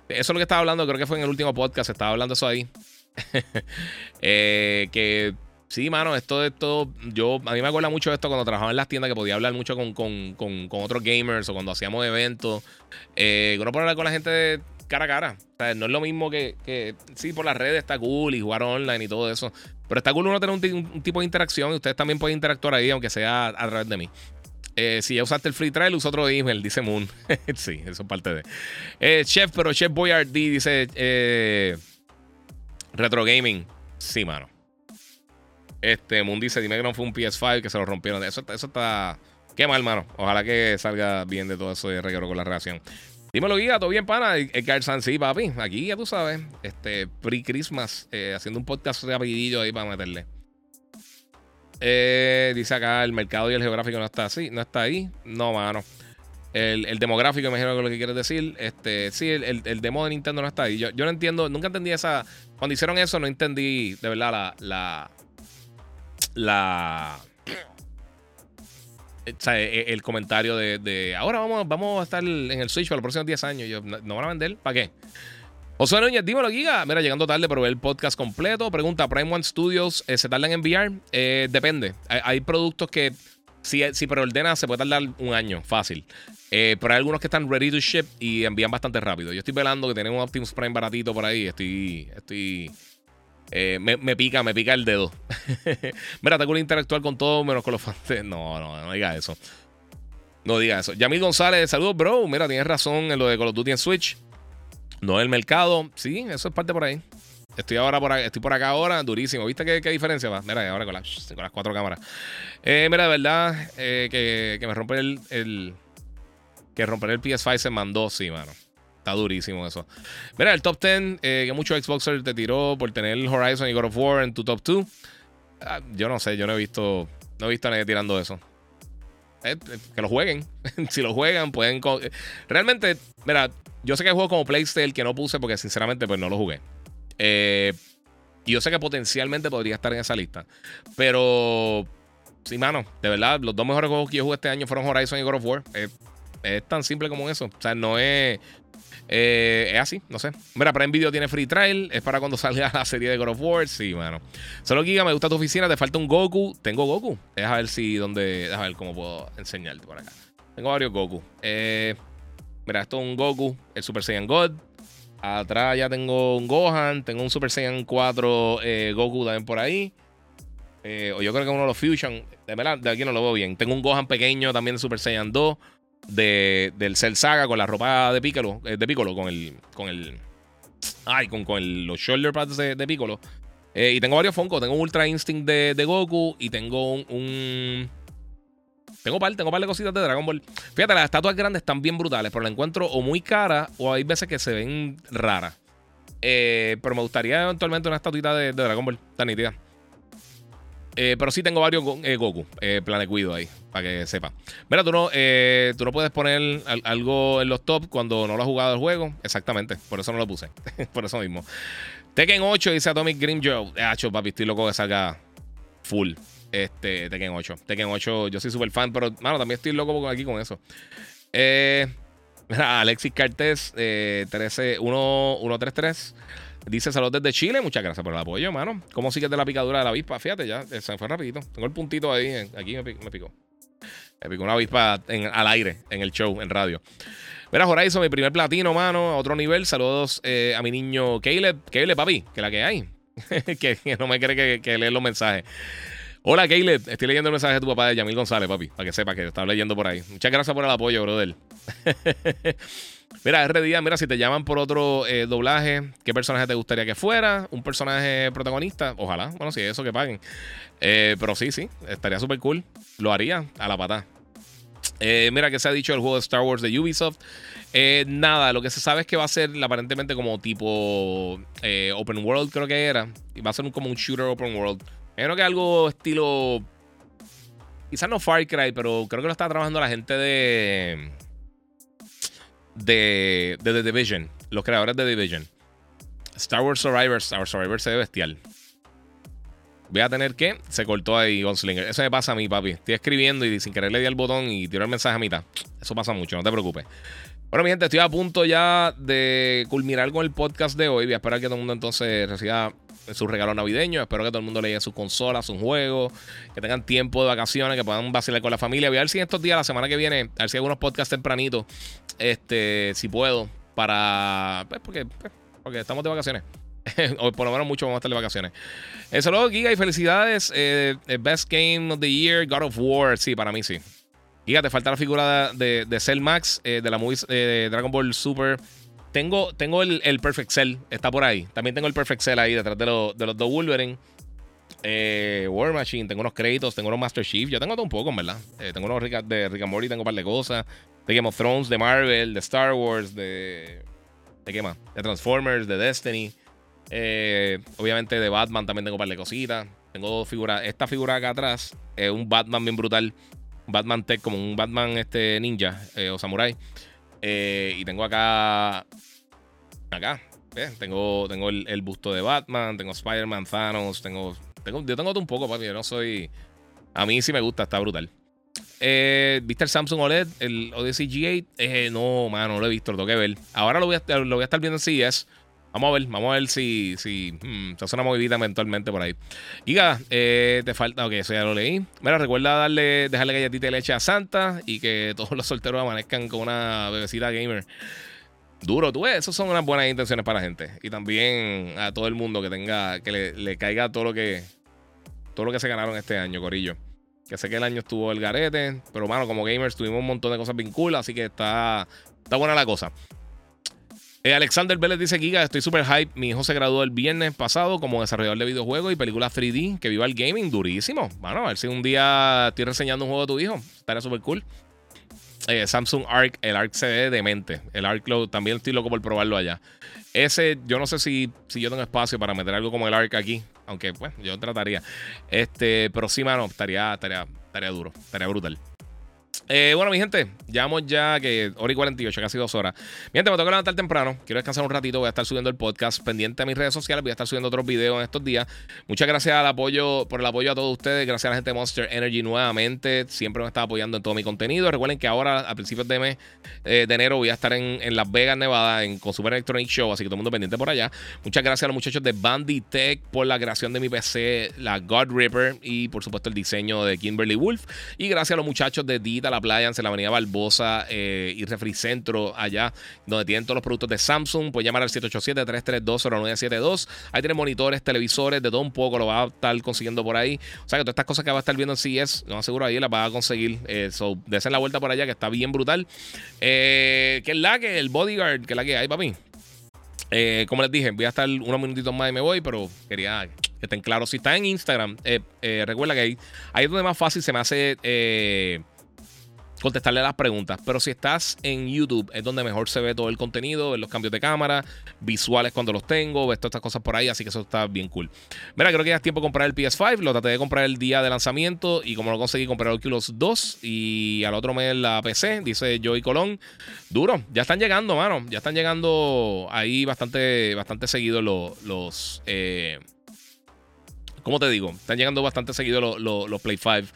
Eso es lo que estaba hablando, creo que fue en el último podcast, estaba hablando eso ahí. que Sí, mano, esto, esto, yo, a mí me acuerda mucho de esto cuando trabajaba en las tiendas que podía hablar mucho con, otros gamers o cuando hacíamos eventos. Eh, uno puede hablar con la gente cara a cara. O sea, no es lo mismo que, que, sí, por las redes está cool y jugar online y todo eso. Pero está cool uno tener un, tipo de interacción y ustedes también pueden interactuar ahí, aunque sea a través de mí. Eh, si ya usaste el free trial, usa otro email, dice Moon. sí, eso es parte de. Eh, chef, pero Chef Boyardee dice eh, Retro Gaming. Sí, mano. Este, Moon dice, dime que no fue un PS5 que se lo rompieron. Eso, eso está... Qué mal, mano. Ojalá que salga bien de todo eso de reguero con la reacción. Dímelo, guía, todo bien, pana. Edgar San, sí, papi. Aquí, ya tú sabes. Este, pre-Christmas. Eh, haciendo un podcast rapidillo ahí para meterle. Eh, dice acá, el mercado y el geográfico no está así. No está ahí. No, mano. El, demográfico, me imagino que lo que quieres decir. Este, sí, el, el, demo de Nintendo no está ahí. Yo, yo no entiendo, nunca entendí esa. Cuando hicieron eso, no entendí de verdad la, la. O sea, e, el comentario de, ahora vamos, vamos a estar en el Switch para los próximos 10 años. Yo, ¿No van a vender? ¿Para qué? José Núñez, dímelo, Giga. Mira, llegando tarde, pero el podcast completo. Pregunta: ¿Prime One Studios eh, se tardan en enviar? Eh, depende. Hay, productos que, si, si preordenas, se puede tardar un año, fácil. Eh, pero hay algunos que están ready to ship y envían bastante rápido. Yo estoy velando que tenemos un Optimus Prime baratito por ahí. Estoy, estoy eh, me, pica, me pica el dedo. Mira, tengo que interactuar con todo menos con los fans. No, no, no diga eso. No diga eso. Yamil González, saludos, bro. Mira, tienes razón en lo de Call of Duty en Switch. No el mercado. Sí, eso es parte por ahí. Estoy ahora por estoy por acá ahora, durísimo. ¿Viste qué, diferencia va? Mira, ahora con, las cuatro cámaras. Eh, mira, de verdad, eh, que, que, me romper el, el, Que romper el PS5 se mandó, sí, mano. Está durísimo eso. Mira, el top 10 eh, que muchos Xboxers te tiró por tener Horizon y God of War en tu top 2. Ah, yo no sé, yo no he visto, no he visto a nadie tirando eso. Eh, eh, que lo jueguen. si lo juegan, pueden. Realmente, mira, yo sé que hay juegos como PlayStation que no puse porque sinceramente pues no lo jugué. y yo sé que potencialmente podría estar en esa lista. Pero, sí, mano, de verdad, los dos mejores juegos que yo jugué este año fueron Horizon y God of War. es tan simple como eso. O sea, no es. Eh, es así, no sé. Mira, Prime Video tiene free trial. Es para cuando salga la serie de God of War. Sí, mano. Solo Giga, me gusta tu oficina. Te falta un Goku. Tengo Goku. Deja ver si dónde. Deja ver cómo puedo enseñarte por acá. Tengo varios Goku. Eh, mira, esto es un Goku, el Super Saiyan God. Atrás ya tengo un Gohan, tengo un Super Saiyan 4 eh, Goku también por ahí. O yo creo que uno de los Fusion. De verdad, de aquí no lo veo bien. Tengo un Gohan pequeño también de Super Saiyan 2. De, del Cell Saga con la ropa de Piccolo. Eh, de Piccolo, con el. Con el. Ay, con, con los shoulder pads de, de Piccolo. y tengo varios Funko. Tengo un Ultra Instinct de, de Goku. Y tengo un tengo par, tengo par de cositas de Dragon Ball. Fíjate, las estatuas grandes están bien brutales, pero la encuentro o muy cara o hay veces que se ven raras. Eh, pero me gustaría eventualmente una estatuita de, Dragon Ball, tan nítida. Eh, pero sí tengo varios eh, Goku, Planet Guido ahí, para que sepa. Mira, tú no, tú no puedes poner algo en los top cuando no lo has jugado el juego. Exactamente, por eso no lo puse. por eso mismo. Tekken 8 dice Atomic Green Joe. Ah, papi, estoy loco que salga full este, Tekken 8. Tekken 8, yo soy súper fan, pero, mano, también estoy loco aquí con eso. Eh, Alexis Cartes, eh, 13, 133. Dice saludos desde Chile. Muchas gracias por el apoyo, mano. ¿Cómo sigues de la picadura de la avispa? Fíjate, ya eh, se fue rapidito. Tengo el puntito ahí. Eh, aquí me, picó. Me picó una avispa al aire, en el show, en radio. Mira, Horizon, mi primer platino, mano. Otro nivel. Saludos a mi niño Caleb. Caleb, papi, que la que hay. que, no me cree que, que lee los mensajes. Hola, Caleb. Estoy leyendo el mensaje de tu papá de Yamil González, papi, para que sepa que estaba leyendo por ahí. Muchas gracias por el apoyo, brother. mira, R. Mira, si te llaman por otro eh, doblaje, ¿qué personaje te gustaría que fuera? ¿Un personaje protagonista? Ojalá. Bueno, sí, eso que paguen. Eh, pero sí, sí, estaría súper cool. Lo haría a la patada. Eh, mira, que se ha dicho el juego de Star Wars de Ubisoft. nada, lo que se sabe es que va a ser aparentemente como tipo Open World, creo que era. Y va a ser como un shooter Open World. Creo que algo estilo. Quizás no Far Cry, pero creo que lo está trabajando la gente de. De, de The Division. Los creadores de The Division. Star Wars Survivor. Star Wars Survivor se ve bestial. Voy a tener que. Se cortó ahí Gunslinger. Eso me pasa a mí, papi. Estoy escribiendo y sin querer le di al botón y tiro el mensaje a mitad. Eso pasa mucho, no te preocupes. Bueno, mi gente, estoy a punto ya de culminar con el podcast de hoy. Voy a esperar que todo el mundo entonces reciba su regalo navideño. Espero que todo el mundo le llegue sus consolas, sus juegos, que tengan tiempo de vacaciones, que puedan vacilar con la familia. Voy a ver si estos días, la semana que viene, a ver si hay algunos podcasts tempranitos, este, si puedo, para. Pues porque, pues, porque estamos de vacaciones. o por lo menos mucho vamos a estar de vacaciones. Eh, saludos, Giga, y felicidades. Eh, best Game of the Year, God of War. Sí, para mí sí. Giga, te falta la figura de, de, Cell Max, eh, de la movie de Dragon Ball Super tengo, tengo el, Perfect Cell, está por ahí. También tengo el Perfect Cell ahí detrás de, de los dos Wolverine. Eh, War Machine, tengo unos créditos, tengo unos Master Chief. Yo tengo todo un poco, en verdad. Eh, tengo unos de Rick and Morty, tengo un par de cosas. De Game of Thrones, de Marvel, de Star Wars, de. ¿De qué más? De Transformers, de Destiny. Eh, obviamente de Batman también tengo un par de cositas. Tengo dos figuras. Esta figura acá atrás es un Batman bien brutal. Batman Tech, como un Batman este ninja o samurai. Eh, y tengo acá. Acá. Tengo, tengo el, busto de Batman, tengo Spider-Man, Thanos, tengo, tengo. Yo tengo todo un poco, papi. Yo no soy. A mí sí me gusta, está brutal. Eh, ¿Viste el Samsung OLED? El Odyssey G8. Eh, no, mano, no lo he visto, lo tengo que ver. Ahora lo voy a, lo voy a estar viendo en CES. Vamos a ver, vamos a ver si, si hmm, se hace una movidita eventualmente por ahí. Giga, eh, te falta, ok, eso ya lo leí. Mira, recuerda darle, dejarle galletita de leche a Santa y que todos los solteros amanezcan con una bebecita gamer. Duro, tú ves, esas son unas buenas intenciones para la gente. Y también a todo el mundo que tenga, que le, caiga todo lo que, todo lo que se ganaron este año, Corillo. Que sé que el año estuvo el garete, pero mano, como gamers tuvimos un montón de cosas vinculadas, así que está, está buena la cosa. Eh, Alexander Vélez dice: Giga, estoy súper hype. Mi hijo se graduó el viernes pasado como desarrollador de videojuegos y películas 3D. Que viva el gaming, durísimo. Bueno, a ver si un día estoy reseñando un juego de tu hijo. Estaría súper cool. Eh, Samsung Arc, el Arc se ve demente. El Arc lo, también estoy loco por probarlo allá. Ese, yo no sé si, si yo tengo espacio para meter algo como el Arc aquí. Aunque, pues, yo trataría. Este, pero sí, mano, estaría, estaría, estaría duro. Estaría brutal. Eh, bueno, mi gente, llevamos ya que hora y 48, casi dos horas. Mi gente, me tengo que levantar temprano. Quiero descansar un ratito. Voy a estar subiendo el podcast pendiente a mis redes sociales. Voy a estar subiendo otros videos en estos días. Muchas gracias al apoyo, por el apoyo a todos ustedes. Gracias a la gente de Monster Energy nuevamente. Siempre me está apoyando en todo mi contenido. Recuerden que ahora, a principios de mes eh, de enero, voy a estar en, Las Vegas, Nevada, en Consumer Electronic Show. Así que todo el mundo pendiente por allá. Muchas gracias a los muchachos de Banditech por la creación de mi PC, la God Ripper y por supuesto el diseño de Kimberly Wolf. Y gracias a los muchachos de Digital la en la avenida Barbosa eh, y Refricentro, allá donde tienen todos los productos de Samsung. Puedes llamar al 787-332-0972. Ahí tienen monitores, televisores, de todo un poco, lo va a estar consiguiendo por ahí. O sea que todas estas cosas que va a estar viendo en CES, no aseguro ahí, las va a conseguir. Eh, so, desen la vuelta por allá, que está bien brutal. Eh, que es la que, el bodyguard, que es la que hay, papi. Eh, como les dije, voy a estar unos minutitos más y me voy, pero quería que estén claros. Si está en Instagram, eh, eh, recuerda que ahí, ahí es donde más fácil se me hace contestarle las preguntas. Pero si estás en YouTube, es donde mejor se ve todo el contenido, ver los cambios de cámara, visuales cuando los tengo, ves todas estas cosas por ahí, así que eso está bien cool. Mira, creo que ya es tiempo de comprar el PS5, lo traté de comprar el día de lanzamiento y como lo conseguí comprar el Oculus 2 y al otro mes la PC, dice Joey Colón. Duro, ya están llegando, mano, ya están llegando ahí bastante, bastante seguidos los... los eh, ¿Cómo te digo? Están llegando bastante seguidos los, los Play 5.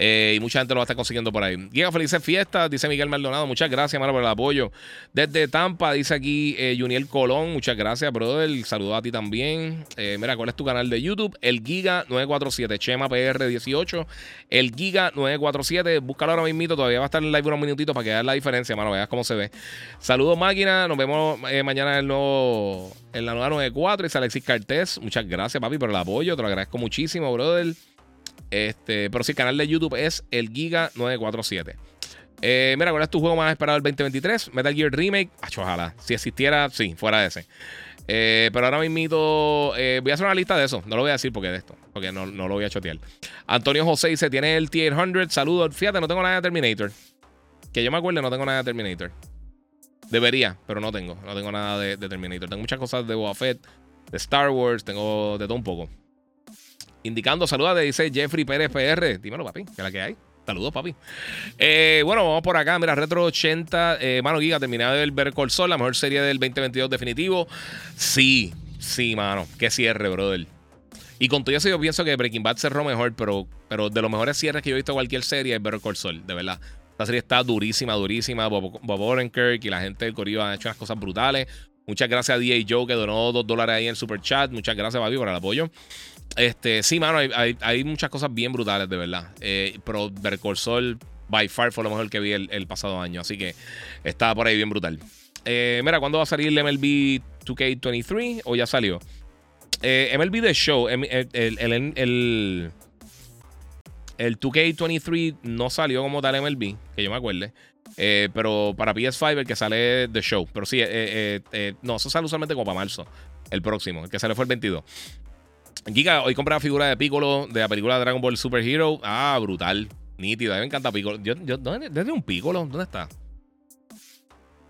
Eh, y mucha gente lo va a estar consiguiendo por ahí. Giga, felices fiestas, dice Miguel Maldonado. Muchas gracias, mano, por el apoyo. Desde Tampa, dice aquí eh, Juniel Colón. Muchas gracias, brother. Saludos a ti también. Eh, mira, ¿cuál es tu canal de YouTube? El Giga 947, Chema PR18. El Giga 947. Búscalo ahora mismo. Todavía va a estar en live unos minutitos para que veas la diferencia, mano. Veas cómo se ve. Saludos, máquina. Nos vemos mañana en, la nueva 94. Dice Alexis Cartés. Muchas gracias, papi, por el apoyo. Te lo agradezco muchísimo, brother. Este, pero sí, el canal de YouTube es el Giga947. Eh, mira, ¿cuál es tu juego más esperado del 2023? Metal Gear Remake. ojalá. Si existiera, sí, fuera ese. Eh, pero ahora mismo eh, voy a hacer una lista de eso. No lo voy a decir porque de esto. Porque no, lo voy a chotear. Antonio José dice: Tiene el T800. Saludos. Fíjate, no tengo nada de Terminator. Que yo me acuerde, no tengo nada de Terminator. Debería, pero no tengo. No tengo nada de, de Terminator. Tengo muchas cosas de Boba de Star Wars. Tengo de todo un poco. Indicando saludos, dice Jeffrey Pérez PR. Dímelo, papi, que la que hay. Saludos, papi. Eh, bueno, vamos por acá. Mira, Retro 80. Eh, mano, Giga, terminado de ver Sol, la mejor serie del 2022 definitivo. Sí, sí, mano. Qué cierre, brother. Y con todo eso, yo pienso que Breaking Bad cerró mejor, pero, pero de los mejores cierres que yo he visto en cualquier serie es Better Call Saul, de verdad. La serie está durísima, durísima. Bob, Bob Odenkirk y la gente del Corillo han hecho unas cosas brutales. Muchas gracias a DJ Joe que donó dos dólares ahí en el super chat. Muchas gracias, Babi, por el apoyo. Este, sí, mano, hay, muchas cosas bien brutales, de verdad. Eh, pero Sol, by far, fue lo mejor que vi el, pasado año. Así que está por ahí bien brutal. Eh, mira, ¿cuándo va a salir el MLB 2K23? ¿O ya salió? Eh, MLB The Show, el, el, el, 2K23 no salió como tal MLB, que yo me acuerde. Eh, pero para PS5 el que sale The Show. Pero sí, no, eso sale usualmente como para marzo. El próximo, el que sale fue el 22. Giga, hoy compré la figura de Piccolo de la película Dragon Ball Super Hero. Ah, brutal. Nítido. A mí me encanta Piccolo. ¿dónde, ¿Dónde un Piccolo? ¿Dónde está?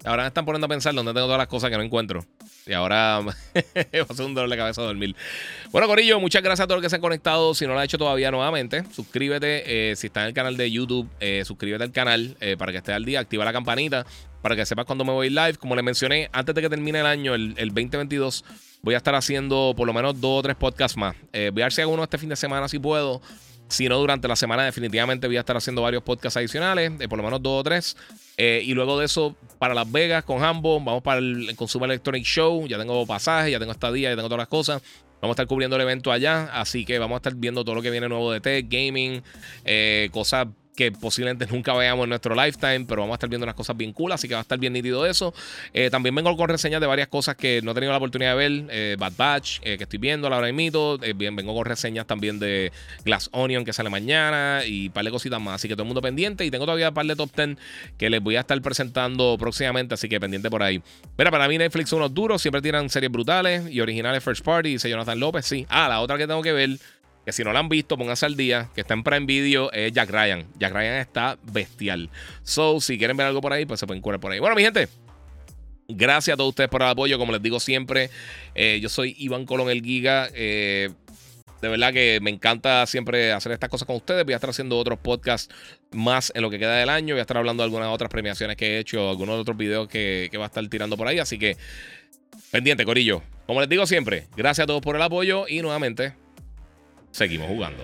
Ahora me están poniendo a pensar dónde tengo todas las cosas que no encuentro. Y ahora va a ser un dolor de cabeza dormir. Bueno, Corillo, muchas gracias a todos los que se han conectado. Si no lo has hecho todavía nuevamente, suscríbete. Eh, si estás en el canal de YouTube, eh, suscríbete al canal eh, para que estés al día. Activa la campanita para que sepas cuando me voy live. Como les mencioné, antes de que termine el año, el, el 2022, voy a estar haciendo por lo menos dos o tres podcasts más. voy a ver si hago uno este fin de semana si puedo. Si no, durante la semana definitivamente voy a estar haciendo varios podcasts adicionales, de por lo menos dos o tres. Eh, y luego de eso, para Las Vegas con Hambo, vamos para el, Consumer Electronic Show. Ya tengo pasajes, ya tengo estadía, ya tengo todas las cosas. Vamos a estar cubriendo el evento allá, así que vamos a estar viendo todo lo que viene nuevo de tech, gaming, eh, cosas que posiblemente nunca veamos en nuestro lifetime, pero vamos a estar viendo unas cosas bien cool, así que va a estar bien nítido eso. Eh, también vengo con reseñas de varias cosas que no he tenido la oportunidad de ver. Eh, Bad Batch, eh, que estoy viendo ahora mismo. bien, vengo con reseñas también de Glass Onion, que sale mañana, y un par de cositas más. Así que todo el mundo pendiente. Y tengo todavía un par de top 10 que les voy a estar presentando próximamente, así que pendiente por ahí. Mira, para mí Netflix son unos duros, siempre tiran series brutales y originales first party, dice Jonathan López. Sí. Ah, la otra que tengo que ver que si no la han visto, pónganse al día, que está en Prime Video, es Jack Ryan. Jack Ryan está bestial. So, si quieren ver algo por ahí, pues se pueden curar por ahí. Bueno, mi gente, gracias a todos ustedes por el apoyo. Como les digo siempre, eh, yo soy Iván Colón el Giga. Eh, de verdad que me encanta siempre hacer estas cosas con ustedes. Voy a estar haciendo otros podcasts más en lo que queda del año. Voy a estar hablando de algunas otras premiaciones que he hecho, algunos otros videos que, que va a estar tirando por ahí. Así que, pendiente, Corillo. Como les digo siempre, gracias a todos por el apoyo y nuevamente Seguimos jugando.